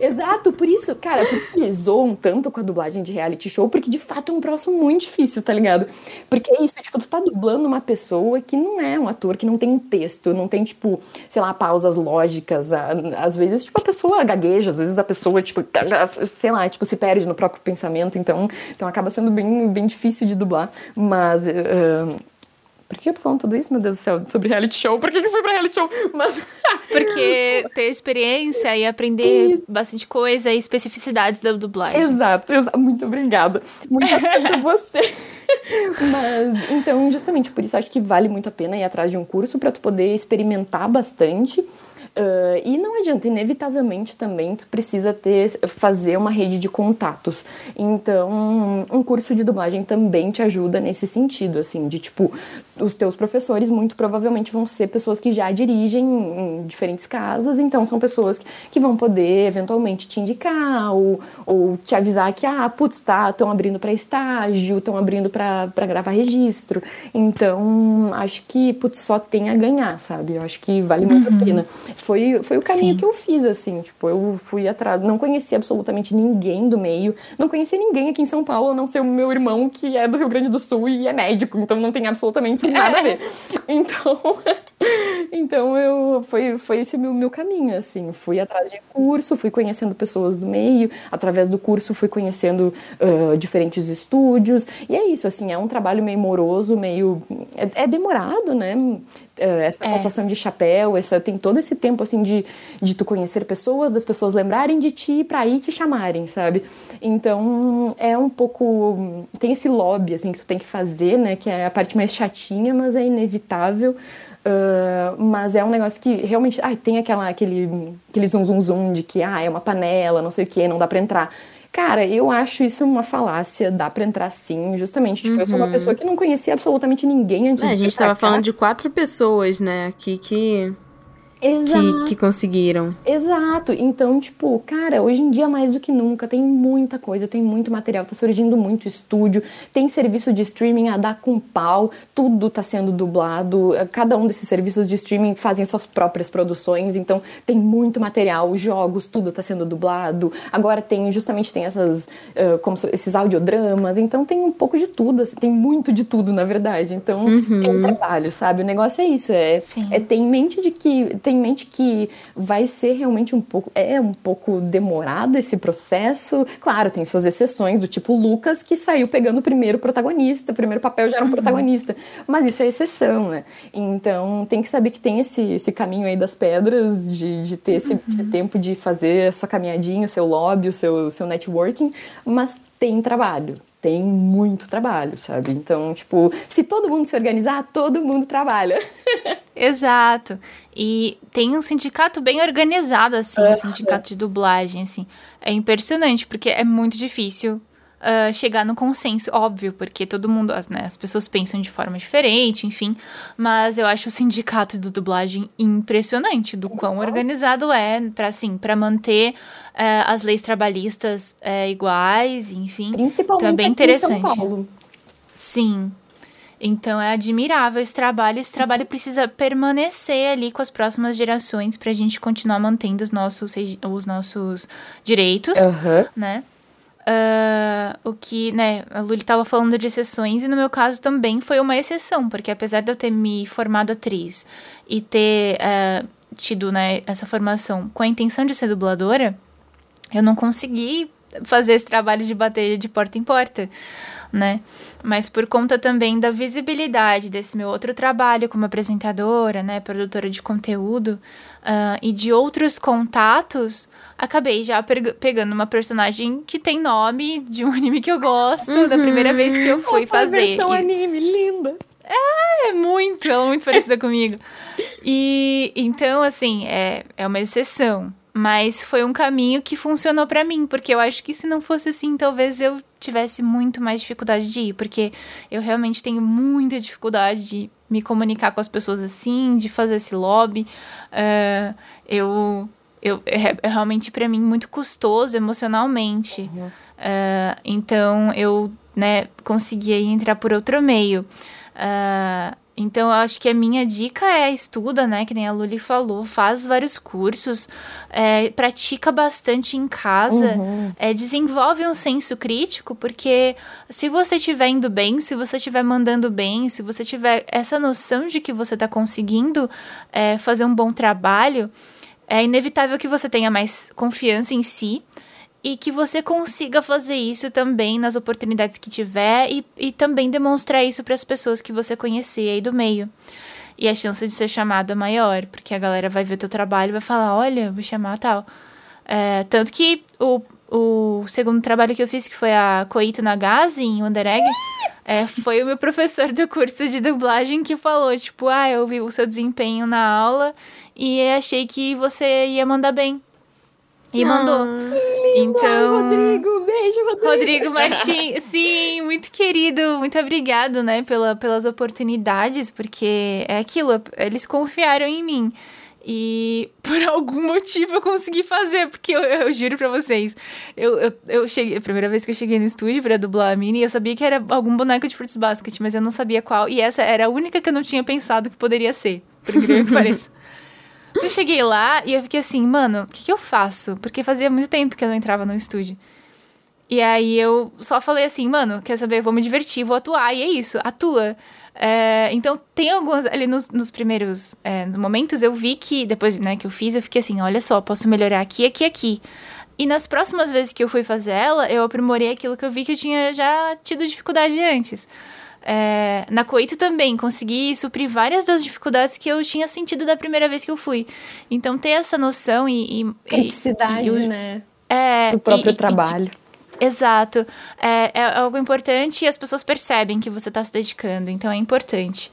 [LAUGHS] Exato, por isso, cara, por isso que zoam tanto com a dublagem de reality show, porque de fato é um troço muito difícil, tá ligado? Porque é isso, tipo, tu tá dublando uma pessoa que não é um ator, que não tem um texto, não tem, tipo, sei lá, pausas lógicas. Às vezes, tipo, a pessoa gagueja, às vezes a pessoa, tipo, [LAUGHS] sei lá, tipo, se perde no próprio pensamento, então, então acaba sendo bem, bem difícil de dublar. Mas. Uh, Por que eu tô falando tudo isso, meu Deus do céu, sobre reality show? Por que eu fui pra reality show? Mas. [LAUGHS] Porque ter experiência e aprender Isso. bastante coisa e especificidades da dublagem. Exato, exa- muito obrigada. Muito obrigada você. [LAUGHS] Mas, então, justamente por isso acho que vale muito a pena ir atrás de um curso para tu poder experimentar bastante. Ah, e não adianta, inevitavelmente também tu precisa ter, fazer uma rede de contatos. Então, um curso de dublagem também te ajuda nesse sentido, assim, de tipo, os teus professores muito provavelmente vão ser pessoas que já dirigem em diferentes casas, então são pessoas que, vão poder eventualmente te indicar ou, ou te avisar que, ah, putz, tá, estão abrindo para estágio, estão abrindo para gravar registro. Então, acho que, putz, só tem a ganhar, sabe? Eu acho que vale muito a pena. Foi, foi o caminho Sim. que eu fiz, assim, tipo, eu fui atrás, não conhecia absolutamente ninguém do meio, não conhecia ninguém aqui em São Paulo, a não ser o meu irmão, que é do Rio Grande do Sul e é médico, então não tem absolutamente [LAUGHS] nada a ver. Então, [LAUGHS] então eu, foi, foi esse o meu, meu caminho, assim, fui atrás de curso, fui conhecendo pessoas do meio, através do curso fui conhecendo ah, diferentes estúdios, e é isso, assim, é um trabalho meio moroso, meio, é, é demorado, né, essa É. passação de chapéu, essa, tem todo esse tempo assim de, de tu conhecer pessoas, das pessoas lembrarem de ti pra ir te chamarem, sabe? Então é um pouco. Tem esse lobby assim que tu tem que fazer, né? Que é a parte mais chatinha, mas é inevitável. Ah, mas é um negócio que realmente ai, tem aquela, aquele, aquele zum zum zum de que ah, é uma panela, não sei o que, não dá pra entrar. Cara, eu acho isso uma falácia, dá pra entrar sim, justamente. Tipo, eu sou uma pessoa que não conhecia absolutamente ninguém antes É, de a gente tava cá. falando de quatro pessoas, né, aqui que, Exato. que, que conseguiram. Exato. Então, tipo, cara, hoje em dia mais do que nunca tem muita coisa, tem muito material, tá surgindo muito estúdio, tem serviço de streaming a dar com pau, tudo tá sendo dublado. Cada um desses serviços de streaming fazem suas próprias produções, então tem muito material, jogos, tudo tá sendo dublado. Agora tem, justamente tem essas, ah, como se- esses audiodramas, então tem um pouco de tudo, assim, tem muito de tudo, na verdade. Então, é um trabalho, sabe? O negócio é isso, é, Sim. é ter em mente de que tem em mente que vai ser realmente um pouco é um pouco demorado esse processo. Claro, tem suas exceções do tipo Lucas que saiu pegando o primeiro protagonista, o primeiro papel já era um protagonista, mas isso é exceção, né? Então tem que saber que tem esse, esse caminho aí das pedras de, de ter esse, esse tempo de fazer a sua caminhadinha, o seu lobby, o seu, o seu networking, mas tem trabalho. Tem muito trabalho, sabe? Então, tipo, se todo mundo se organizar, todo mundo trabalha. [LAUGHS] Exato. E tem um sindicato bem organizado, assim, o sindicato de dublagem, assim. É impressionante, porque é muito difícil ah, chegar no consenso, óbvio, porque todo mundo, as, né, as pessoas pensam de forma diferente, enfim. Mas eu acho o sindicato de dublagem impressionante, do quão organizado é, para assim, para manter eh, as leis trabalhistas eh, iguais, enfim. Principalmente Então é bem aqui em São interessante. Paulo. Sim. Então é admirável esse trabalho. Esse trabalho precisa permanecer ali com as próximas gerações pra gente continuar mantendo os nossos, os nossos direitos, Aham. né? Ah, o que, né, a Luli tava falando de exceções e no meu caso também foi uma exceção, porque apesar de eu ter me formado atriz e ter ah, tido, né, essa formação com a intenção de ser dubladora, eu não consegui fazer esse trabalho de bater de porta em porta, né? Mas por conta também da visibilidade desse meu outro trabalho como apresentadora, né, produtora de conteúdo ah, e de outros contatos, acabei já peg- pegando uma personagem que tem nome de um [LAUGHS] anime que eu gosto, da primeira vez que eu fui fazer. versão E- anime, linda. é muito, ela é muito parecida [LAUGHS] comigo. E então, assim, é, é uma exceção. Mas foi um caminho que funcionou pra mim, porque eu acho que se não fosse assim, talvez eu tivesse muito mais dificuldade de ir, porque eu realmente tenho muita dificuldade de me comunicar com as pessoas assim, de fazer esse lobby. Ah, eu, eu é, é realmente pra mim muito custoso emocionalmente. Ah, então eu, né, consegui entrar por outro meio. Ah, então, eu acho que a minha dica é estuda, né? Que nem a Luli falou, faz vários cursos, é, pratica bastante em casa, é, desenvolve um senso crítico, porque se você estiver indo bem, se você estiver mandando bem, se você tiver essa noção de que você está conseguindo é, fazer um bom trabalho, é inevitável que você tenha mais confiança em si e que você consiga fazer isso também nas oportunidades que tiver e, e também demonstrar isso para as pessoas que você conhecer aí do meio. E a chance de ser chamado é maior, porque a galera vai ver teu trabalho e vai falar: olha, vou chamar tal. É, tanto que o, o segundo trabalho que eu fiz, que foi a Coito Nagase, em Wonder é, foi o meu professor do curso de dublagem que falou, tipo, ah, eu vi o seu desempenho na aula e achei que você ia mandar bem. E mandou. Então. Rodrigo, beijo, Rodrigo. Rodrigo Martins, sim, muito querido, muito obrigado, né, pela, pelas oportunidades, porque é aquilo, eles confiaram em mim. E [LAUGHS] por algum motivo eu consegui fazer, porque eu, eu juro pra vocês, eu, eu, eu cheguei, a primeira vez que eu cheguei no estúdio pra dublar a Minnie, eu sabia que era algum boneco de Fruits Basket, mas eu não sabia qual, e essa era a única que eu não tinha pensado que poderia ser, por incrível que [LAUGHS] pareça. Eu cheguei lá e eu fiquei assim, mano, o que, que eu faço? Porque fazia muito tempo que eu não entrava no estúdio. E aí eu só falei assim, mano, quer saber? Vou me divertir, vou atuar, e é isso, atua. É, então, tem algumas. Ali nos, nos primeiros é, momentos, eu vi que, depois né, que eu fiz, eu fiquei assim: olha só, posso melhorar aqui, aqui, aqui. E nas próximas vezes que eu fui fazer ela, eu aprimorei aquilo que eu vi que eu tinha já tido dificuldade antes. É, na Coito também, consegui suprir várias das dificuldades que eu tinha sentido da primeira vez que eu fui. Então, ter essa noção e. e Criticidade, e, e, né? É. Do próprio trabalho. Exato. É, é, algo importante e as pessoas percebem que você está se dedicando, então é importante.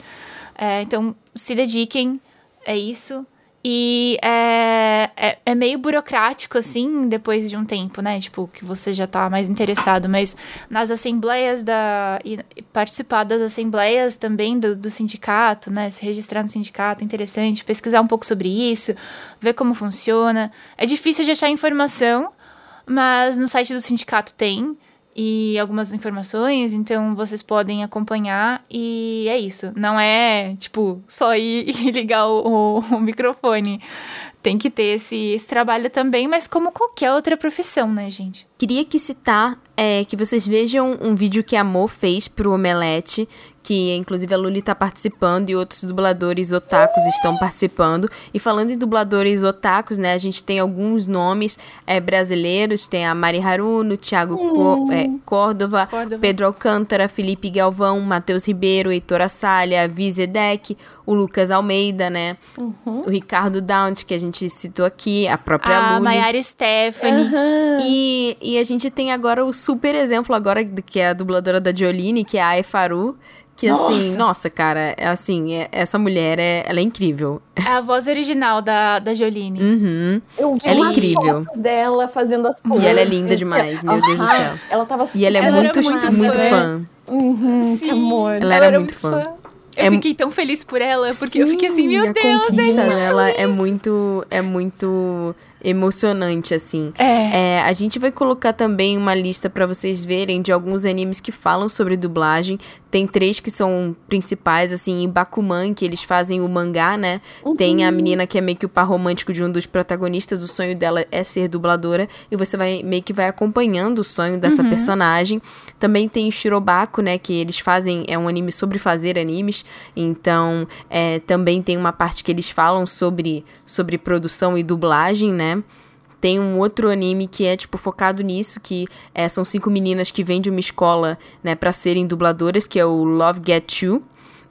É, então, se dediquem, é isso. E é, é, é, meio burocrático, assim, depois de um tempo, né? Tipo, que você já tá mais interessado. Mas nas assembleias da. Participar das assembleias também do, do sindicato, né? Se registrar no sindicato, interessante. Pesquisar um pouco sobre isso, ver como funciona. É difícil de achar informação, mas no site do sindicato tem e algumas informações, então vocês podem acompanhar e é isso. Não é, tipo, só ir [LAUGHS] e ligar o, o, microfone. Tem que ter esse, esse, trabalho também, mas como qualquer outra profissão, né, gente? Queria que citar é, que vocês vejam um vídeo que a Mo fez pro Omelete, que inclusive a Luli está participando e outros dubladores otakus estão participando. E falando em dubladores otakus, né, a gente tem alguns nomes é, brasileiros, tem a Mari Haruno, Thiago Co é, Córdova, Pedro Alcântara, Felipe Galvão, Matheus Ribeiro, Heitor Assalha, Vizedek, o Lucas Almeida, né, uhum. o Ricardo Downt, que a gente citou aqui, a própria a Luli. A Mayara Stephanie. Uhum. E, e a gente tem agora o super exemplo agora, que é a dubladora da Jolene, que é a Efaru, que assim, nossa. assim, nossa, cara, é assim, é, essa mulher é, ela é incrível. É a voz original da, da Jolene. Uhum. Eu vi ela é incrível. dela fazendo as coisas. E ela é linda demais, meu Deus do céu. Ela tava E ela é ela muito, muito, muito fã. Uhum, Sim, amor. Ela, ela era, era, muito fã. fã. Eu é... fiquei tão feliz por ela, porque Sim, eu fiquei assim, meu a Deus, conquista é dela é muito, é muito emocionante, assim. É. é a gente vai colocar também uma lista para vocês verem de alguns animes que falam sobre dublagem. Tem três que são principais, assim, em Bakuman, que eles fazem o mangá, né? Uhum. Tem a menina que é meio que o par romântico de um dos protagonistas, o sonho dela é ser dubladora, e você vai meio que vai acompanhando o sonho dessa uhum. personagem. Também tem Shirobako, né? Que eles fazem, é um anime sobre fazer animes, então é, também tem uma parte que eles falam sobre, sobre produção e dublagem, né? Tem um outro anime que é, tipo, focado nisso, que é, são cinco meninas que vêm de uma escola, né, pra serem dubladoras, que é o Love Get You,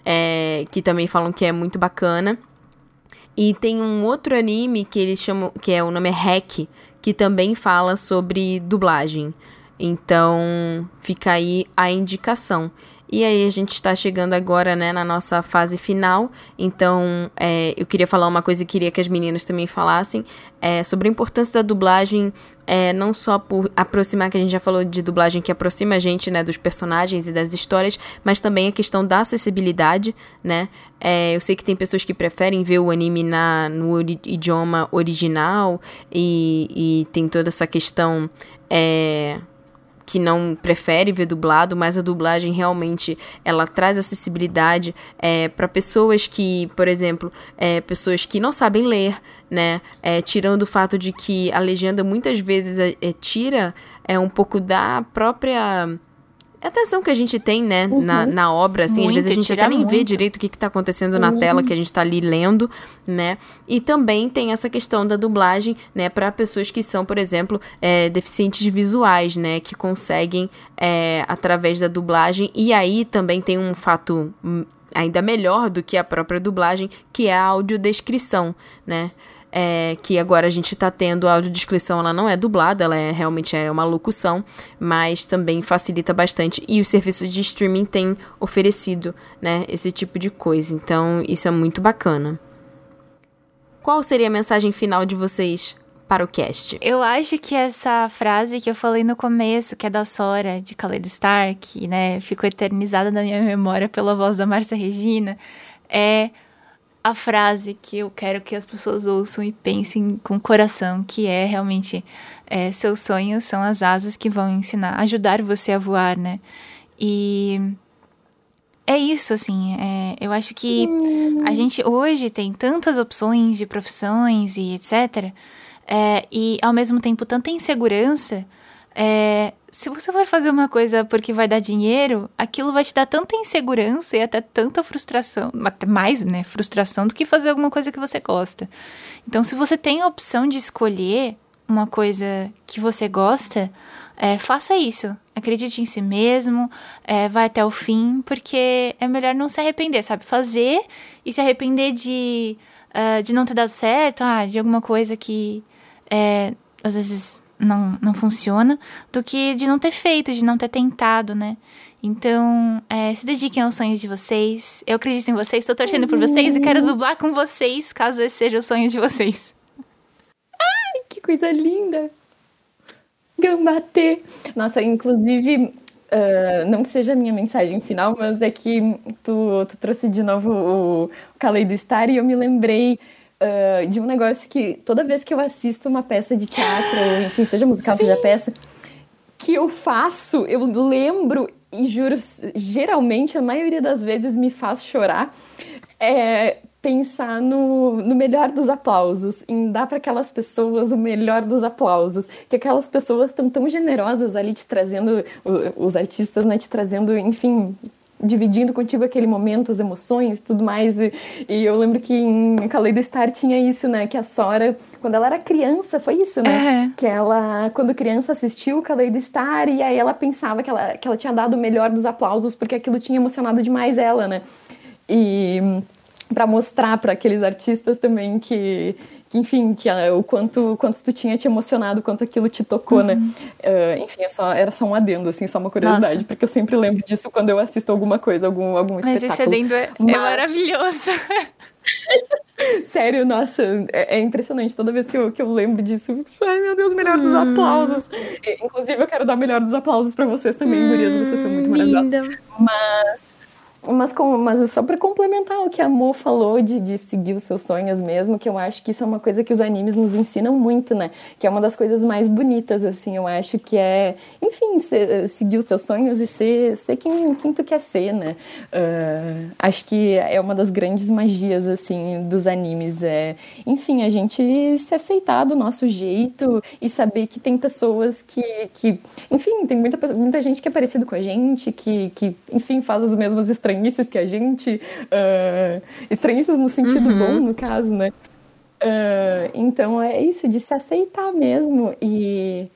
é, que também falam que é muito bacana. E tem um outro anime que eles chamam, que é o nome é Hack, que também fala sobre dublagem. Então, fica aí a indicação. E aí a gente está chegando agora, né, na nossa fase final. Então, é, eu queria falar uma coisa e queria que as meninas também falassem é, sobre a importância da dublagem, é, não só por aproximar, que a gente já falou de dublagem que aproxima a gente, né, dos personagens e das histórias, mas também a questão da acessibilidade, né. É, eu sei que tem pessoas que preferem ver o anime na, no idioma original e, e tem toda essa questão. Que não prefere ver dublado, mas a dublagem realmente ela traz acessibilidade é, para pessoas que, por exemplo, é, pessoas que não sabem ler, né? É, tirando o fato de que a legenda muitas vezes é, é tira é um pouco da própria a atenção que a gente tem, né, na, na obra, assim, às Muito, vezes a gente até nem vê muito. direito o que, que tá acontecendo na tela que a gente tá ali lendo, né? E também tem essa questão da dublagem, né, para pessoas que são, por exemplo, é, deficientes visuais, né, que conseguem, é, através da dublagem. E aí também tem um fato hum, ainda melhor do que a própria dublagem, que é a audiodescrição, né? É, que agora a gente tá tendo a audiodescrição, ela não é dublada, ela é realmente é uma locução, mas também facilita bastante. E os serviços de streaming têm oferecido, né, esse tipo de coisa. Então, isso é muito bacana. Qual seria a mensagem final de vocês para o cast? Eu acho que essa frase que eu falei no começo, que é da Sora, de Khaled Stark, né, ficou eternizada na minha memória pela voz da Márcia Regina, é a frase que eu quero que as pessoas ouçam e pensem com o coração, que é realmente é, seus sonhos são as asas que vão ensinar, ajudar você a voar, né? E é isso, assim, é, eu acho que a gente hoje tem tantas opções de profissões e etc. é, e ao mesmo tempo tanta insegurança. é, se você for fazer uma coisa porque vai dar dinheiro, aquilo vai te dar tanta insegurança e até tanta frustração, até mais, né, frustração do que fazer alguma coisa que você gosta. Então, se você tem a opção de escolher uma coisa que você gosta, é, faça isso. Acredite em si mesmo, é, vai até o fim, porque é melhor não se arrepender, sabe? Fazer e se arrepender de, ah, de não ter dado certo, ah, de alguma coisa que é, às vezes não, não funciona, do que de não ter feito, de não ter tentado, né? Então, é, se dediquem aos sonhos de vocês. Eu acredito em vocês, estou torcendo por vocês e quero dublar com vocês, caso esse seja o sonho de vocês. Que coisa linda! Gambate! Nossa, inclusive, ah, não que seja a minha mensagem final, mas é que tu, tu trouxe de novo o, o Kaleido Star e eu me lembrei ah, de um negócio que toda vez que eu assisto uma peça de teatro, ou enfim, seja musical, seja peça, que eu faço, eu lembro e juro, geralmente, a maioria das vezes me faz chorar, é pensar no, no melhor dos aplausos, em dar para aquelas pessoas o melhor dos aplausos, que aquelas pessoas estão tão generosas ali te trazendo, os artistas, né, te trazendo, enfim, dividindo contigo aquele momento, as emoções, tudo mais. E, e eu lembro que em Kaleido Star tinha isso, né, que a Sora, quando ela era criança, foi isso, né? Que ela, quando criança, assistiu o Kaleido Star e aí ela pensava que ela, que ela tinha dado o melhor dos aplausos porque aquilo tinha emocionado demais ela, né? E para mostrar para aqueles artistas também que, que enfim, que ah, o quanto, quanto tu tinha te emocionado, quanto aquilo te tocou, né? Ah, enfim, é só, era só um adendo, assim, só uma curiosidade, Nossa. porque eu sempre lembro disso quando eu assisto alguma coisa, algum, algum Mas esse espetáculo. adendo é, é Mas- maravilhoso. [LAUGHS] Sério, nossa, é, é impressionante. Toda vez que eu, que eu lembro disso, ai meu Deus, melhor dos aplausos. E, Inclusive, eu quero dar o melhor dos aplausos pra vocês também, gurias, vocês são muito maravilhosas. Linda. Mas, mas, com, mas só pra complementar o que a Mo falou de, de seguir os seus sonhos mesmo, que eu acho que isso é uma coisa que os animes nos ensinam muito, né? Que é uma das coisas mais bonitas, assim, eu acho que é, enfim, ser- seguir os teus sonhos e ser, ser quem, quem tu quer ser, né? Ah, acho que é uma das grandes magias, assim, dos animes. É, enfim, a gente se aceitar do nosso jeito e saber que tem pessoas que, que enfim, tem muita, muita gente que é parecido com a gente, que, que enfim, faz as mesmas estranhices que a gente. ah, estranhices no sentido bom, no caso, né? Ah, então é isso, de se aceitar mesmo e,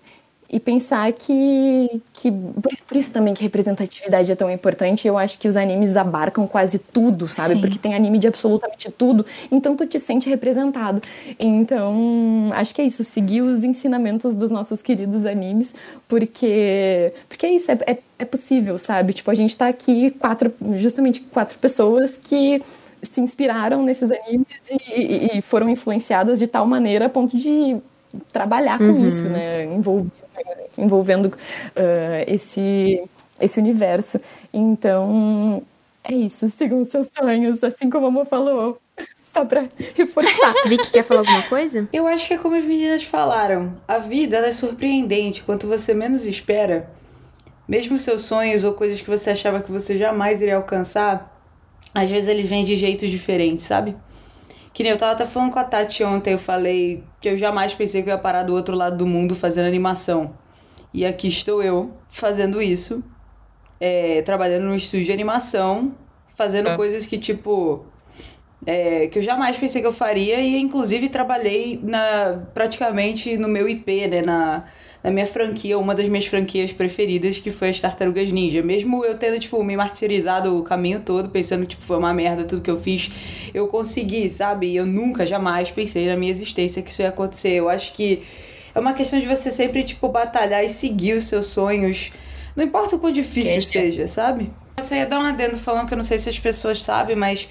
e pensar que, que. Por, isso também que representatividade é tão importante. Eu acho que os animes abarcam quase tudo, sabe? Sim. Porque tem anime de absolutamente tudo. Então tu te sente representado. Então, acho que é isso, seguir os ensinamentos dos nossos queridos animes, porque. Porque é isso, é, é, é possível, sabe? Tipo, a gente tá aqui, quatro, justamente quatro pessoas que se inspiraram nesses animes e, e- foram influenciadas de tal maneira a ponto de trabalhar com isso, né? Envolvendo, envolvendo ah, esse, esse universo. Então, é isso, sigam os seus sonhos, assim como a Mo falou. Só pra reforçar. [LAUGHS] Vicky, quer falar alguma coisa? Eu acho que é como as meninas falaram. A vida ela é surpreendente. Quanto você menos espera, mesmo seus sonhos ou coisas que você achava que você jamais iria alcançar, às vezes eles vêm de jeitos diferentes, sabe? Que nem eu tava até falando com a Tati ontem, eu falei que eu jamais pensei que eu ia parar do outro lado do mundo fazendo animação. E aqui estou eu fazendo isso. é, trabalhando no estúdio de animação, fazendo coisas que, tipo. é, que eu jamais pensei que eu faria e inclusive trabalhei na praticamente no meu IP, né, na, na minha franquia, uma das minhas franquias preferidas, que foi as Tartarugas Ninja. Mesmo eu tendo, tipo, me martirizado o caminho todo, pensando que tipo, foi uma merda tudo que eu fiz, eu consegui, sabe? E eu nunca, jamais pensei na minha existência que isso ia acontecer. Eu acho que é uma questão de você sempre, tipo, batalhar e seguir os seus sonhos. Não importa o quão difícil Queixa. seja, sabe? Eu só ia dar um adendo falando que eu não sei se as pessoas sabem, mas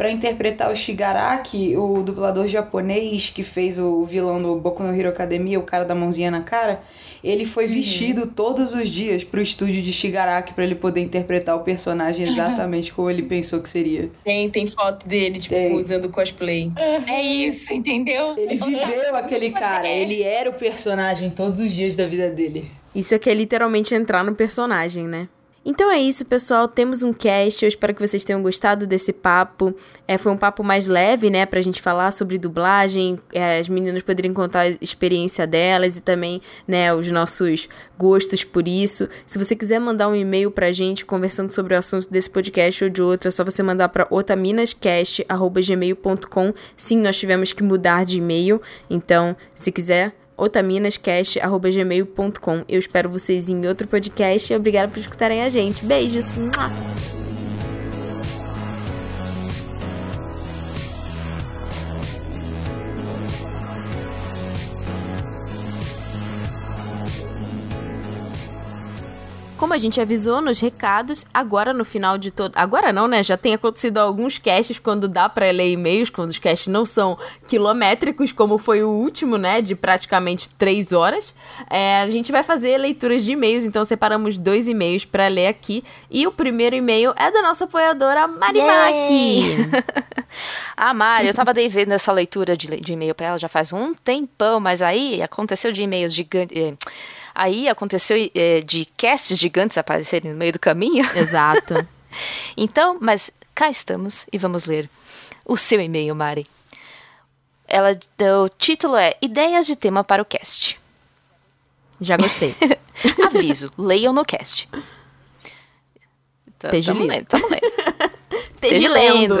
pra interpretar o Shigaraki, o dublador japonês que fez o vilão do Boku no Hero Academia, o cara da mãozinha na cara, ele foi vestido todos os dias pro estúdio de Shigaraki pra ele poder interpretar o personagem [LAUGHS] exatamente como ele pensou que seria. Tem, tem foto dele, tipo, Tem. usando cosplay. É isso, entendeu? Ele [LAUGHS] viveu aquele cara, ele era o personagem todos os dias da vida dele. Isso aqui é literalmente entrar no personagem, né? Então é isso, pessoal. Temos um cast. Eu espero que vocês tenham gostado desse papo. É, foi um papo mais leve, né? Pra gente falar sobre dublagem. É, as meninas poderiam contar a experiência delas e também, né, os nossos gostos por isso. Se você quiser mandar um e-mail pra gente conversando sobre o assunto desse podcast ou de outro, é só você mandar pra otaminascast.gmail.com. Sim, nós tivemos que mudar de e-mail. Então, se quiser, otaminascast.gmail.com. Eu espero vocês em outro podcast e obrigada por escutarem a gente. Beijos! Como a gente avisou nos recados, agora no final de todo. Agora não, né? Já tem acontecido alguns casts quando dá pra ler e-mails, quando os casts não são quilométricos, como foi o último, né? De praticamente três horas. É, a gente vai fazer leituras de e-mails, então separamos dois e-mails pra ler aqui. E o primeiro e-mail é da nossa apoiadora Marimaki. [LAUGHS] A Mari, eu tava devendo essa leitura de, de e-mail pra ela já faz um tempão, mas aí aconteceu de e-mails gigantes. Aí aconteceu eh, de casts gigantes aparecerem no meio do caminho. Exato. [LAUGHS] Então, mas cá estamos e vamos ler o seu e-mail, Mari. Ela, o título é Ideias de tema para o cast. Já gostei. [LAUGHS] Aviso, leiam no cast. Esteja lendo. lendo, tamo lendo. [LAUGHS] Esteja lendo.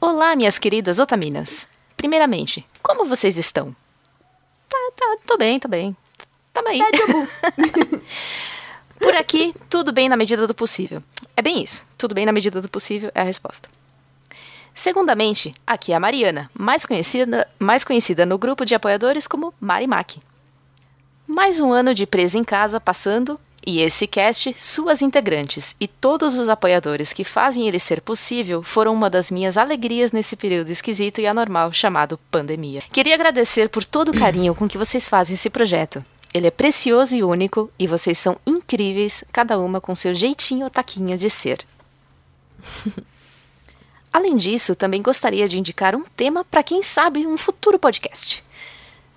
Olá, minhas queridas otaminas. Primeiramente, como vocês estão? Tá, tá, tô bem, tô bem. Tamo aí. [LAUGHS] Por aqui, tudo bem na medida do possível. É bem isso. Tudo bem na medida do possível é a resposta. Segundamente, aqui é a Mariana, mais conhecida, mais conhecida no grupo de apoiadores como Marimaki. Mais um ano de presa em casa passando, e esse cast, suas integrantes e todos os apoiadores que fazem ele ser possível foram uma das minhas alegrias nesse período esquisito e anormal chamado pandemia. Queria agradecer por todo o carinho com que vocês fazem esse projeto. Ele é precioso e único, e vocês são incríveis, cada uma com seu jeitinho taquinho de ser. [LAUGHS] Além disso, também gostaria de indicar um tema para quem sabe um futuro podcast.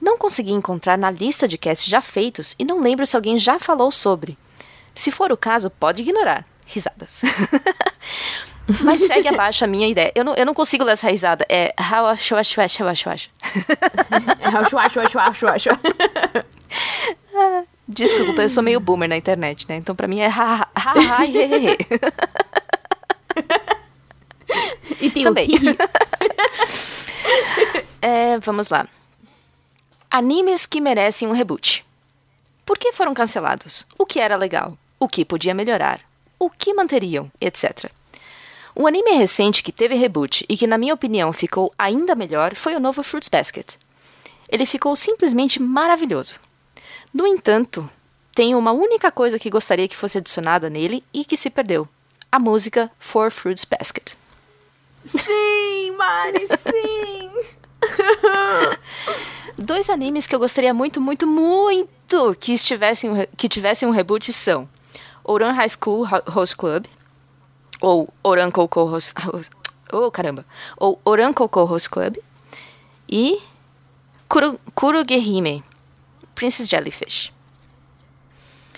Não consegui encontrar na lista de casts já feitos e não lembro se alguém já falou sobre. Se for o caso, pode ignorar. Risadas. [LAUGHS] Mas segue abaixo a minha ideia. Eu não, eu não consigo ler essa risada. É. how- acho, acho, acho, acho, acho. acho, acho, acho, acho, acho. [LAUGHS] Desculpa, eu sou meio boomer na internet, né? Então pra mim é ha, ha, ha, ha, he, he, he. [LAUGHS] E tem Também. [LAUGHS] É, vamos lá. Animes que merecem um reboot. Por que foram cancelados? O que era legal? O que podia melhorar? O que manteriam? Etc. Um anime recente que teve reboot e que, na minha opinião, ficou ainda melhor foi o novo Fruits Basket. Ele ficou simplesmente maravilhoso. No entanto, tem uma única coisa que gostaria que fosse adicionada nele e que se perdeu: a música For Fruits Basket. Sim, Mari, [LAUGHS] sim. Dois animes que eu gostaria muito, muito, muito que estivessem que tivessem um reboot são Ouran High School Ho- Host Club ou Ouran Koukou Host, oh caramba, ou Ouran Koukou Host Club e Kuru, Kurugehime Princess Jellyfish.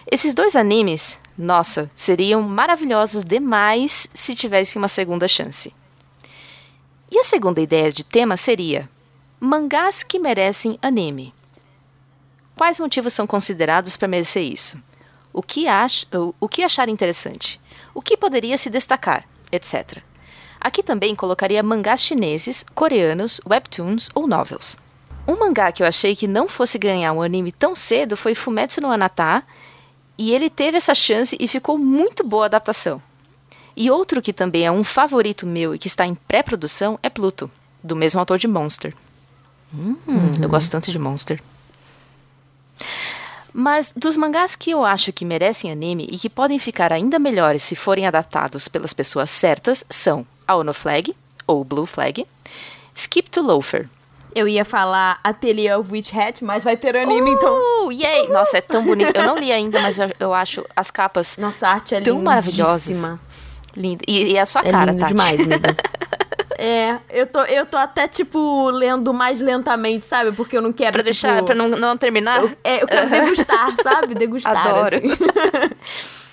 Esses dois animes, nossa, seriam maravilhosos demais se tivessem uma segunda chance. E a segunda ideia de tema seria mangás que merecem anime. Quais motivos são considerados para merecer isso? o que, ach, o, que achar interessante, o que poderia se destacar, etc. Aqui também colocaria mangás chineses, coreanos, webtoons ou novels. Um mangá que eu achei que não fosse ganhar um anime tão cedo foi Fumetsu no Anata, e ele teve essa chance e ficou muito boa a adaptação. E outro que também é um favorito meu e que está em pré-produção é Pluto, do mesmo autor de Monster. Hum, Eu gosto tanto de Monster. Mas dos mangás que eu acho que merecem anime e que podem ficar ainda melhores se forem adaptados pelas pessoas certas são a Ono Flag, ou Blue Flag, Skip to Loafer. Eu ia falar Atelier of Witch Hat, mas vai ter anime, então. Uh, yay! Nossa, é tão bonito. Eu não li ainda, mas eu, eu acho as capas Nossa, a arte é Tão maravilhosas. lindíssima. lindas. E, e a sua É cara, lindo Tati. demais, amiga. [LAUGHS] É, eu tô, eu tô até, tipo, lendo mais lentamente, sabe? Porque eu não quero, Pra deixar, tipo, pra não, não terminar? Eu, é, eu quero degustar, [LAUGHS] sabe? Degustar, Adoro. assim. [LAUGHS]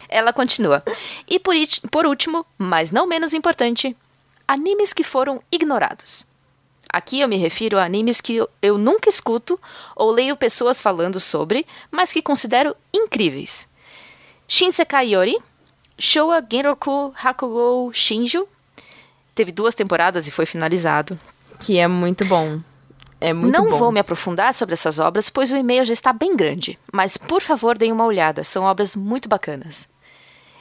Ela continua. E por, por último, mas não menos importante, animes que foram ignorados. Aqui eu me refiro a animes que eu- nunca escuto ou leio pessoas falando sobre, mas que considero incríveis. Shinsekai Yori, Showa Genroku Hakugo Shinju, teve duas temporadas e foi finalizado. Que é muito bom. É muito não bom. vou me aprofundar sobre essas obras, pois o e-mail já está bem grande, mas por favor deem uma olhada, são obras muito bacanas.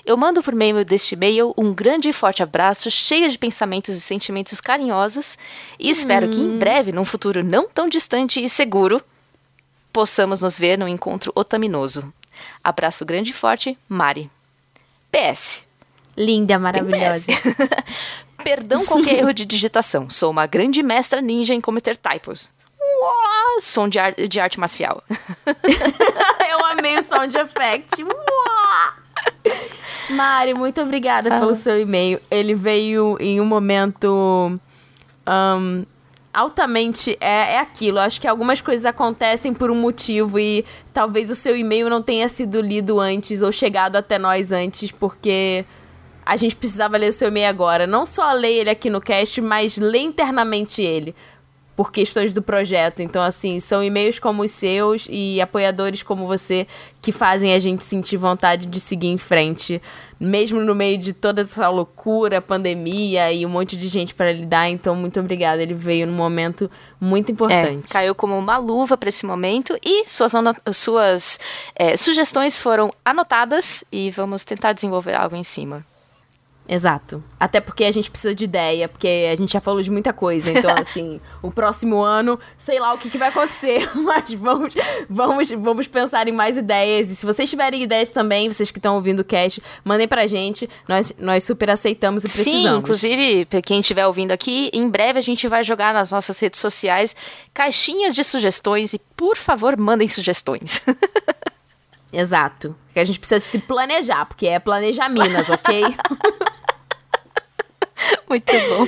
Eu mando por meio deste e-mail um grande e forte abraço, cheio de pensamentos e sentimentos carinhosos, e espero que em breve, num futuro não tão distante e seguro, possamos nos ver num encontro otaminoso. Abraço grande e forte, Mari. PS. Linda, maravilhosa. [LAUGHS] Perdão qualquer erro de digitação. Sou uma grande mestra ninja em cometer typos. Uau, som de, ar- de arte marcial. [LAUGHS] [LAUGHS] eu amei o sound effect. Uá! Mari, muito obrigada Ah. pelo seu e-mail. Ele veio em um momento ahn, altamente é, é aquilo. Acho que algumas coisas acontecem por um motivo e talvez o seu e-mail não tenha sido lido antes ou chegado até nós antes, porque a gente precisava ler o seu e-mail agora. Não só ler ele aqui no cast, mas ler internamente ele. Por questões do projeto. Então, assim, são e-mails como os seus e apoiadores como você que fazem a gente sentir vontade de seguir em frente. Mesmo no meio de toda essa loucura, pandemia e um monte de gente para lidar. Então, muito obrigada. Ele veio num momento muito importante. É, caiu como uma luva para esse momento e suas, suas é, sugestões foram anotadas e vamos tentar desenvolver algo em cima. Exato. Até porque a gente precisa de ideia, porque a gente já falou de muita coisa. Então, [LAUGHS] assim, o próximo ano, sei lá o que, que vai acontecer, [LAUGHS] mas vamos, vamos, vamos pensar em mais ideias. E se vocês tiverem ideias também, vocês que estão ouvindo o cast, mandem pra gente. Nós, nós super aceitamos e precisamos. Sim, inclusive, pra quem estiver ouvindo aqui, em breve a gente vai jogar nas nossas redes sociais caixinhas de sugestões e, por favor, mandem sugestões. [LAUGHS] Exato. Que a gente precisa de planejar, porque é planejar Minas, ok? [LAUGHS] Muito bom.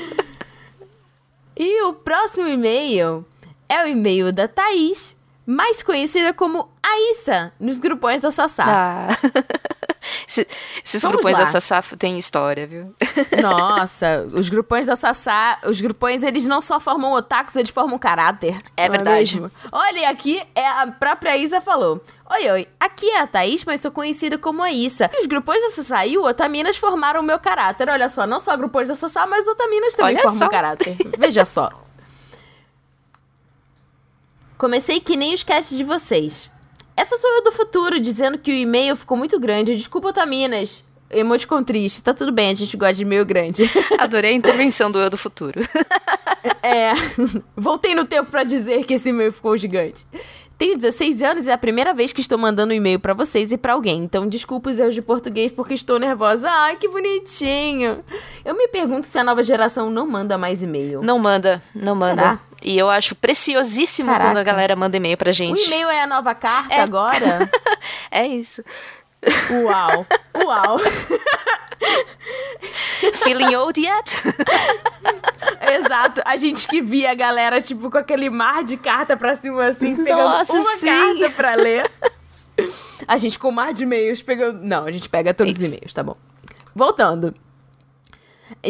E o próximo e-mail é o e-mail da Thaís, mais conhecida como Aissa, nos grupões da Sassá. Ah. [LAUGHS] Esse- Esses Vamos grupões lá. da Sassá têm história, viu? [LAUGHS] Nossa, os grupões da Sassá, os grupões, eles não só formam otakus, eles formam caráter. É não verdade. mesmo? Olha, e aqui é a própria Isa falou. Oi, oi, aqui é a Thaís, mas sou conhecida como a Issa. E os grupões da Sassá e o Otaminas formaram o meu caráter. Olha só, não só grupões da Sassá, mas Otaminas também Olha formam só. caráter. Veja só. [LAUGHS] Comecei que nem os casts de vocês. Essa sou eu do futuro, dizendo que o e-mail ficou muito grande. Desculpa, Otaminas. Emoticon triste. Tá tudo bem, a gente gosta de e-mail grande. [LAUGHS] Adorei a intervenção do Eu do Futuro. É. Voltei no tempo pra dizer que esse e-mail ficou gigante. Tenho 16 anos e é a primeira vez que estou mandando um e-mail pra vocês e pra alguém. Então, desculpa os erros de português porque estou nervosa. Ai, que bonitinho. Eu me pergunto se a nova geração não manda mais e-mail. Não manda, não manda. Será? E eu acho preciosíssimo Caraca. quando a galera manda e-mail pra O gente. e-mail é a nova carta É. agora? [LAUGHS] É isso. Uau. Uau. [LAUGHS] Feeling old yet? [LAUGHS] Exato. A gente que via a galera, tipo, com aquele mar de carta pra cima, assim, pegando Nossa, uma sim. carta pra ler. A gente com o mar de e-mails pegando. Não, a gente pega todos os Isso. e-mails, tá bom. Voltando.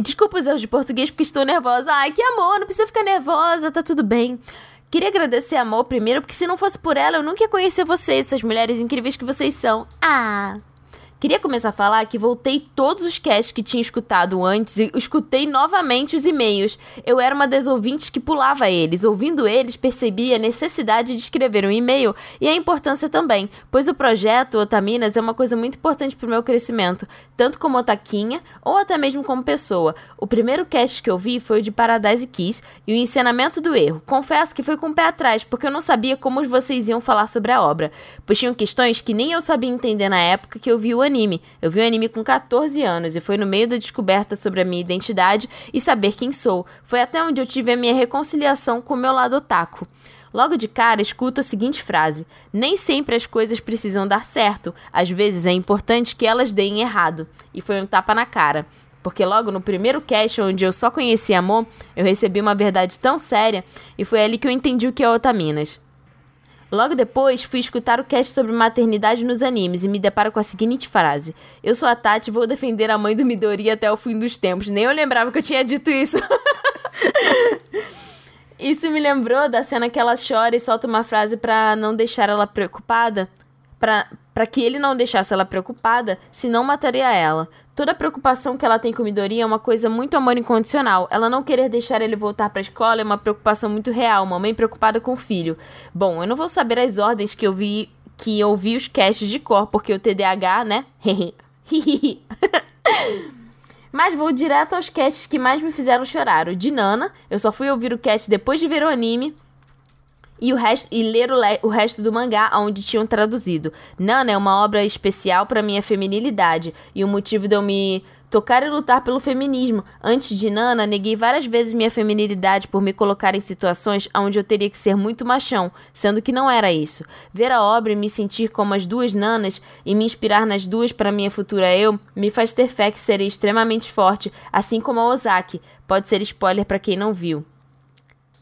Desculpa os erros de português porque estou nervosa. Ai, que amor, não precisa ficar nervosa, tá tudo bem. Queria agradecer a Amor primeiro, porque se não fosse por ela, eu nunca ia conhecer vocês, essas mulheres incríveis que vocês são. Ah, Queria começar a falar que voltei todos os casts que tinha escutado antes e escutei novamente os e-mails. Eu era uma das ouvintes que pulava eles. Ouvindo eles, percebi a necessidade de escrever um e-mail e a importância também, pois o projeto Otaminas é uma coisa muito importante para o meu crescimento, tanto como otaquinha ou até mesmo como pessoa. O primeiro cast que eu vi foi o de Paradise Kiss e o ensinamento do erro. Confesso que foi com o pé atrás, porque eu não sabia como vocês iam falar sobre a obra, pois tinham questões que nem eu sabia entender na época que eu vi o anime. Eu vi o anime com 14 anos e foi no meio da descoberta sobre a minha identidade e saber quem sou. Foi até onde eu tive a minha reconciliação com o meu lado otaku. Logo de cara, escuto a seguinte frase: Nem sempre as coisas precisam dar certo, às vezes é importante que elas deem errado. E foi um tapa na cara. Porque logo no primeiro cast, onde eu só conheci amor, eu recebi uma verdade tão séria e foi ali que eu entendi o que é Otaminas. Logo depois, fui escutar o cast sobre maternidade nos animes e me deparo com a seguinte frase: Eu sou a Tati e vou defender a mãe do Midori até o fim dos tempos. Nem eu lembrava que eu tinha dito isso. [LAUGHS] isso me lembrou da cena que ela chora e solta uma frase para não deixar ela preocupada, para que ele não deixasse ela preocupada, senão mataria ela. Toda a preocupação que ela tem com Midori é uma coisa muito amor incondicional. Ela não querer deixar ele voltar para a escola é uma preocupação muito real, uma mãe preocupada com o filho. Bom, eu não vou saber as ordens que eu vi que eu vi os casts de cor, porque o TDAH, né? [LAUGHS] Mas vou direto aos casts que mais me fizeram chorar. O de Nana, eu só fui ouvir o cast depois de ver o anime e, o resto, e ler o, o resto do mangá onde tinham traduzido. Nana é uma obra especial para minha feminilidade e o motivo de eu me tocar e lutar pelo feminismo. Antes de Nana, neguei várias vezes minha feminilidade por me colocar em situações onde eu teria que ser muito machão, sendo que não era isso. Ver a obra e me sentir como as duas Nanas e me inspirar nas duas para minha futura eu me faz ter fé que serei extremamente forte, assim como a Ozaki. Pode ser spoiler para quem não viu.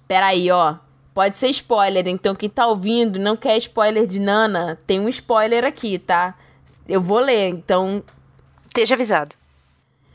Peraí, ó. Pode ser spoiler, então quem tá ouvindo não quer spoiler de Nana, tem um spoiler aqui, tá? Eu vou ler, então. Esteja avisado.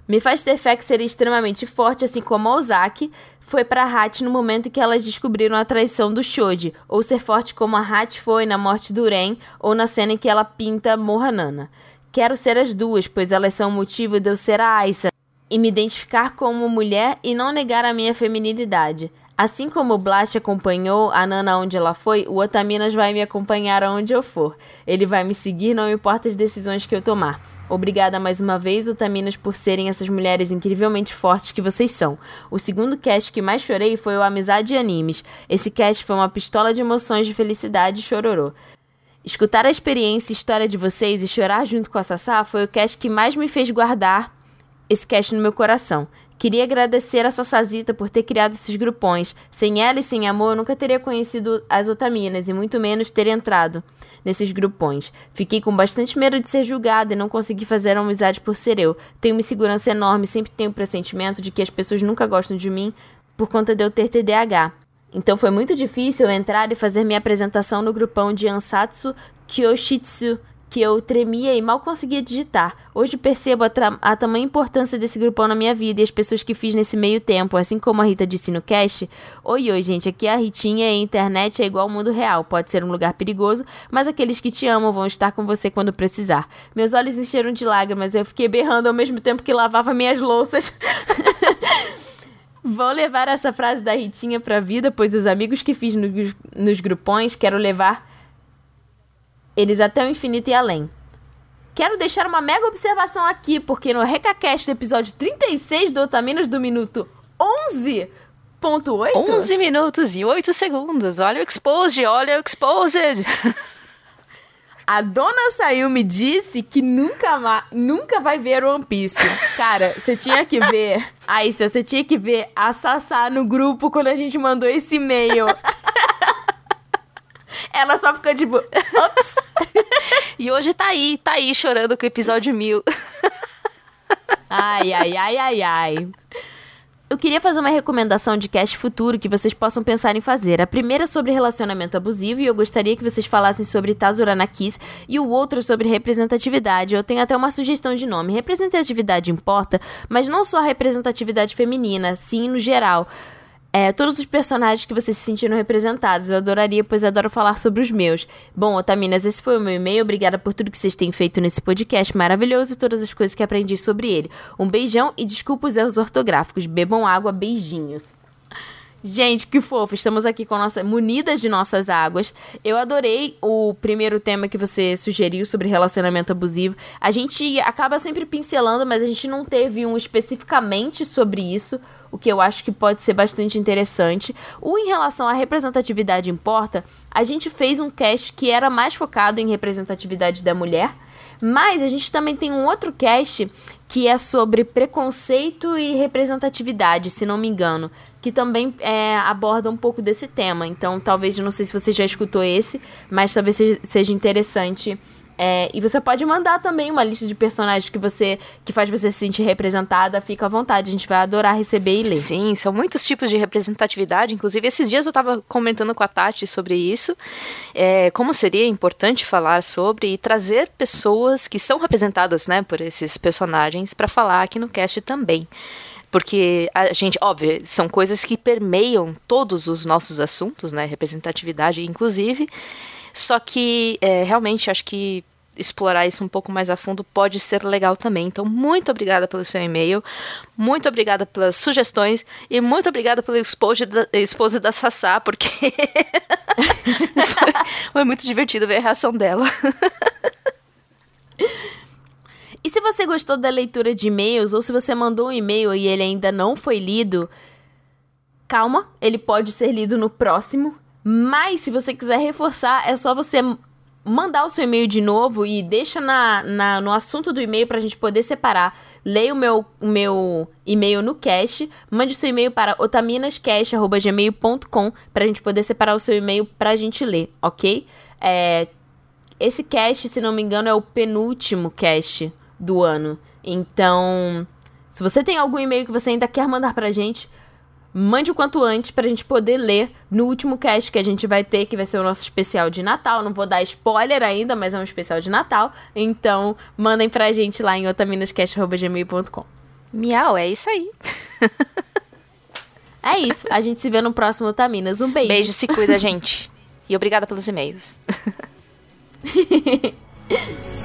Me faz ter fé que seria extremamente forte, assim como a Ozaki foi para Hat no momento em que elas descobriram a traição do Shoji, ou ser forte como a Hat foi na morte do Ren, ou na cena em que ela pinta Morra Nana. Quero ser as duas, pois elas são o motivo de eu ser a Aisa, e me identificar como mulher e não negar a minha feminilidade. Assim como o Blast acompanhou a Nana onde ela foi, o Otaminas vai me acompanhar aonde eu for. Ele vai me seguir, não importa as decisões que eu tomar. Obrigada mais uma vez, Otaminas, por serem essas mulheres incrivelmente fortes que vocês são. O segundo cast que mais chorei foi o Amizade e Animes. Esse cast foi uma pistola de emoções de felicidade e chororô. Escutar a experiência e história de vocês e chorar junto com a Sassá foi o cast que mais me fez guardar esse cast no meu coração. Queria agradecer a Sassazita por ter criado esses grupões. Sem ela e sem amor, eu nunca teria conhecido as otaminas e muito menos ter entrado nesses grupões. Fiquei com bastante medo de ser julgada e não consegui fazer amizade por ser eu. Tenho uma insegurança enorme, sempre tenho o pressentimento de que as pessoas nunca gostam de mim por conta de eu ter TDAH. Então foi muito difícil eu entrar e fazer minha apresentação no grupão de Ansatsu Kyoshitsu que eu tremia e mal conseguia digitar. Hoje percebo a, a tamanha importância desse grupão na minha vida e as pessoas que fiz nesse meio tempo, assim como a Rita disse no cast. Oi, oi, gente, aqui é a Ritinha e a internet é igual ao mundo real. Pode ser um lugar perigoso, mas aqueles que te amam vão estar com você quando precisar. Meus olhos encheram de lágrimas, eu fiquei berrando ao mesmo tempo que lavava minhas louças. [LAUGHS] Vou levar essa frase da Ritinha pra vida, pois os amigos que fiz no, nos grupões quero levar eles até o infinito e além. Quero deixar uma mega observação aqui, porque no RecaCast do episódio 36 do Otaminas do minuto 11.8... 11 minutos e 8 segundos. Olha o exposed, olha o exposed. [LAUGHS] A dona Sayumi disse que nunca, nunca vai ver One Piece. Cara, você tinha que ver. Aí, você tinha que ver a Sassá no grupo quando a gente mandou esse e-mail. [LAUGHS] Ela só ficou tipo, ops. [LAUGHS] e hoje tá aí, tá aí chorando com o episódio mil. ai, ai, ai, ai, ai. Eu queria fazer uma recomendação de cast futuro que vocês possam pensar em fazer. A primeira é sobre relacionamento abusivo e eu gostaria que vocês falassem sobre Tazurana Kiss e o outro sobre representatividade. Eu tenho até uma sugestão de nome. Representatividade importa, mas não só a representatividade feminina, sim no geral. É, todos os personagens que vocês se sentiram representados. Eu adoraria, pois adoro falar sobre os meus. Bom, Otaminas, esse foi o meu e-mail. Obrigada por tudo que vocês têm feito nesse podcast maravilhoso e todas as coisas que aprendi sobre ele. Um beijão e desculpa os erros ortográficos. Bebam água, beijinhos. Gente, que fofo. Estamos aqui com nossa munidas de nossas águas. Eu adorei o primeiro tema que você sugeriu sobre relacionamento abusivo. A gente acaba sempre pincelando, mas a gente não teve um especificamente sobre isso, o que eu acho que pode ser bastante interessante. O em relação à representatividade importa, a gente fez um cast que era mais focado em representatividade da mulher. Mas a gente também tem um outro cast que é sobre preconceito e representatividade, se não me engano que também é, aborda um pouco desse tema. Então, talvez, não sei se você já escutou esse, mas talvez seja interessante. É, e você pode mandar também uma lista de personagens que você que faz você se sentir representada. Fica à vontade, a gente vai adorar receber e ler. Sim, são muitos tipos de representatividade. Inclusive, esses dias eu estava comentando com a Tati sobre isso. É, como seria importante falar sobre e trazer pessoas que são representadas né, por esses personagens para falar aqui no cast também. Porque a gente, óbvio, são coisas que permeiam todos os nossos assuntos, né? Representatividade, inclusive. Só que é, realmente acho que explorar isso um pouco mais a fundo pode ser legal também. Então, muito obrigada pelo seu e-mail, muito obrigada pelas sugestões e muito obrigada pelo expose da, da Sassá, porque foi, [LAUGHS] foi muito divertido ver a reação dela. [LAUGHS] E se você gostou da leitura de e-mails, ou se você mandou um e-mail e ele ainda não foi lido, calma, ele pode ser lido no próximo. Mas se você quiser reforçar, é só você mandar o seu e-mail de novo e deixa na, na, no assunto do e-mail para a gente poder separar. Leia o meu, meu e-mail no cache, mande o seu e-mail para otaminascache.gmail.com para a gente poder separar o seu e-mail para a gente ler, ok? É, esse cache, se não me engano, é o penúltimo cache do ano. Então, se você tem algum e-mail que você ainda quer mandar pra gente, mande o quanto antes pra gente poder ler no último cast que a gente vai ter, que vai ser o nosso especial de Natal. Não vou dar spoiler ainda, mas é um especial de Natal. Então, mandem pra gente lá em otaminascast.gmail.com. Miau, é isso aí. é isso. A gente se vê no próximo Otaminas. Um beijo. Beijo, se cuida, gente. E obrigada pelos e-mails. [LAUGHS]